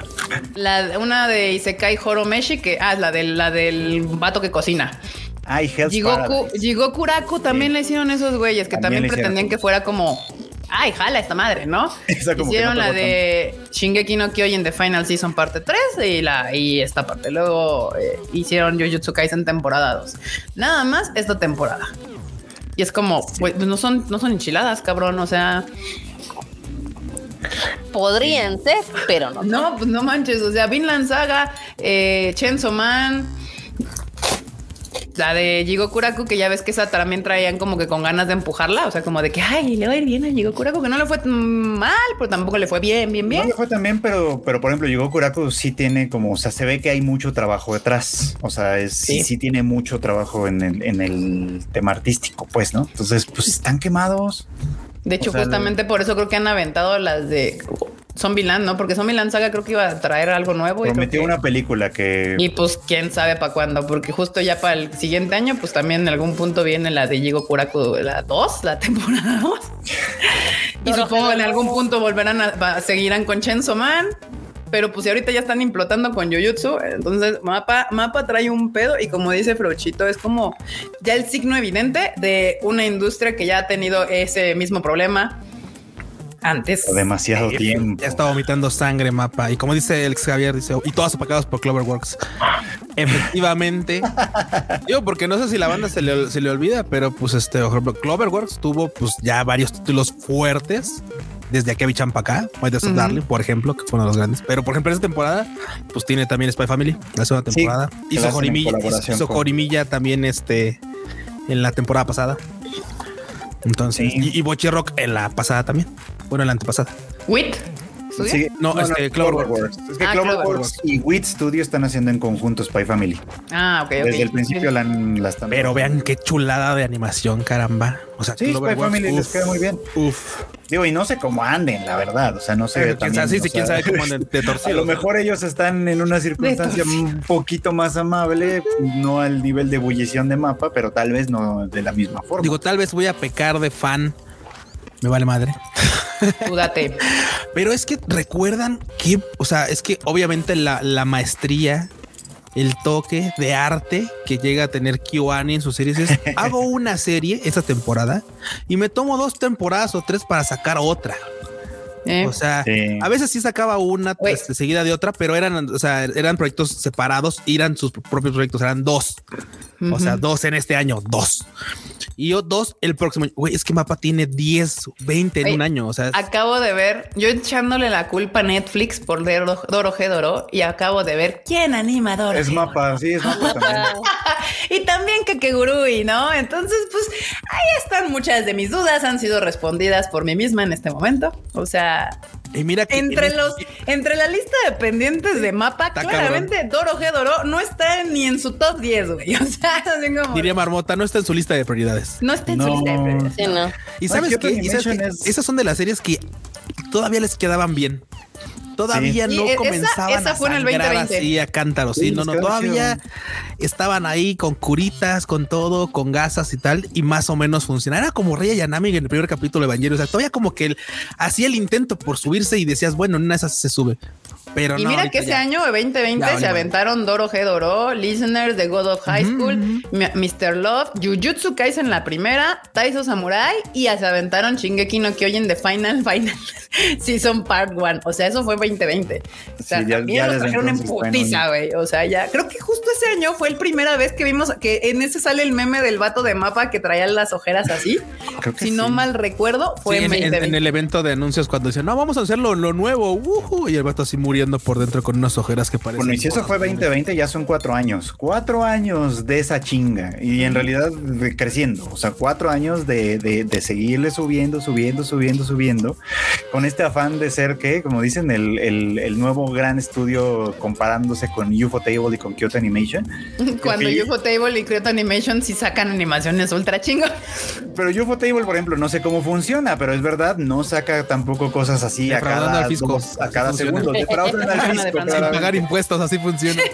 La, una de Isekai Horomeshi, que ah, la del, la del vato que cocina. Ay, Hell's Jigoku. Jigoku Raku también Sí. le hicieron esos güeyes que También pretendían que fuera como ay, jala esta madre, ¿no? Esa como que Hicieron no la de Shingeki no Kyojin The Final Season parte 3 y la y esta parte. Luego eh, hicieron Jujutsu Kaisen temporada 2. Nada más esta temporada. Y es como, güey, pues no son, no son enchiladas, cabrón. O sea, Podrían ser, pero no. no, pues no manches. O sea, Vinland Saga, eh, Chainsaw Man, la de Jigokuraku, que ya ves que esa también traían como que con ganas de empujarla. O sea, como de que, ay, le va a ir bien a Jigokuraku, que no le fue mal, pero tampoco le fue bien, bien, bien. No le fue también, pero, pero por ejemplo, llegó Kuraku sí tiene como, o sea, se ve que hay mucho trabajo detrás. O sea, es, sí. Sí. sí, tiene mucho trabajo en el, en el tema artístico, pues, ¿no? Entonces, pues están quemados. De hecho, O sea, justamente por eso creo que han aventado las de Zombieland, ¿no? Porque Zombieland Saga creo que iba a traer algo nuevo. y Prometió que- una película que Y pues quién sabe para cuándo, porque justo ya para el siguiente año, pues también en algún punto viene la de Jigo Kuraku, la 2, la temporada 2. y supongo que en algún no. punto volverán a, va- seguirán con Chainsaw Man. Pero pues si ahorita ya están implotando con Jujutsu, entonces Mapa, Mapa trae un pedo y como dice Frochito, es como ya el signo evidente de una industria que ya ha tenido ese mismo problema antes. demasiado tiempo. Ya está vomitando sangre, mapa. Y como dice el ex Javier, dice, y todas apacadas por Cloverworks. Efectivamente. Yo, porque no sé si la banda se le, se le olvida, pero pues este, Cloverworks tuvo pues ya varios títulos fuertes. Desde Akebi Chan para acá, Desert Ujú. Darling, por ejemplo, que fue uno de los grandes. Pero por ejemplo, esta temporada, pues tiene también Spy Family, la segunda Sí, temporada. la hizo Jorimilla, hizo con- Jorimilla también este en la temporada pasada. Entonces, Sí. y, y Bochi Rock en la pasada también. Bueno, en la antepasada. Wit. Sí, No, este, Cloverworks. Es que Ah, Cloverworks y Wit Studio están haciendo en conjunto Spy Family. Ah, ok. Desde el principio la, la están. Pero vean qué chulada de animación, caramba. O sea, Sí, Spy Cloverworks, Family les queda muy bien. Uf. Digo, y no sé cómo anden, la verdad. O sea, no sé. Pero quién sabe, sí, sí, quién sabe cómo andan de A torcido. lo mejor ellos están en una circunstancia un poquito más amable, no al nivel de ebullición de mapa, pero tal vez no de la misma forma. Digo, tal vez voy a pecar de fan. Me vale madre. Tú date. Pero es que recuerdan que, o sea, es que obviamente la, la maestría, el toque de arte que llega a tener KyoAni en sus series es hago una serie esta temporada y me tomo dos temporadas o tres para sacar otra. ¿Eh? O sea, Sí. a veces sí sacaba una este, seguida de otra, pero eran, o sea, eran proyectos separados, y eran sus propios proyectos, eran dos. O sea, dos en este año, dos. Y yo dos el próximo año. Güey, es que Mapa tiene 10, 20 en Güey, un año. O sea, es- Acabo de ver, yo echándole la culpa a Netflix por Doro, Doro G. Doro y acabo de ver quién anima Doro. Es G. mapa, sí, es mapa también. Y también Kakegurui, ¿no? Entonces, pues ahí están muchas de mis dudas, han sido respondidas por mí misma en este momento. O sea, y mira que entre en los, este- entre la lista de pendientes de mapa, Está claramente Doro G. Doro no está ni en su top 10, güey. O sea, así como, diría Marmota, no está en su lista de prioridades. no está en su No. lista de prioridades. Sí, no. Y sabes qué? Es- Esas son de las series que todavía les quedaban bien. Todavía Sí. no Y esa- comenzaban esa a fue en el sangrar 2020. así a cántaros. Sí, Sí, no, no, todavía estaban ahí con curitas, con todo, con gasas y tal, y más o menos funcionaba. Era como Rey Yanami en el primer capítulo de Evangelion. O sea, todavía como que él hacía el intento por subirse y decías, bueno, en una de esas se sube. Pero Y no, mira que ese ya. año, 2020, Ya, se vale, aventaron Doro G. Doro, Listeners de God of High School, Mr. Love, Jujutsu Kaisen la primera, Taiso Samurai y ya se aventaron Shingeki no Kyojin de Final Final Season Part 1. O sea, eso fue 2020. O sea, Sí, ya- también trajeron en putiza, güey. O sea, ya creo que justo ese año fue la primera vez que vimos que en ese sale el meme del vato de mapa que traía las ojeras así. Creo que si no mal recuerdo, fue Sí, en en, en- 2020. en el evento de anuncios cuando decían, no, vamos a hacer lo, lo nuevo, ujú", y el vato así muriendo por dentro con unas ojeras que parecen. Bueno, y si eso fue muy- 2020, ya son cuatro años. Cuatro años de esa chinga. Y en realidad creciendo. O sea, cuatro años de, de- de seguirle subiendo, subiendo, subiendo, subiendo. Con este afán de ser que, como dicen, el, el- el nuevo gran estudio comparándose con UFO Table y con Kyoto Animation. Cuando. UFO Table y Kyoto Animation sí sacan animaciones ultra chingo. Pero UFO Table, por ejemplo, no sé cómo funciona, pero es verdad, no saca tampoco cosas así a cada, al fisco. dos- a cada segundo. Pagar impuestos, así funciona.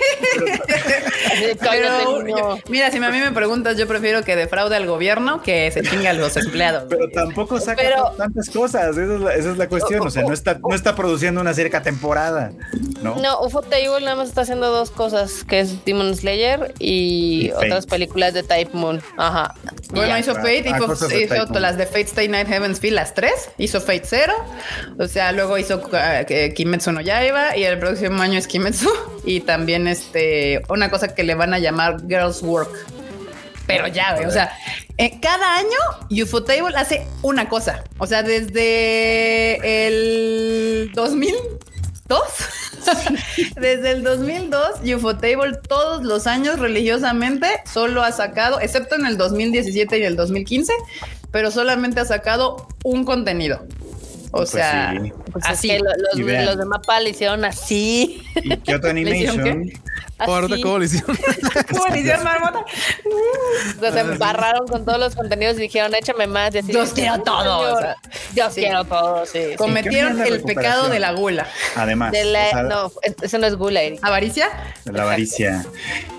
Pero, yo- mira, si a mí me preguntas, yo prefiero que defraude al gobierno que se chinga a los empleados. Pero tampoco saca Pero- tantas cosas, esa es, la, esa es la cuestión. O sea, no está, no está produciendo una cada temporada, ¿no? No, UFO Table nada más está haciendo dos cosas, que es Demon Slayer y, otras películas de Type Moon. Ajá. Bueno, hizo Ah, Fate, ah, hizo, todas las de Fate Stay Night Heaven's Feel, las tres. Hizo Fate Zero. O sea, luego hizo uh, que Kimetsu no Yaiba y el próximo año es Kimetsu. Y también este, una cosa que le van a llamar Girls Work. Pero ya, güey, o sea, eh, cada año Ufotable hace una cosa. O sea, desde el 2002, desde el 2002, Ufotable todos los años religiosamente solo ha sacado, excepto en el 2017 y el 2015, pero solamente ha sacado un contenido. O Pues sea, sí. Pues es así. que lo- Y los, vean. los de Mapa le hicieron así. Y Kyoto ¿Le hicieron Animation. Ahorita. ¿cómo lo hicieron? ¿Cómo le hicieron, marmota? O sea, se embarraron con todos los contenidos y dijeron, échame más. Y así, Los quiero todos. Señor, Yo Sí. quiero todos, sí. sí. Cometieron ¿Qué opinas de la el pecado de la gula. Además, De la- o sea, no, es- eso no es gula, Eric. ¿Avaricia? de la avaricia.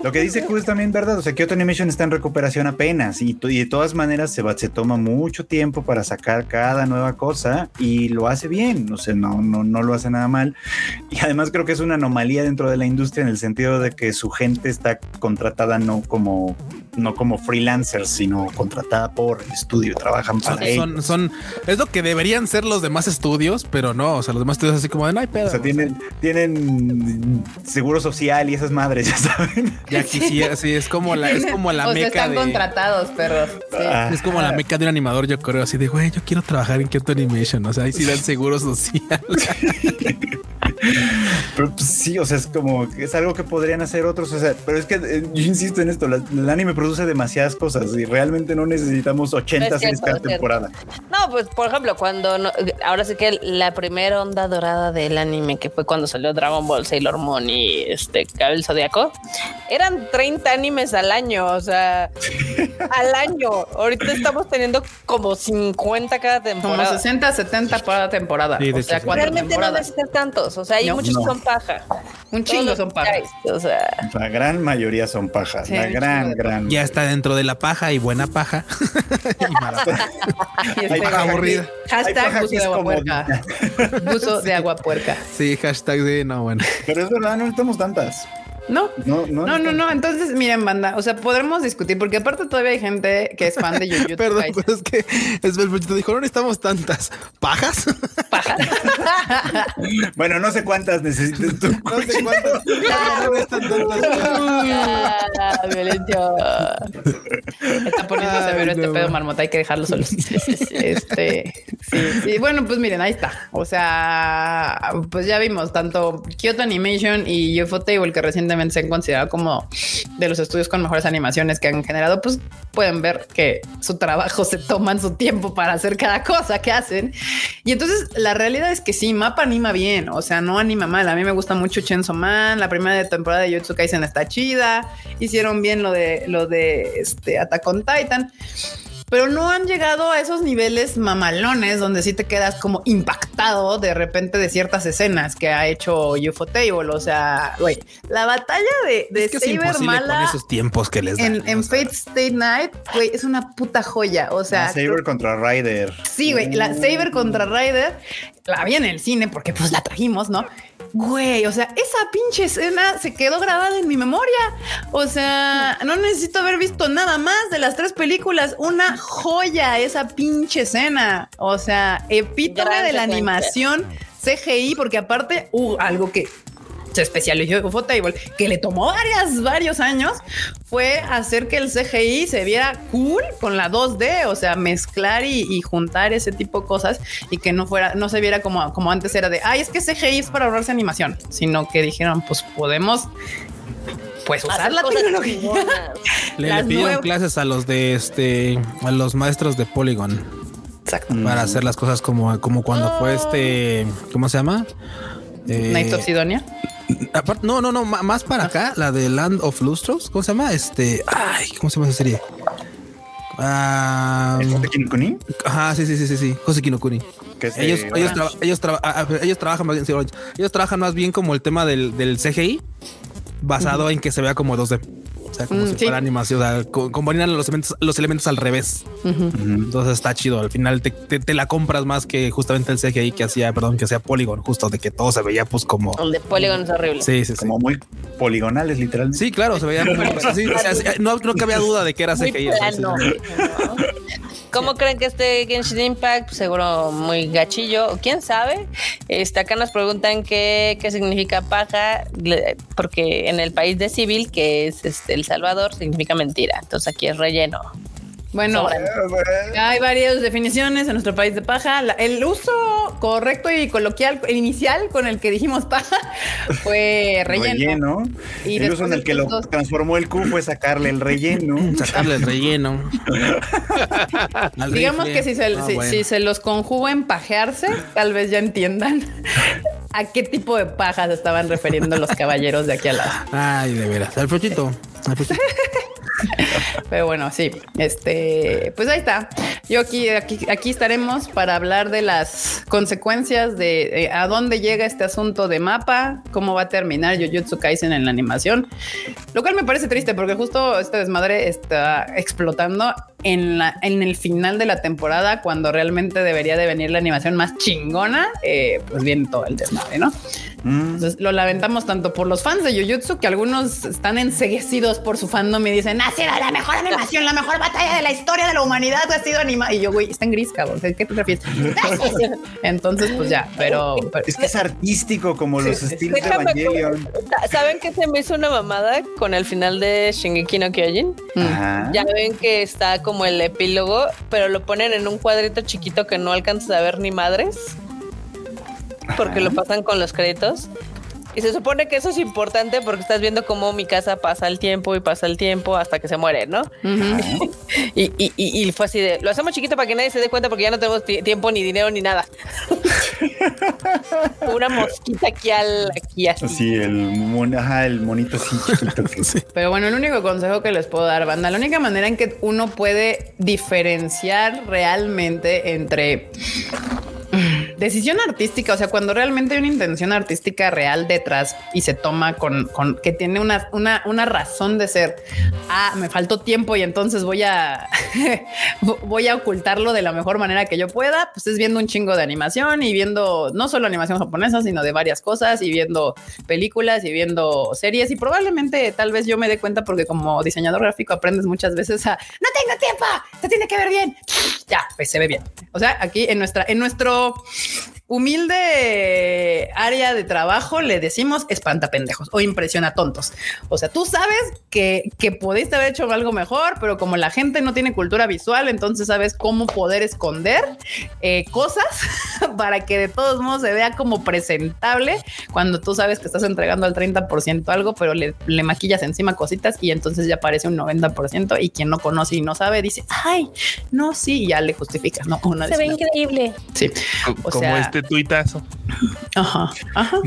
Lo que dice Q es también verdad. O sea, Kyoto Animation está en recuperación apenas y, to- y de todas maneras se, va, se toma mucho tiempo para sacar cada nueva cosa y lo hace bien. O sea, no, no, no lo hace nada mal. Y además creo que es una anomalía dentro de la industria en el sentido de que su gente está contratada no como, no como freelancers, sino contratada por el estudio. Trabajan para ellos. Son, son, es lo que deberían ser los demás estudios, pero no, o sea, los demás estudios así como de no hay pedo. O sea, tienen, tienen seguro social y esas madres, ya saben. Ya quisiera, sí, es como la, es como la o sea, meca están de, contratados, perros. Sí. Ah, es como la meca de un animador, yo creo, así de güey, yo quiero trabajar en Kyoto Animation, o sea, ahí sí dan seguro social. Pero pues, sí, o sea, es como que es algo que podrían hacer otros. O sea, pero es que eh, yo insisto en esto: la- el anime produce demasiadas cosas y realmente no necesitamos 80 Es series cada temporada. No, pues por ejemplo, cuando no- ahora sí que la primera onda dorada del anime, que fue cuando salió Dragon Ball, Sailor Moon y este Cabel Zodiaco, eran 30 animes al año, o sea, al año. Ahorita estamos teniendo como 50 cada Como temporada. 60, 70 por temporada. Sí, o sea, Realmente no temporadas. necesitas tantos, o sea, hay No. muchos No. que son paja. Un chingo son pajas. guys, O sea, La gran mayoría son pajas. Sí, la gran, gran. Ya está dentro de la paja y buena paja. y mala paja. Y este Hay paja aburrida. Hay Hashtag paja buzo de agua puerca. Buzo de agua puerca. Sí, hashtag de no, bueno. Pero es verdad, no necesitamos tantas. No. No, no, No, no, no. Entonces, miren, banda. O sea, podremos discutir, porque aparte todavía hay gente que es fan de Jujutsu Perdón, Kaisen. pero es que es el pochito dijo, no necesitamos tantas pajas. Bueno, no sé cuántas necesites tú. No sé cuántas. No necesitan tantas. violencia. Está poniendo Ay, severo este pedo, marmota. Hay que dejarlo solo. Este, sí, sí. Bueno, pues miren, ahí está. O sea, pues ya vimos tanto Kyoto Animation y UFO Table, que recientemente se han considerado como de los estudios con mejores animaciones que han generado, pues pueden ver que su trabajo se toman su tiempo para hacer cada cosa que hacen. Y entonces la realidad es que sí, Mapa anima bien, o sea, no anima mal. A mí me gusta mucho Chainsaw Man, la primera temporada de Jujutsu Kaisen está chida, hicieron bien lo de lo de este Attack Titan. Pero no han llegado a esos niveles mamalones donde sí te quedas como impactado de repente de ciertas escenas que ha hecho UFO Table. O sea, güey, la batalla de, de Es que es Saber con Mala esos tiempos que les dan. en. Fate State Night, güey, es una puta joya. O sea, Ah, Saber contra Ryder. Sí, güey, la Saber contra Ryder la vi en el cine porque pues la trajimos, ¿no? Güey, o sea, esa pinche escena se quedó grabada en mi memoria. O sea, no necesito haber visto nada más de las tres películas. Una joya esa pinche escena. O sea, epítome de la animación CGI, porque aparte, uh, algo que se especializó en Ufotable, que le tomó varias, varios años, fue hacer que el CGI se viera cool con la 2D, o sea, mezclar y, y juntar ese tipo de cosas y que no fuera, no se viera como, como antes era de, ay, es que CGI es para ahorrarse animación, sino que dijeron, pues podemos, pues usar Hacer la tecnología. Le, pidieron nuevas- clases a los de este, a los maestros de Polygon Exacto. para hacer las cosas como, como cuando fue este, ¿cómo se llama? Eh, Night of Sidonia. Aparte- no, no, no, más para acá, la de Land of Lustros, ¿cómo se llama? Este, ay, ¿cómo se llama esa serie? Ah, ¿El de Kinikuni? ajá, sí, sí, sí, sí, sí, Jose Kinokuni. Que es Ellos, de ellos, Orange. traba- ellos, traba- ah, ah, ellos trabajan más bien, sí, ellos trabajan más bien como el tema del, del CGI basado en que se vea como 2D. O sea, como Mm, si sí. fuera animación. O sea, co- combinan los elementos, los elementos al revés. Entonces está chido. Al final te, te- te la compras más que justamente el CGI que hacía, perdón, que hacía Polygon, justo de que todo se veía pues como. El de Polygon es horrible. Sí, sí, sí. Como muy poligonales, literalmente. Sí, claro, se veía muy. sí, o sea, sí, no, no cabía duda de que era Muy CGI. sí, plano. ¿no? ¿Cómo creen que este Genshin Impact? Pues seguro muy gachillo. ¿Quién sabe? Este, acá nos preguntan qué, qué significa paja, porque en el país de civil, que es este, El Salvador, significa mentira. Entonces aquí es relleno. Bueno, hay varias definiciones en nuestro país de paja. La- el uso correcto y coloquial, el inicial con el que dijimos paja fue relleno. Relleno. Y el uso en el que lo transformó el Q fue sacarle el relleno. Sacarle el relleno. Al Digamos que si se, Ah, si, bueno. si se los conjugo en pajearse, tal vez ya entiendan a qué tipo de pajas estaban refiriendo los caballeros de aquí al lado. Ay, de veras. El fruchito. El fruchito. Pero bueno, sí, este, pues ahí está. Yo aquí, aquí, aquí estaremos para hablar de las consecuencias de eh, a dónde llega este asunto de mapa, cómo va a terminar Jujutsu Kaisen en la animación, lo cual me parece triste porque justo este desmadre está explotando en la en el final de la temporada cuando realmente debería de venir la animación más chingona, eh, pues viene todo el desmadre, ¿no? Mm. Entonces lo lamentamos tanto por los fans de Jujutsu que algunos están enseguecidos por su fandom y dicen ha sido la mejor animación, la mejor batalla de la historia de la humanidad ha sido animada. Y yo, güey, está en gris, cabrón. ¿Qué te refieres? Entonces, pues ya, pero, pero- Es que es artístico como los Sí, sí, estilos de Evangelion. ¿Saben qué se me hizo una mamada con el final de Shingeki no Kyojin? Ajá. Ya ven que está como el epílogo, pero lo ponen en un cuadrito chiquito que no alcanzas a ver ni madres. Porque lo pasan con los créditos. Y se supone que eso es importante porque estás viendo cómo mi casa pasa el tiempo y pasa el tiempo hasta que se muere, ¿no? Y, y, y, y fue así de, lo hacemos chiquito para que nadie se dé cuenta porque ya no tenemos ti- tiempo ni dinero ni nada. Una mosquita aquí al, aquí así. Sí, el, mon- ajá, el monito así chiquito. que- Pero bueno, el único consejo que les puedo dar, banda, la única manera en que uno puede diferenciar realmente entre decisión artística, o sea, cuando realmente hay una intención artística real detrás y se toma con, con que tiene una, una, una razón de ser. Ah, me faltó tiempo y entonces voy a voy a ocultarlo de la mejor manera que yo pueda. Pues es viendo un chingo de animación y viendo no solo animación japonesa, sino de varias cosas y viendo películas y viendo series. Y probablemente tal vez yo me dé cuenta porque como diseñador gráfico aprendes muchas veces a no tengo tiempo, se tiene que ver bien. Ya, pues se ve bien. O sea, aquí en nuestra, en nuestro humilde área de trabajo le decimos espanta pendejos o impresiona tontos. O sea, tú sabes que, que pudiste haber hecho algo mejor, pero como la gente no tiene cultura visual, entonces sabes cómo poder esconder eh, cosas para que de todos modos se vea como presentable cuando tú sabes que estás entregando al 30% algo, pero le, le maquillas encima cositas y entonces ya parece un 90% y quien no conoce y no sabe dice, ay, no, sí, y ya le justificas, ¿no? Una Se ve increíble. Sí. O como sea- este tuitazo. Ajá, ajá.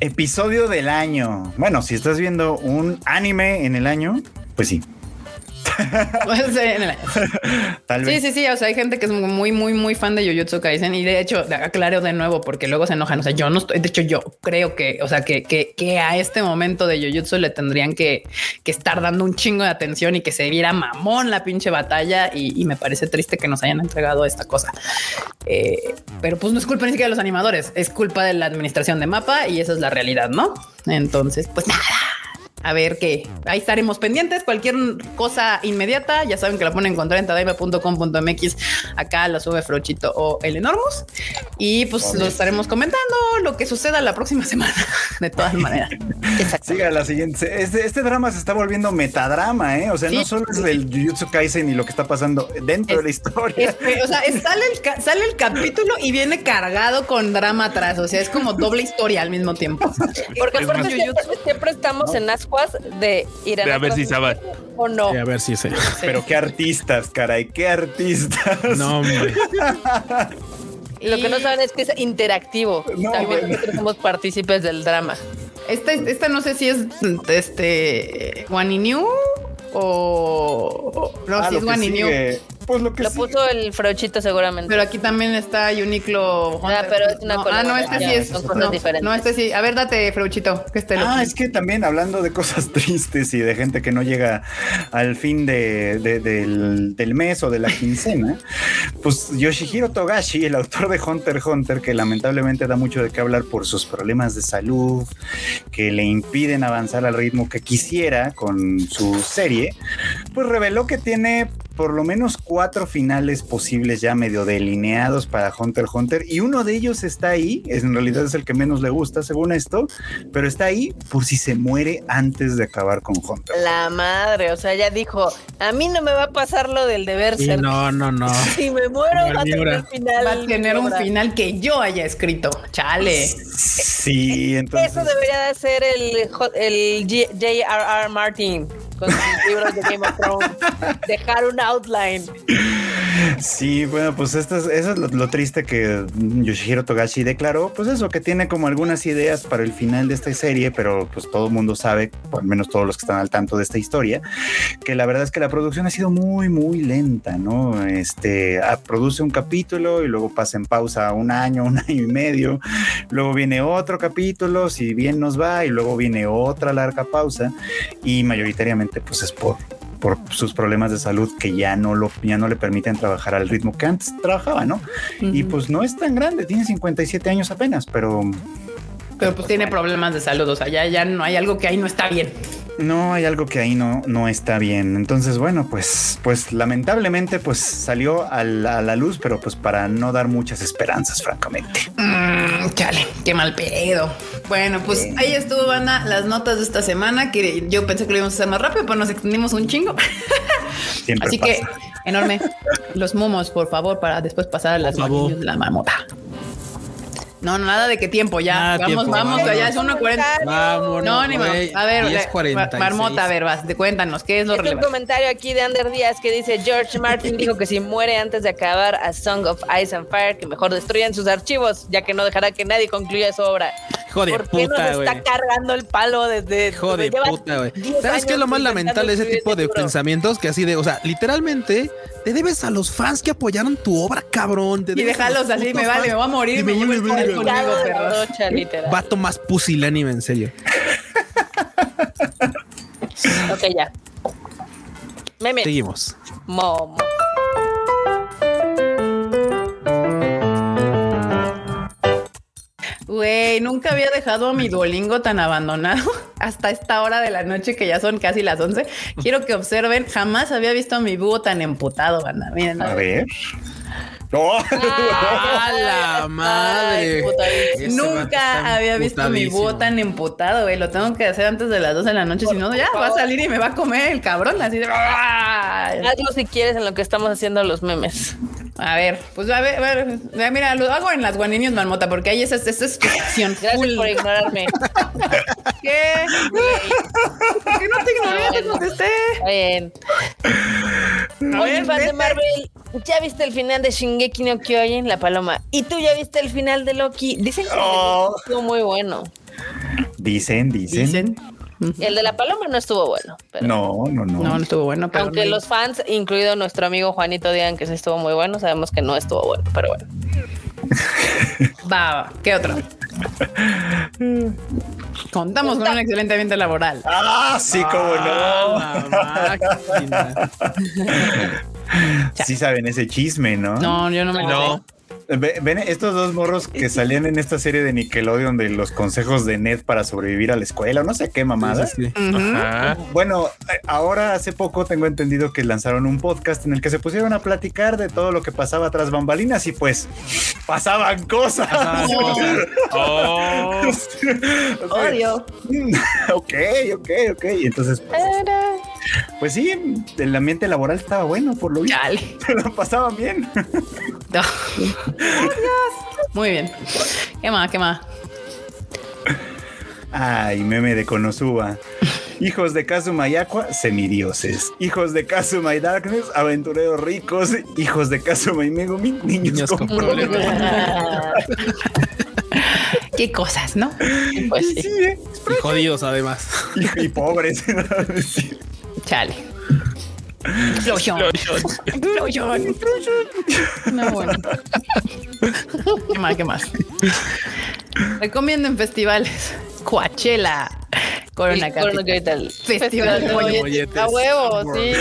Episodio del año. Bueno, si estás viendo un anime en el año, pues sí, tal Sí, vez. sí, sí. O sea, hay gente que es muy, muy, muy fan de Jujutsu Kaisen y de hecho, aclaro de nuevo porque luego se enojan. O sea, yo no estoy, de hecho, yo creo que, o sea, que, que, que a este momento de Jujutsu le tendrían que, que estar dando un chingo de atención y que se viera mamón la pinche batalla. Y, y me parece triste que nos hayan entregado esta cosa. Eh, pero pues no es culpa ni siquiera de los animadores, es culpa de la administración de mapa y esa es la realidad, ¿no? Entonces, pues nada. A ver qué. Ahí estaremos pendientes. Cualquier cosa inmediata, ya saben que la pueden encontrar en tadaima.com.mx. Acá lo sube Frochito o el Enormous. Y pues lo estaremos comentando lo que suceda la próxima semana. De todas maneras. Exacto. Siga la siguiente. Este, este drama se está volviendo metadrama, ¿eh? O sea, Sí. no solo es el Jujutsu Kaisen y lo que está pasando dentro de la historia. Este, o sea, es- sale, el ca- sale el capítulo y viene cargado con drama atrás. O sea, es como doble historia al mismo tiempo. Porque Es aparte más- siempre, siempre estamos en ascuas de ir a De la a ver si sabe. o no. Sí, a ver si se. Pero qué artistas, caray, qué artistas. No, hombre. Lo que no saben es que es interactivo. No, También nosotros somos partícipes del drama. Esta, esta no sé si es este One New o no, Ah, si es One New. Pues lo que Lo sí. puso el Frochito seguramente. Pero aquí también está Uniqlo. Ah, pero es una no, Ah, no, este sí es. son cosas no, diferentes. no, este sí. A ver, date, Freuchito, que este lo. Ah, es que también hablando de cosas tristes y de gente que no llega al fin de, de- del, del mes o de la quincena, pues Yoshihiro Togashi, el autor de Hunter x Hunter, que lamentablemente da mucho de qué hablar por sus problemas de salud, que le impiden avanzar al ritmo que quisiera con su serie, pues reveló que tiene por lo menos cuatro finales posibles ya medio delineados para Hunter x Hunter y uno de ellos está ahí, es- en realidad es el que menos le gusta según esto, pero está ahí por si se muere antes de acabar con Hunter. La madre, o sea, ya dijo, a mí no me va a pasar lo del deber ser. no, no, no. Si me muero, va a tener final. Va a tener un final que yo haya escrito. Chale. Sí, entonces Eso debería de ser el, el J.R.R. Martin con sus libros de Game of Thrones. Dejar un outline. Sí, bueno, pues esto es, eso es lo, lo triste que Yoshihiro Togashi declaró, pues eso, que tiene como algunas ideas para el final de esta serie, pero pues todo el mundo sabe, al menos todos los que están al tanto de esta historia, que la verdad es que la producción ha sido muy, muy lenta, ¿no? Este, ah, produce un capítulo y luego pasa en pausa un año, un año y medio, luego viene otro capítulo, si bien nos va, y luego viene otra larga pausa, y mayoritariamente pues es por por sus problemas de salud que ya no lo ya no le permiten trabajar al ritmo que antes trabajaba, ¿no? Y pues no es tan grande, tiene 57 años apenas, pero Pero pues tiene problemas de salud. O sea, ya, ya no hay algo que ahí no está bien. No hay algo que ahí no, no está bien. Entonces, bueno, pues, pues lamentablemente pues salió a la, a la luz, pero pues para no dar muchas esperanzas, francamente. Mm, chale, qué mal pedo. Bueno, pues ahí estuvo, banda, las notas de esta semana, que yo pensé que lo íbamos a hacer más rápido, pero nos extendimos un chingo. Siempre Así pasa. que, enorme. Los momos, por favor, para después pasar a las manillas de la marmota. No, no, nada de qué tiempo, ya. Nada, vamos, tiempo, vamos, vámonos. ya es 1.40. Vámonos. No, ni más. güey. A ver, 10:46. la- marmota, a ver, vas, cuéntanos, ¿qué es lo Es un relevante? comentario aquí de Ander Díaz que dice George Martin dijo que si muere antes de acabar a Song of Ice and Fire, que mejor destruyan sus archivos, ya que no dejará que nadie concluya su obra. Hijo de ¿Por qué puta, nos güey. está cargando el palo desde Hijo de lleva puta, güey. 10 ¿Sabes qué es lo más lamentable de ese tipo de libro? pensamientos? Que así de, o sea, literalmente te debes a los fans que apoyaron tu obra, cabrón. Te Y déjalos los así, me vale, me voy a morir, Y me llevo el conmigo, literal. Vato más pusilánime, en serio. Ok, ya. Meme. Seguimos. Momo. Nunca había dejado a mi Duolingo tan abandonado hasta esta hora de la noche que ya son casi las 11. Quiero que observen, jamás había visto a mi búho tan emputado, banda. Miren, A ver. ¡Oh! ¡A la Ay, madre! puta, Nunca había visto mi búho tan emputado, güey. Lo tengo que hacer antes de las 12 de la noche, si no, ya va a salir y me va a comer el cabrón, así de... Hazlo si quieres en lo que estamos haciendo los memes. A ver, pues a ver, a ver, mira, lo hago en las guaninios marmota, porque ahí esa, esa es tu sección. Gracias full. por ignorarme. ¿Qué? ¿Por qué no te ignoré? Te contesté. Bien. Oye, fan de. Marvel, ¿ya viste el final de Shingeki no Kyojin, La Paloma? ¿Y tú ya viste el final de Loki? Dicen que Oh. Estuvo muy bueno. Dicen, dicen. Dicen. El de La Paloma no estuvo bueno, pero... No, no, no. No, no estuvo bueno, pero Aunque no- los fans, incluido nuestro amigo Juanito, digan que sí estuvo muy bueno, sabemos que no estuvo bueno, pero bueno. Va, va. ¿Qué otro? Contamos con un excelente ambiente laboral. Ah, sí, cómo no. Ah, máquina. Sí saben ese chisme, ¿no? No, yo no me lo No. Ven estos dos morros que salían en esta serie de Nickelodeon de los consejos de Ned para sobrevivir a la escuela, o no sé qué mamada. Sí, sí, sí. Ujú. Ajá. Bueno, eh, ahora hace poco tengo entendido que lanzaron un podcast en el que se pusieron a platicar de todo lo que pasaba tras bambalinas y pues pasaban cosas. Oh, Odio. ok, ok, ok. Y entonces, pues, pues sí, el ambiente laboral estaba bueno, por lo visto. Se lo pasaban bien. No. Dios. Muy bien. ¿Qué más? ¿Qué más? Ay, meme de Konosuba. Hijos de Kazuma y Aqua, semidioses. Hijos de Kazuma y Darkness, aventureros ricos. Hijos de Kazuma y Megumin, niños, Niños con con problemas. Qué cosas, ¿no? pues Sí, sí. ¿eh? Y jodidos, además. y, y pobres. Chale. Explosion. Explosion. No, bueno. ¿Qué más? ¿Qué más? Recomiendo en festivales. Coachella. Corona Capital. Capital. Festival de molletes. molletes. A huevo, sí.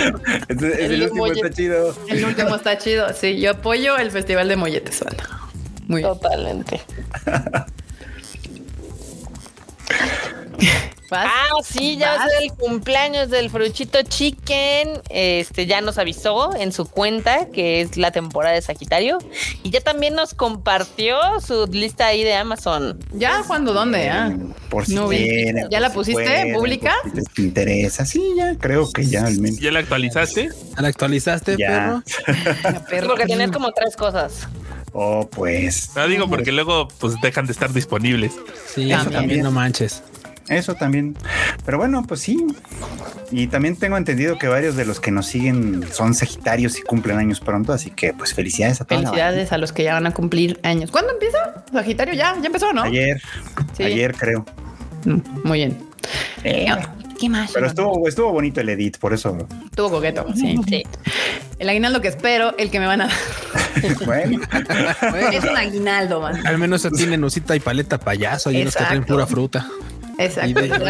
Entonces, el, El último está chido. El último está chido. Sí, yo apoyo el Festival de Molletes, banda. Muy bien. Ah, sí, ya va a ¿Vas? ser el cumpleaños del Fruchito Chicken. Este ya nos avisó en su cuenta que es la temporada de Sagitario. Y ya también nos compartió su lista ahí de Amazon. ¿Ya? ¿Cuándo? ¿Dónde? Ah. Por si No vi. quieren, ¿Ya por la si pusiste pública? por si les interesa. Sí, ya creo que ya al menos. ¿Ya la actualizaste? ¿La actualizaste, Ya. perro? Porque tenías como tres cosas. Oh, pues. No digo porque luego pues dejan de estar disponibles. Sí, También. también no manches. Eso también. Pero bueno, pues sí. Y también tengo entendido que varios de los que nos siguen son sagitarios y cumplen años pronto, así que pues felicidades a todos. Felicidades a los que ya van a cumplir años. ¿Cuándo empieza? Sagitario ya, ya empezó, ¿no? Ayer, Sí. ayer creo. Mm, Muy bien. Eh, ¿Qué más? pero estuvo, estuvo bonito el edit, por eso. Estuvo coqueto, sí. Sí. El aguinaldo que espero, el que me van a dar. Bueno, es un aguinaldo, man. Al menos tiene nusita y paleta payaso y unos que traen pura fruta. Exacto. Y fruta, Ni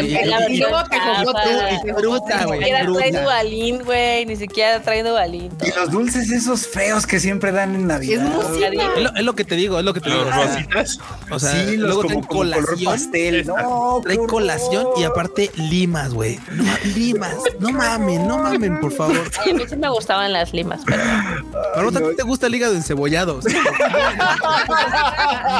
güey, siquiera trae fruta. Dubalín, güey. Ni siquiera trae Dubalín. y los dulces esos feos que siempre dan en Navidad. Es música. Es lo, es lo que te digo, es lo que te digo. Los rositas. O sea, sí, los luego como, traen como color colación. pastel. No, Trae qué colación y aparte limas, güey. No, ma- limas. No mamen, no mamen, por favor. Ay, a mí sí me gustaban las limas, pero ¿a no. te gusta el hígado encebollado?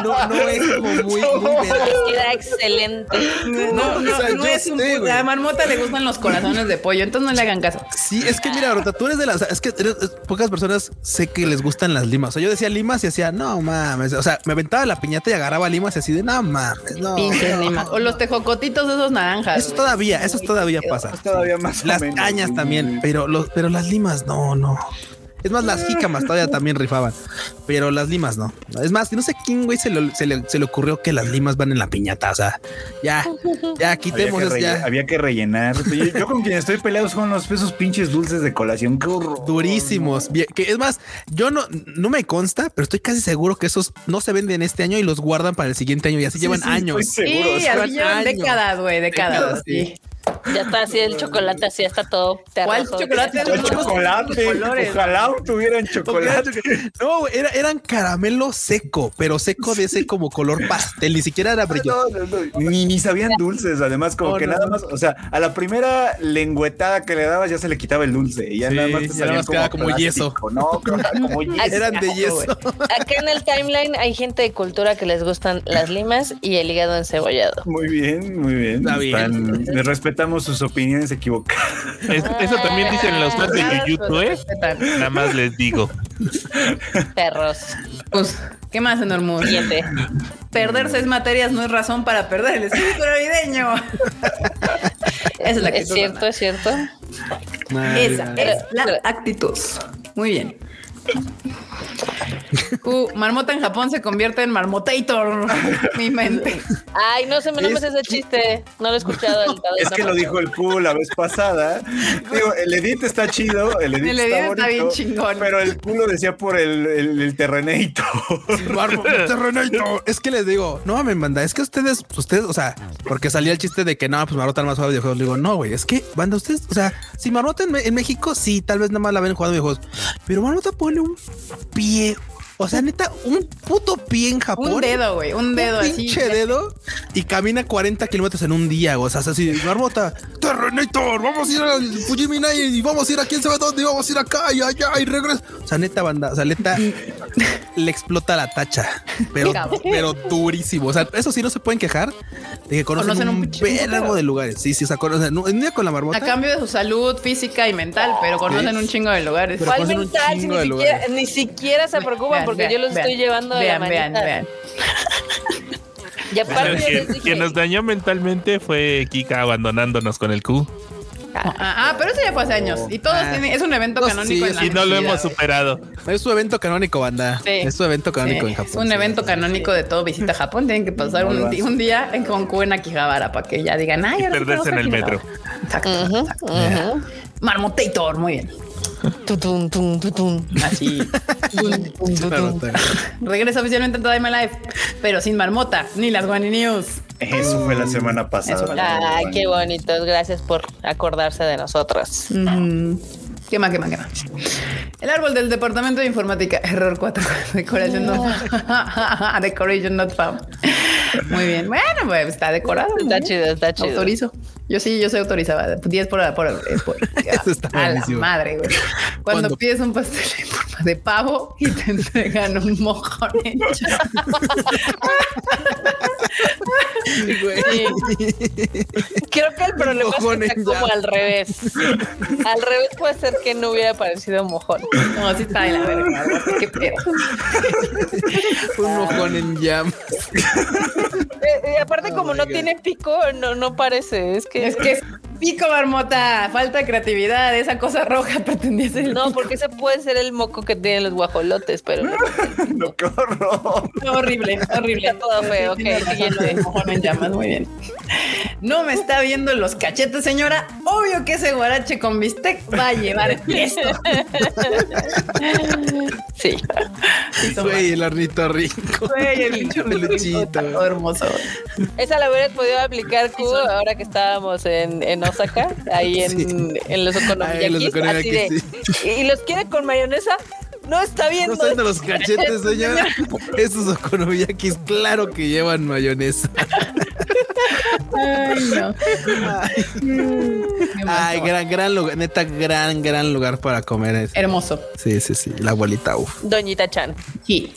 No, no es como muy, muy era excelente. No, no, no es un sé, pu- güey. A Marmota le gustan los corazones de pollo, entonces no le hagan caso. Sí, es que mira, Marmota, tú eres de las. Es que eres- es- pocas personas sé que les gustan las limas. O sea, yo decía limas y decía, no mames. O sea, me aventaba la piñata y agarraba limas y así de, no mames, no. Pinches no". limas. O los tejocotitos esos naranjas. Eso todavía, eso todavía pasa. Es todavía más Las menos. cañas también, pero los, pero las limas no, no. Es más, las jícamas todavía también rifaban, pero las limas no. Es más, no sé quién güey se le, se le, se le ocurrió que las limas van en la piñata. O sea, ya, ya Había quitemos que, eso, relle- ya. había que rellenar. Yo, yo con quien estoy peleado son los esos pinches dulces de colación. Qué horror. Durísimos. Bien, que es más, yo no, no me consta, pero estoy casi seguro que esos no se venden este año y los guardan para el siguiente año y así Sí, llevan sí, años. estoy seguro. Sí, así llevan años. décadas, güey, décadas. Décadas, sí. Ya está así el chocolate, así está todo ¿Cuál chocolate? el Los chocolate. colores. Ojalá tuvieran chocolate. No, era, eran caramelo seco, pero seco de ese como color pastel, ni siquiera era brilloso. No, no, no. Ni, ni sabían dulces, además, como No, que nada más, o sea, a la primera lengüetada que le dabas ya se le quitaba el dulce y ya Sí, nada más te nada más como plástico, yeso. No, como yeso. Eran de yeso. Acá en el timeline hay gente de cultura que les gustan las limas y el hígado encebollado. Muy bien, muy bien. Está bien. Están- les respetamos sus opiniones equivocadas. Es- eso también dicen los fans de Nada, YouTube, ¿eh? Nada más les digo. Perros. Pues, ¿qué más, Enormous? Siguiente. Perder seis materias no es razón para perder el espíritu navideño. Esa es la que Es cierto, es cierto. Esa es la actitud. Muy bien. Uh, marmota en Japón se convierte en marmotator. Mi mente. Ay, no sé, no me Es- ese chiste. No lo he escuchado. Es que lo dijo el Q la vez pasada. Digo, el edit está chido, el edit, El está, edit está bien bonito, chingón. Pero el Q lo decía por el, el, el terrenator. Es que les digo, no mames, banda, es que ustedes, ustedes, o sea, porque salía el chiste de que no, pues Marmota más juega videojuegos. Le digo, no, güey, es que, banda, ustedes, o sea, si Marmota en, Me- en México, sí, tal vez nada más la ven jugando videojuegos, pero Marmota pone pie, o sea, neta, un puto pie en Japón. Un dedo, güey. Un dedo un así. pinche dedo y camina 40 kilómetros en un día, güey. O sea, así, Marmota, Terrenator, vamos a ir al Fujiminai y vamos a ir a quién sabe dónde, y vamos a ir acá y allá y regreso. O sea, neta, banda, o sea, neta, le explota la tacha, pero, pero durísimo. O sea, eso sí no se pueden quejar de que conocen, Conocen un un chingo, vergo de lugares. Sí, sí, o sea, conocen, en un día con la marmota. A cambio de su salud física y mental, pero conocen un chingo de lugares. ¿Cuál mental? Si ni siquiera, ni siquiera se preocupan porque vean, yo los vean. estoy llevando de vean, la vean, manita. vean. Y aparte yo Quien, dije, quien nos dañó mentalmente fue Kika abandonándonos con el Q. Ah, ah, pero eso ya fue hace años. Y todos Ah. tienen, es un evento No, canónico sí, en la Y no lo hemos superado. Es su evento canónico, banda. Sí. Es su evento canónico Sí, en Japón. Es un sí. evento canónico de todo visita a Japón. Tienen que pasar un, día en Concu en Akihabara para que ya digan, ay, Y ahora sí perderse en a el metro. Akihabara". Exacto. Marmotator, muy bien. Tutun, tun, tutun. Así. Tun. está Regresa oficialmente en Tadaima Life, pero sin marmota ni las Guani News. Eso fue la semana pasada. Ay, qué bonitos. Gracias por acordarse de nosotros. Ujú. ¿Qué más, qué más, qué más? El árbol del departamento de informática, error 4, decoración no decoration not found. Muy bien. Bueno, pues está decorado. Está chido, está chido. Autorizo. Yo sí, yo soy autorizada. 10 por, por, eh, por- Eso está a la buenísimo. madre, güey. Cuando ¿Cuándo? pides un pastel en forma de pavo y te entregan un mojón hecho. Creo que el problema mojón es que en está como al revés. Al revés puede ser que no hubiera parecido mojón. No, sí está de la verga. Qué pedo. Un mojón en llamas. Eh, Y aparte, Oh como no God. tiene pico, no, no parece. Es que Es que pico marmota, falta de creatividad. Esa cosa roja pretendía ser el No, pico. porque ese puede ser el moco que tienen los guajolotes, pero no. No, qué horror. horrible, horrible. Está todo feo, ok, siguiente. en llamas, muy bien. No me está viendo los cachetes, señora. Obvio que ese guarache con bistec va a llevar esto. Sí. Güey, el hornito rico. Güey, el todo hermoso. Esa la hubieras podido aplicar, Q, ahora que estábamos en, en Osaka, ahí en, Sí. en los así de, okonomiyakis, ¿Y los quiere con mayonesa? No está bien. ¿No está viendo los cachetes, señora? Esos okonomiyakis, claro que llevan mayonesa. Ay, no. Ay, gran, gran lugar, neta, gran, gran lugar para comer. Hermoso. Sí, sí, sí. La abuelita, uf. Doñita Chan. Sí.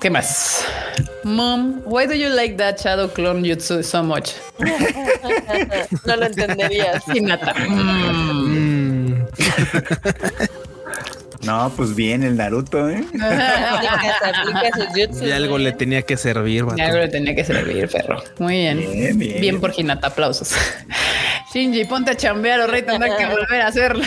¿Qué más? Mom, why do you like that shadow clone jutsu so much? No lo entenderías. Hinata. Mm. No, pues bien el Naruto, ¿eh? y algo le tenía que servir. Y algo le tenía que servir, perro. Muy bien. Bien, bien. bien por Hinata, aplausos. Shinji, ponte a chambear o rey tendrá que volver a hacerlo.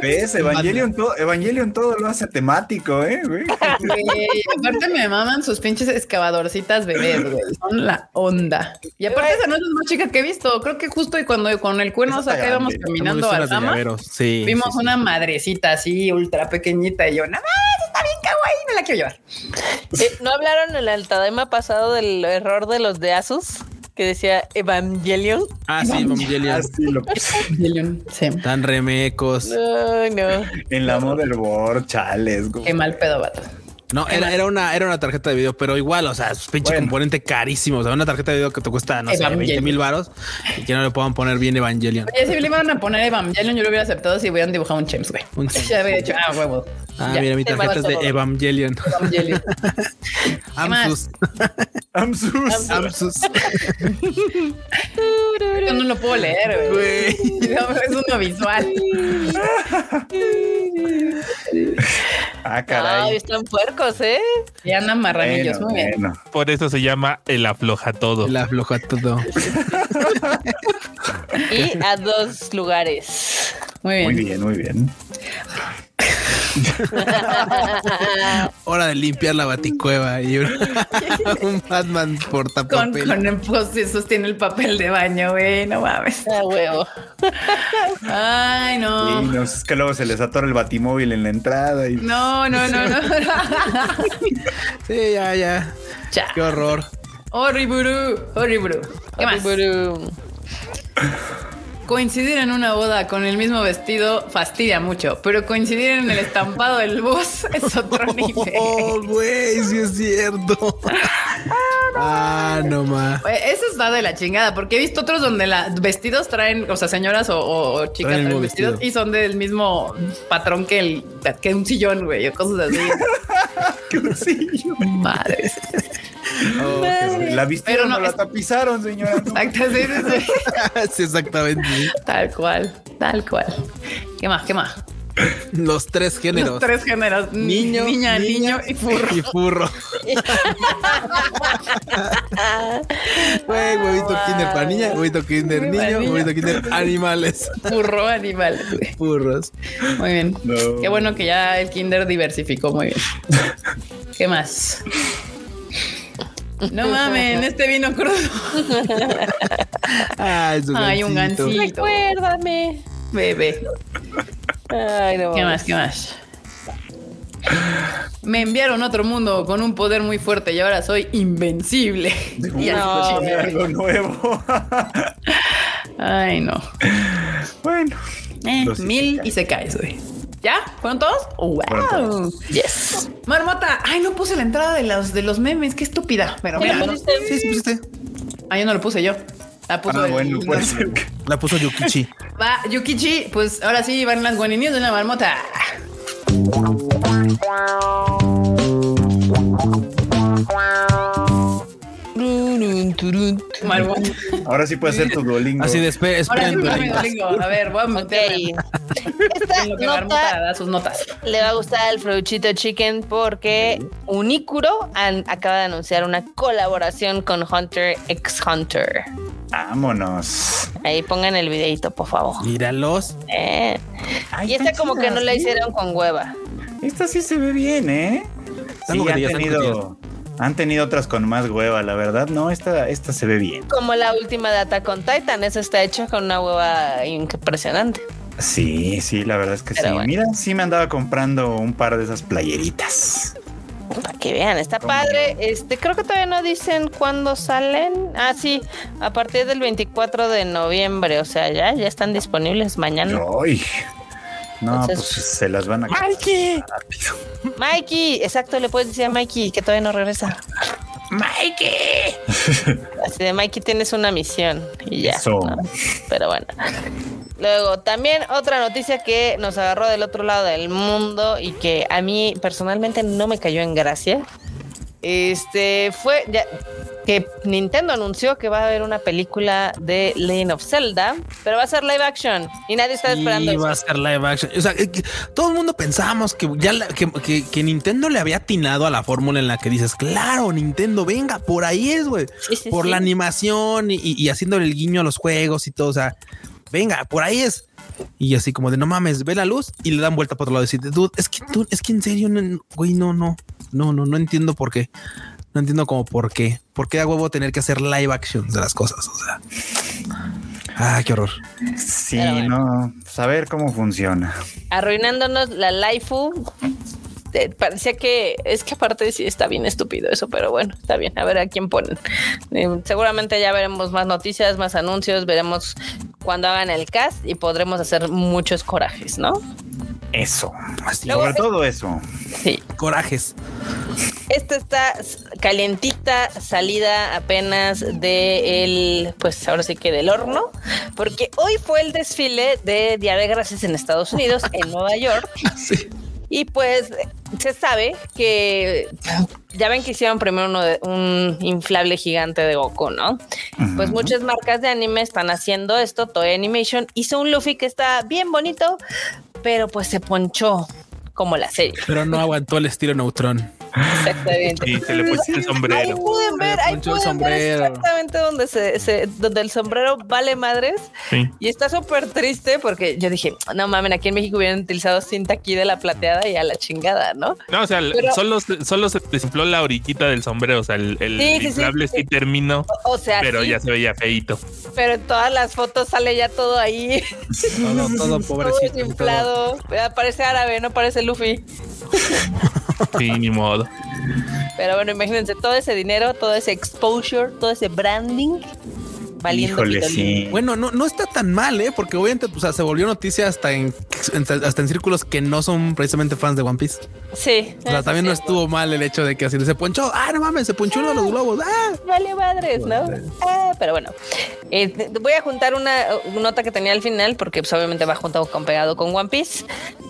¿Ves? Evangelion, todo, Evangelion todo lo hace temático, ¿eh? Sí, aparte me maman sus pinches excavadorcitas bebés, güey. Son la onda. Y aparte esa no es la más chica que he visto. Creo que justo y cuando con el culo Está acá íbamos caminando al llaveros, Sí. vimos sí, sí. una madrecita así ultra pequeñita y yo, nada más, está bien kawaii, me la quiero llevar. Eh, ¿No hablaron en el Tadaima pasado del error de los de Asus? Que decía Evangelion. Ah, sí, Evangelion. Así lo puse. Sí. Tan remecos. No, no. En la motherboard, chales, güey. Qué mal pedo, vato. No, era, era una, era una tarjeta de video, pero igual, o sea, es pinche Bueno. componente carísimo. O sea, una tarjeta de video que te cuesta, no sé, Evangelion. 20 mil varos y que no le puedan poner bien Evangelion. Oye, si le iban a poner Evangelion, yo lo hubiera aceptado si hubieran dibujado un Chems, güey. Un Chems. Ya había dicho, ah, huevo. Ah, Ya, mira, mi tarjeta es de Evangelion. Evangelion. Amsus. Amsus. Amsus. Yo no lo puedo leer, güey. Es uno visual. Ah, Ay, caray. están ¿eh? Y andan marranillos. Bueno, Muy bien. bueno. Por eso se llama el afloja todo. La afloja todo. Y a dos lugares. Muy bien. Muy bien, muy bien. Hora de limpiar la baticueva y un, un Batman Con, portapapel. con el post sostiene el papel de baño, güey. No mames. A huevo. Ay, no. Y no, es que luego se les atora el batimóvil en la entrada y No, no, no, no. Sí, ya, ya. Ya. Qué horror. Horriburu. Horriburu. ¿Qué más? Coincidir en una boda con el mismo vestido fastidia mucho, pero coincidir en el estampado del bus es otro nivel. Oh, güey, sí es cierto. Ah, no más. Güey, Eso está de la chingada, porque he visto otros donde los vestidos traen, o sea, señoras o, chicas Traen vestidos vestido. y son del mismo patrón que el que un sillón, güey, o cosas así. Madre. Oh, qué la vistieron Pero no, la es- tapizaron, señora. ¿no? Exacto, sí, sí, exactamente. Tal cual, tal cual. ¿Qué más? ¿Qué más? Los tres géneros. Los tres géneros. Niño, niña, niño y furro. Y furro. Güey, huevito kinder para niña, huevito kinder Para niño, huevito kinder animales. Furro animal. güey. Furros. Muy bien. No. Qué bueno que ya el kinder diversificó muy bien. ¿Qué más? No mames, este vino crudo. Ay, su Ay, un gancito. Recuérdame. Bebé. Ay, no. ¿Qué más? ¿Qué más? Me enviaron a otro mundo con un poder muy fuerte y ahora soy invencible. Y No. Algo nuevo. Ay, no. bueno. Eh, mil y se cae, soy. ¿Ya? ¿Fueron todos? ¡Wow! Fueron todos. Yes. Marmota, ay, no puse la entrada de los, de los memes, qué estúpida. Pero ¿Qué mira, no- pusiste? Sí, sí, pusiste. ah, yo no lo puse yo. La puso Ah, el- bueno, puede no. ser La puso Yukichi. Va, Yukichi, pues ahora sí van las Guaninius de la marmota. Marmota. Ahora sí puede ser tu Duolingo. Así de espe- Ahora sí esperen, va mi Duolingo. Duolingo. A ver, voy a meterme Esta lo que Marmota nota da sus notas. le va a gustar al Fruchito Chicken porque Unicuro an- acaba de anunciar una colaboración con Hunter x Hunter. Vámonos. Ahí pongan el videito, por favor. Míralos. Eh. Ay, Y esta como que no la ¿eh? hicieron con hueva. Esta sí se ve bien, ¿eh? Sí, han tenido, han tenido otras con más hueva, la verdad. No, esta, esta se ve bien. Como la última data con Titan, esa está hecha con una hueva impresionante. Sí, sí, la verdad es que Pero sí. bueno. Mira, sí me andaba comprando un par de esas playeritas. Para que vean, está ¿Cómo padre. Este, creo que todavía no dicen cuándo salen. Ah, sí, a partir del 24 de noviembre, o sea, ya, ya están disponibles mañana. Ay. No, Entonces- pues se las van a Mikey. rápido. Mikey, exacto, le puedes decir a Mikey que todavía no regresa. Mikey. Así de Mikey tienes una misión y ya. Eso. ¿no? Pero bueno. Luego, también otra noticia que nos agarró del otro lado del mundo y que a mí personalmente no me cayó en gracia. Este fue ya, que Nintendo anunció que va a haber una película de Legend of Zelda, pero va a ser live action y nadie está esperando Y eso. va a ser live action. O sea, eh, que todo el mundo pensamos que ya la- que, que- que Nintendo le había atinado a la fórmula en la que dices, claro, Nintendo, venga, por ahí es, güey. Sí, sí, por sí. la animación y, y haciéndole el guiño a los juegos y todo. O sea, venga, por ahí es. Y así como de no mames, ve la luz y le dan vuelta para otro lado y decir, dude, es que tú, es que en serio, no, no, güey, no, no, no, no, no entiendo por qué. No entiendo como por qué. ¿Por qué a huevo tener que hacer live action de las cosas? O sea, ah, qué horror. Sí, bueno. no. Saber cómo funciona. arruinándonos la laifu. Eh, Parecía que es que aparte sí está bien estúpido eso, pero bueno, está bien. A ver a quién ponen. Eh, seguramente ya veremos más noticias, más anuncios, veremos cuando hagan el cast y podremos hacer muchos corajes, ¿no? Eso. Así, Luego- Sobre todo eso. Sí. corajes. Esta está calientita, salida apenas de el, pues ahora sí que del horno, porque hoy fue el desfile de Día de Gracias en Estados Unidos, en Nueva York. Sí. Y pues se sabe que ya ven que hicieron primero uno de, un inflable gigante de Goku, ¿no? Pues muchas marcas de anime están haciendo esto. Toy Animation hizo un Luffy que está bien bonito, pero pues se ponchó como la serie. Pero no aguantó el estilo Neutron. Exactamente. Y se le pusiste el Ahí sombrero. pueden ver, ahí pueden ver exactamente donde se, se- donde el sombrero vale madres Sí. y está súper triste porque yo dije, no mamen, aquí en México hubieran utilizado cinta aquí de la plateada y a la chingada, ¿no? No, o sea, Pero- solo, se- solo se desinfló la orillita del sombrero. O sea, el, el Sí, inflable sí. sí, terminó, O sea, pero sí, ya se veía feito. pero en todas las fotos sale ya todo ahí, Todo, todo todo pobrecito. todo. desinflado. Parece árabe, no parece Luffy. Sí, ni modo. Pero bueno, imagínense todo ese dinero, todo ese exposure, todo ese branding valiendo Híjole, sí. Bueno, no, no está tan mal, ¿eh? Porque obviamente o sea, se volvió noticia hasta en, en- hasta en círculos que no son precisamente fans de One Piece. Sí. O sea, también no estuvo mal el hecho de que así se ponchó. Ah, no mames, se ponchó uno de los globos. Ah, Vale madres, ¿no? Ah, pero bueno, Eh, voy a juntar una, una nota que tenía al final porque pues, obviamente va juntado con pegado con One Piece.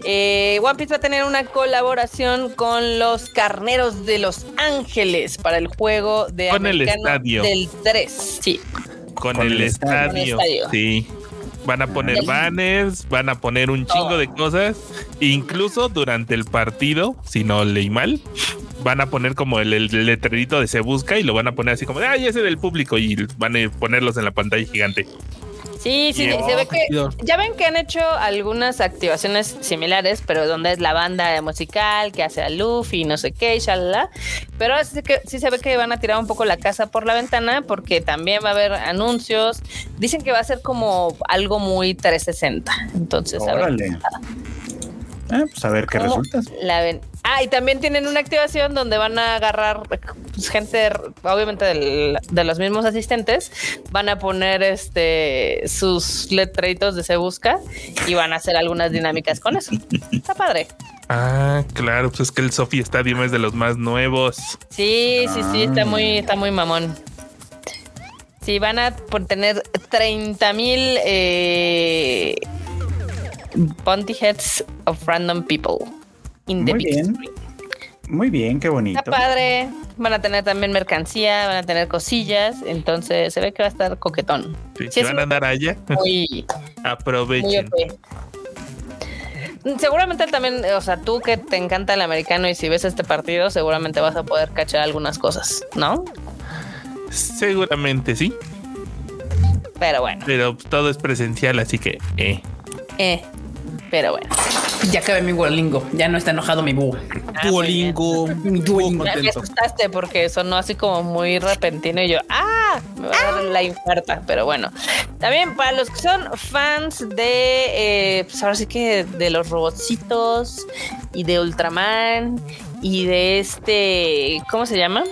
Eh, One Piece va a tener una colaboración con los Carneros de Los Ángeles para el juego de Con el estadio. del 3. Sí, Con, Con el, el estadio. Sí. Van a poner banners, van a poner un chingo de cosas. Incluso durante el partido, si no leí mal, van a poner como el, el letrerito de se busca y lo van a poner así como de ay, ese del público y van a ponerlos en la pantalla gigante. Sí, sí, Yo, se ve que ya ven que han hecho algunas activaciones similares, pero donde es la banda musical que hace a Luffy y no sé qué, shalala. Pero sí, que, sí se ve que van a tirar un poco la casa por la ventana porque también va a haber anuncios. Dicen que va a ser como algo muy 360. Entonces, a ver. Ah, pues a ver qué ¿Cómo resulta. la ven? Ah, y también tienen una activación donde van a agarrar pues, gente, obviamente del- de los mismos asistentes, van a poner este sus letreritos de se busca y van a hacer algunas dinámicas con eso. Está padre. Ah, claro, pues es que el Sophie Stadium es de los más nuevos. Sí, sí, sí, está muy, está muy mamón. Sí, van a tener 30 mil eh, bounty heads of random people in the Muy big bien. screen. Muy bien, qué bonito. Está padre. Van a tener también mercancía, van a tener cosillas. Entonces se ve que va a estar coquetón. Si Sí, van a andar allá, Muy, muy aprovechen. OP. Seguramente él también, o sea, tú que te encanta el americano y si ves este partido, seguramente vas a poder cachar algunas cosas, ¿no? Seguramente sí, Pero bueno, pero todo es presencial, así que eh. eh, pero bueno. Ya acabé mi Duolingo. Ya no está enojado mi búho. Ah. Duolingo, Mi Duolingo. Ya me asustaste porque sonó así como muy repentino y yo, ¡ah! Me va a dar la infarta, pero bueno. También para los que son fans de, eh, pues ahora sí que de los robotcitos y de Ultraman y de este, ¿cómo se llama?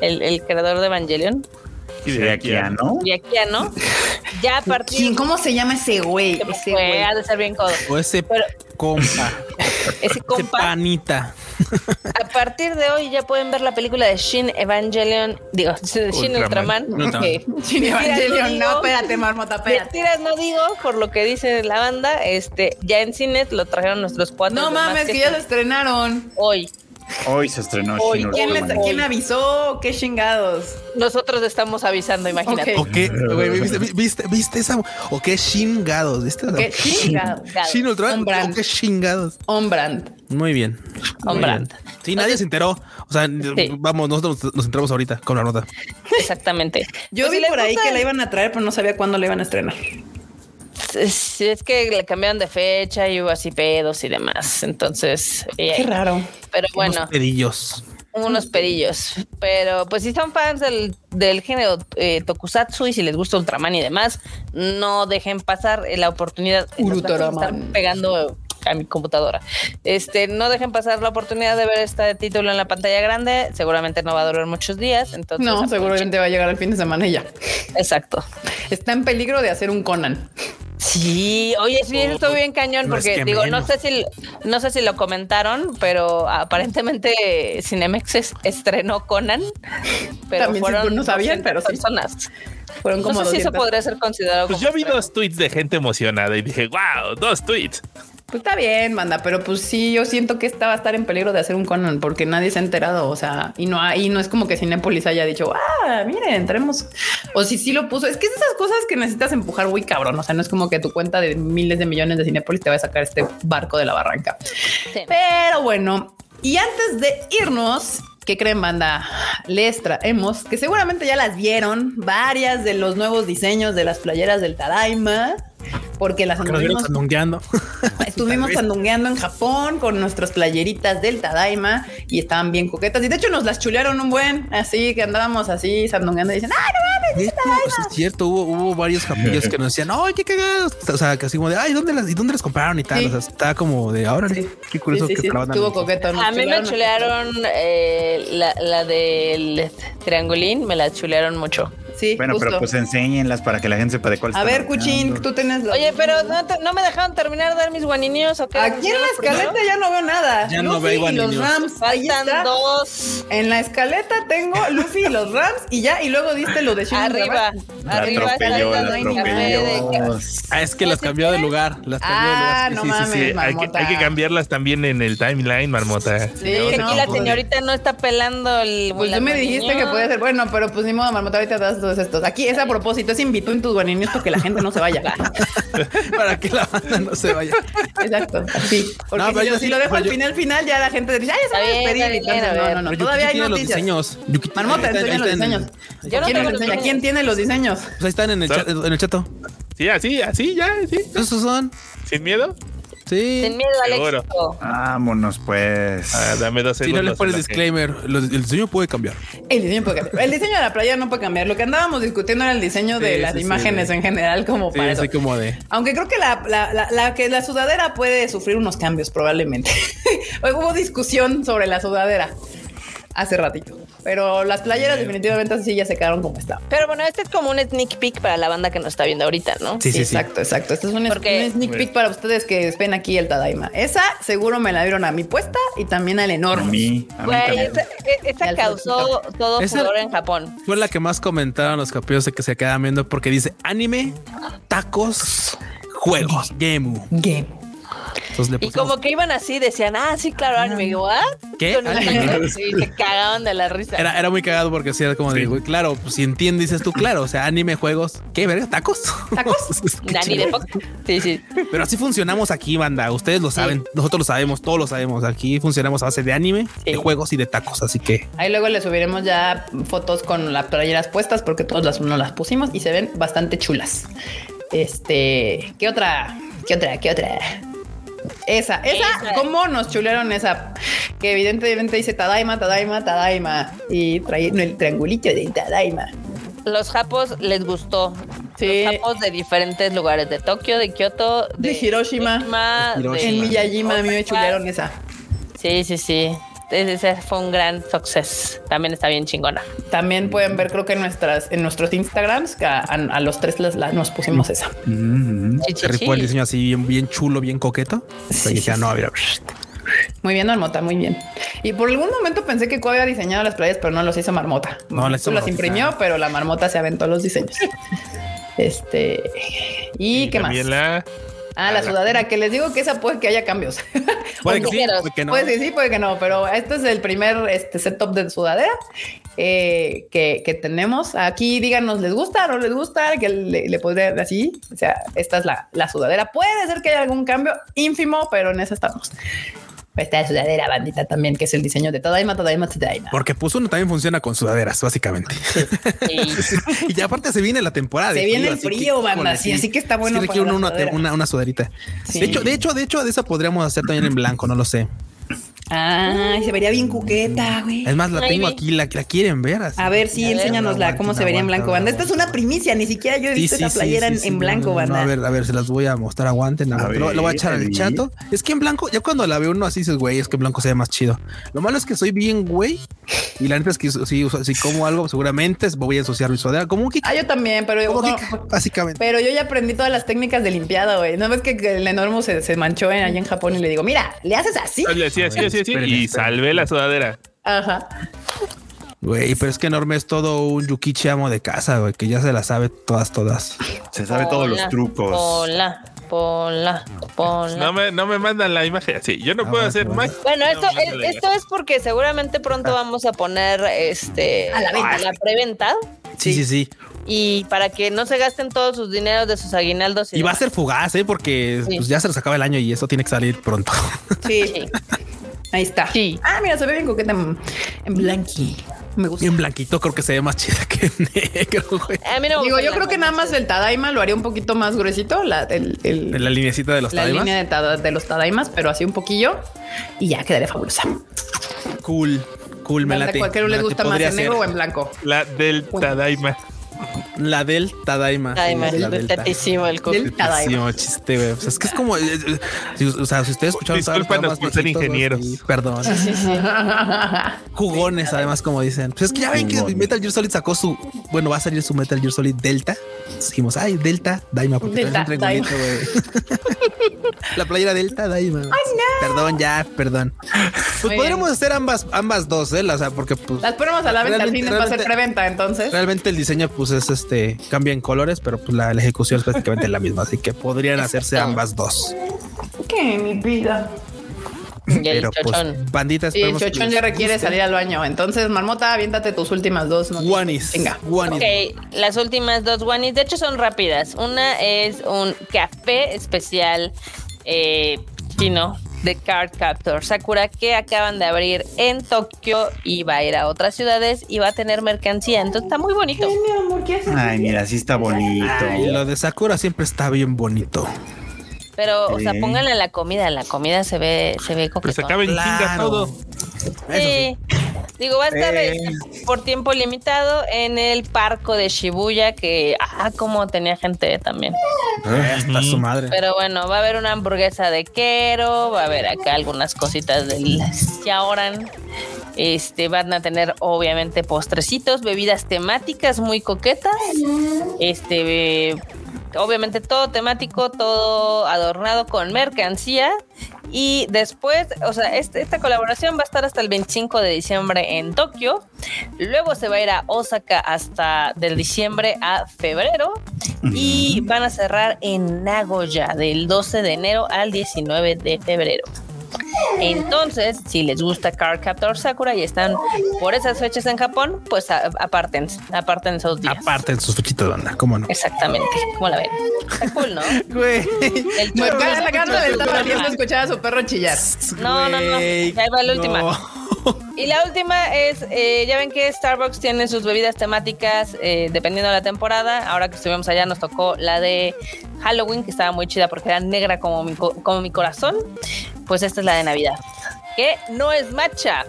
El, el creador de Evangelion, Y Sí, aquí ya, ¿no? Yakiano. Ya a partir ¿Quién? ¿Cómo se llama ese güey? Ese güey. ha de ser bien codo. O ese Pero compa, ese ese compa panita. A partir de hoy ya pueden ver la película de Shin Evangelion, digo, de Shin Ultraman. Ultraman. Ultraman. que- Shin Evangelion. No, espérate, marmota, espérate. Mentiras no digo, por lo que dice la banda, este, ya en cine lo trajeron nuestros cuatro. No mames, que ya se estrenaron. Hoy. Hoy se estrenó Hoy, Shin ¿Quién, les-. ¿Quién avisó? ¿Qué chingados? Nosotros estamos avisando, imagínate. Ok. ¿O qué? Güey, ¿Viste, viste, viste esa? ¿O qué chingados? ¿Viste? ¿Qué chingados? Shin Ultraman. On brand. ¿O qué chingados? On brand. Muy bien. On Muy brand. bien. Sí, nadie se enteró. O sea, vamos, nosotros nos enteramos ahorita con la nota. Exactamente. Yo Pues vi por ahí que la iban a traer, pero no sabía cuándo la iban a estrenar. Es, es que le cambiaron de fecha y hubo así pedos y demás. Entonces, Qué raro. pero bueno. Unos pedillos. unos pedillos. Pero pues si son fans del, del género eh, tokusatsu y si les gusta Ultraman y demás, no dejen pasar la oportunidad. Ultraman. Están pegando a mi computadora. Este, no dejen pasar la oportunidad de ver este título en la pantalla grande. Seguramente no va a durar muchos días. Entonces, No, aprovechen. seguramente va a llegar el fin de semana y ya. Exacto. Está en peligro de hacer un Conan. Sí, oye, sí, eso estuvo bien cañón No es porque que digo, no sé si no sé si lo comentaron, pero aparentemente Cinemex es- estrenó Conan, pero También sí, fueron no sabían, 200 pero sí. personas. Fueron como no sé si eso 200. podría ser considerado Pues como yo vi estreno. dos tweets de gente emocionada y dije, wow, dos tweets. Pues está bien, manda, pero pues sí, yo siento que esta va a estar en peligro de hacer un Conan porque nadie se ha enterado. O sea, y no hay, no es como que Cinépolis haya dicho, ah, miren, tenemos. O si sí lo puso. Es que es esas cosas que necesitas empujar muy cabrón. O sea, no es como que tu cuenta de miles de millones de Cinépolis te va a sacar este barco de la barranca. Sí. Pero bueno, y antes de irnos, ¿qué creen, banda? Les traemos, que seguramente ya las vieron, varias de los nuevos diseños de las playeras del Tadaima, porque las Que nos vieron anduvimos sandungueando. Estuvimos sandungueando en Japón con nuestras playeritas del Tadaima y estaban bien coquetas. Y de hecho nos las chulearon un buen, así que andábamos así sandungueando y dicen, ¡ay, no mames! Sí es cierto, hubo, hubo varios japillos que nos decían, ¡ay, qué cagados! O sea, que así como de, ¡ay, ¿dónde las, y dónde las compraron y tal? Sí. O sea, está como de, ahora Sí. qué curioso Sí, sí, que estuvo coqueto. A mí me chulearon eh, la, la del triangulín, me la chulearon mucho. Sí, Bueno, justo. pero pues enséñenlas para que la gente sepa de cuál A están ver, Cuchín, tú tienes los- Oye, pero no, te- no me dejaron terminar de dar mis guaninios o qué? Aquí en la escaleta ya no veo nada. Ya no veo y los. Rams. Ahí Faltan está. dos. En la escaleta tengo Luffy y los Rams y ya, y luego diste lo de Shin Arriba, La arriba atropelló, la atropelló. Ah, es que las cambió de lugar. Las cambió Ah, de no lugar. mames. Sí, hay que, marmota. hay que cambiarlas también en el timeline, marmota. Sí, No no, Aquí la señorita no está pelando el. Pues la tú me dijiste que puede ser bueno, pero pues ni modo, marmota, ahorita das todos estos. Aquí es a propósito, es invitó en tus guaninios porque la gente no se vaya. Para que la banda no se vaya. Exacto, así. Porque No, pero si, yo lo- sí- si lo dejo al yo- final, final, ya la gente dice, ya se va a despedir. Bien, entonces, no, no, no, todavía hay tiene los noticias. diseños. Marmota, enseña los diseños. ¿Quién tiene los diseños? Pues ahí están en el, chat, en el chato. Sí, así, así, ya, sí. Esos son. Sin miedo. Sí. Sin miedo al Seguro. éxito. Vámonos, pues. Ah, dame dos Si segundos. no le pones en lo que- disclaimer, el diseño puede cambiar. El diseño puede cambiar. El diseño de la playa no puede cambiar. Lo que andábamos discutiendo era el diseño de Sí, las sí, sí, imágenes sí. en general, como Sí, para así eso. como de. Aunque creo que la, la, la, la- que la sudadera puede sufrir unos cambios, probablemente. Hoy hubo discusión sobre la sudadera hace ratito. Pero las playeras definitivamente sí ya se quedaron como estaban. Pero bueno, este es como un sneak peek para la banda que nos está viendo ahorita, ¿no? Sí, sí, sí. exacto, exacto. Este es un, Porque- un sneak peek para ustedes que ven aquí el Tadaima. Esa seguro me la dieron a mi puesta y también al A enorme. mí, a mí Güey, esa, causó todo Esa- furor en Japón. Fue la que más comentaron los capítulos de que se quedan viendo porque dice anime, tacos, juegos, game. Game. Entonces le Y como que iban así, decían, ah, sí, claro, anime. Y yo, ¿what? ¿Qué? Con el- Anime. Sí, se cagaban de la risa. Era, era muy cagado porque sí, era como de, güey, claro, pues si entiendes, dices tú, claro, o sea, anime, juegos, ¿qué, verga? ¿Tacos? ¿Tacos? Qué Dani de Fox. Sí, sí. Pero así funcionamos aquí, banda. Ustedes lo saben, nosotros lo sabemos, todos lo sabemos. Aquí funcionamos a base de anime, Sí. de juegos y de tacos. Así que Ahí luego le subiremos ya fotos con las playeras puestas porque todas las no las pusimos y se ven bastante chulas. Este, ¿qué otra? ¿Qué otra? ¿Qué otra? Esa, esa, Esa. ¿cómo nos chulearon esa? Que evidentemente dice Tadaima, Tadaima, Tadaima y trae el triangulito de Tadaima. Los japos les gustó. Sí. Los japos de diferentes lugares, de Tokio, de Kioto, De Hiroshima. De Hiroshima. En Miyajima a mí me chulearon esa. Sí, sí, sí. Ese fue un gran success. También está bien chingona. También pueden ver, creo que en nuestras, en nuestros Instagrams, que a, a los tres las- las- nos pusimos esa. Mm, sí, se rifó el diseño así bien, bien chulo, bien coqueto. Sí, sí, ah, no, sí. mira. Muy bien, Marmota, muy bien. Y por algún momento pensé que Ko había diseñado las playas, pero no los hizo Marmota. No, las las imprimió, pero la Marmota se aventó los diseños. Este. ¿Y, qué más? la- Ah, la sudadera, que les digo que esa puede que haya cambios. Puede que sí, puede que no. Puede que sí, puede que no, pero este es el primer este, setup de sudadera eh, que, que tenemos. Aquí díganos, ¿les gusta o no les gusta? Que le, le podría así. O sea, esta es la, la sudadera. Puede ser que haya algún cambio ínfimo, pero en esa estamos. Esta es sudadera bandita también, que es el diseño de Tadaima, Tadaima, Tadaima. Porque pues uno también funciona con sudaderas, básicamente. Sí. y ya aparte se viene la temporada. Se viene el así que, frío, banda, sí, así que está bueno Sí requiere para uno la una, una, una sudaderita. De hecho, de hecho, de hecho, de esa podríamos hacer también en blanco, no lo sé. Ay, se vería bien cuqueta, güey. Es más, la tengo aquí, la, la quieren ver. así. A ver, sí, A ver. enséñanosla, Aguanta, cómo se vería en aguanta, blanco, banda. Esta es una primicia, ni siquiera yo he Sí, visto sí, esa sí, playera sí, en, sí, blanco, no, no, banda. a ver, a ver, se las voy a mostrar. Aguanten. A aguanten. Lo, lo voy a echar al chato. Es que en blanco, ya cuando la ve uno así dices, güey, es que en blanco se ve más chido. Lo malo es que soy bien, güey. Y la neta es que si, uso- si como algo, seguramente voy a ensuciar mi sudadera. Como que, Ah, yo también, pero yo, como no, que, básicamente. pero yo ya aprendí todas las técnicas de limpiado, güey. No ves que, el enorme se, se manchó en, allá en Japón y le digo, mira, le haces así. Sí, así, así, así, así, Espérenme, y espérenme. salvé la sudadera. Ajá. Güey, pero es que enorme es todo un yukichi amo de casa, güey, que ya se la sabe todas, todas. Se sabe todos los trucos. Ponla, ponla, ponla. No me, no me mandan la imagen. Sí, yo no puedo Ah, hacer bueno. más. Bueno, esto, No, es- esto es porque seguramente pronto vamos a poner este A la venta. la preventa Sí, sí, sí. y para que no se gasten todos sus dineros de sus aguinaldos. Y va a ser fugaz, ¿eh? Porque Sí. pues, ya se les acaba el año y eso tiene que salir pronto. Sí, Sí. Ahí está. Sí. Ah, mira, se ve bien coqueta en, en blanqui. Me gusta. Y en blanquito creo que se ve más chida que en negro, güey. A mí no me Digo, yo creo que nada más el Tadaima lo haría un poquito más gruesito, la, el, el- la linecita de los la tadaimas. línea de, tada- de los Tadaimas, pero así un poquillo y ya quedaría fabulosa. Cool, cool, me ¿A late. cualquiera me les gusta más en negro ser o en blanco? La del Tadaima. La del Tadaima. Ay, Sí, me la del tatísimo el coco. Del Tadaima. Sí, chiste, güey. O sea, es que es como. eh, eh, si- o sea, si ustedes escucharon. programas por ser ingenieros. sí, perdón. Ta- Jugones, además, como dicen. Pues es que ya ven que. Metal Gear Solid sacó su. Bueno, va a salir su Metal Gear Solid Delta. Entonces dijimos, ay, Delta, Daima, porque Delta, traes un güey. La playera Delta, Daima. Perdón, ya, perdón. Pues Muy podríamos hacer ambas, ambas dos, ¿eh? O sea, porque pues. Las ponemos a la venta al Realmente- fin va a ser preventa, entonces. Realmente el diseño, pues es este, cambia en colores, pero pues la, la ejecución es prácticamente la misma. Así que podrían hacerse ambas dos. ¿Qué, mi vida? Y el Pero chochón. pues, bandita, Y el esperemos que chochón ya requiere guste. salir al baño. Entonces, Marmota, aviéntate tus últimas dos. Guanis. Venga. Guanis. Ok, las últimas dos guanis, de hecho son rápidas. Una es un café especial eh, chino de Card Captor Sakura que acaban de abrir en Tokio y va a ir a otras ciudades y va a tener mercancía. Entonces está muy bonito. Mi amor, ¿qué haces? Ay, mira, sí está bonito. Y lo de Sakura siempre está bien bonito. Pero, o sea, pónganle la comida. La comida se ve, se ve Pero se acaba en Claro. todo. Sí. Sí. Digo, va a estar Eh. por tiempo limitado en el parco de Shibuya, que, ah, como tenía gente también. Ah, Está su madre. Pero bueno, va a haber una hamburguesa de quero, va a haber acá algunas cositas del Xiaoran. Este, van a tener obviamente postrecitos, bebidas temáticas muy coquetas. Este, obviamente todo temático, todo adornado con mercancía. Y después, o sea, este- esta colaboración va a estar hasta el 25 de diciembre en Tokio. Luego se va a ir a Osaka hasta del diciembre a febrero. Y van a cerrar en Nagoya del 12 de enero al 19 de febrero. Entonces, si les gusta Card Captor Sakura y están por esas fechas en Japón, pues aparten, aparten esos días. Aparte en sus fechitas de banda, ¿cómo no? Exactamente. ¿Cómo la ven? Está cool, ¿no? Güey. El Me chorro- acaba- Carlos le estaba viendo escuchar a su perro chillar. No, no, no. Ahí va la última. no. Y la última es, eh, ya ven que Starbucks tiene sus bebidas temáticas eh, dependiendo de la temporada. Ahora que estuvimos allá nos tocó la de Halloween, que estaba muy chida porque era negra como mi, co- como mi corazón. Pues esta es la de Navidad, que no es matcha.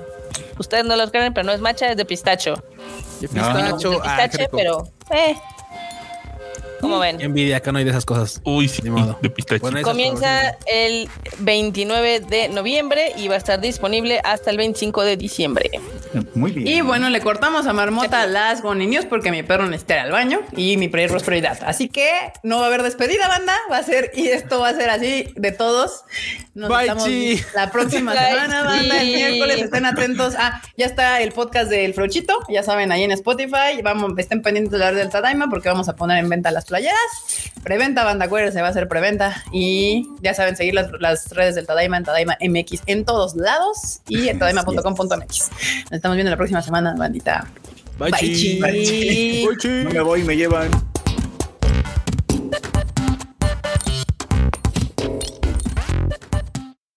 Ustedes no lo creen, pero no es matcha, es de pistacho. De pistacho, de ah, pistache, pero... Eh. ¿Cómo Qué ven? envidia que no hay de esas cosas. Uy, sí, Ni modo. de pistache. Bueno, Comienza el 29 de noviembre y va a estar disponible hasta el 25 de diciembre. Muy bien. Y bueno, le cortamos a Marmota las boninios porque mi perro necesita ir al baño y mi perro es prioridad. Así que no va a haber despedida, banda. Va a ser, y esto va a ser así de todos. Nos Bye, estamos chi. la próxima Bye, semana, banda. El miércoles estén atentos. Ah, ya está el podcast del Frochito. Ya saben, ahí en Spotify. Vamos, estén pendientes de la hora del Tadaima porque vamos a poner en venta las playeras. Preventa, banda, acuérdense, va a ser preventa. Y ya saben, seguir las, las redes del Tadaima en Tadaima MX en todos lados y en tadaima.com.mx. Nos estamos viendo la próxima semana, bandita. Bye, Bye, chi. chi. No me voy, me llevan.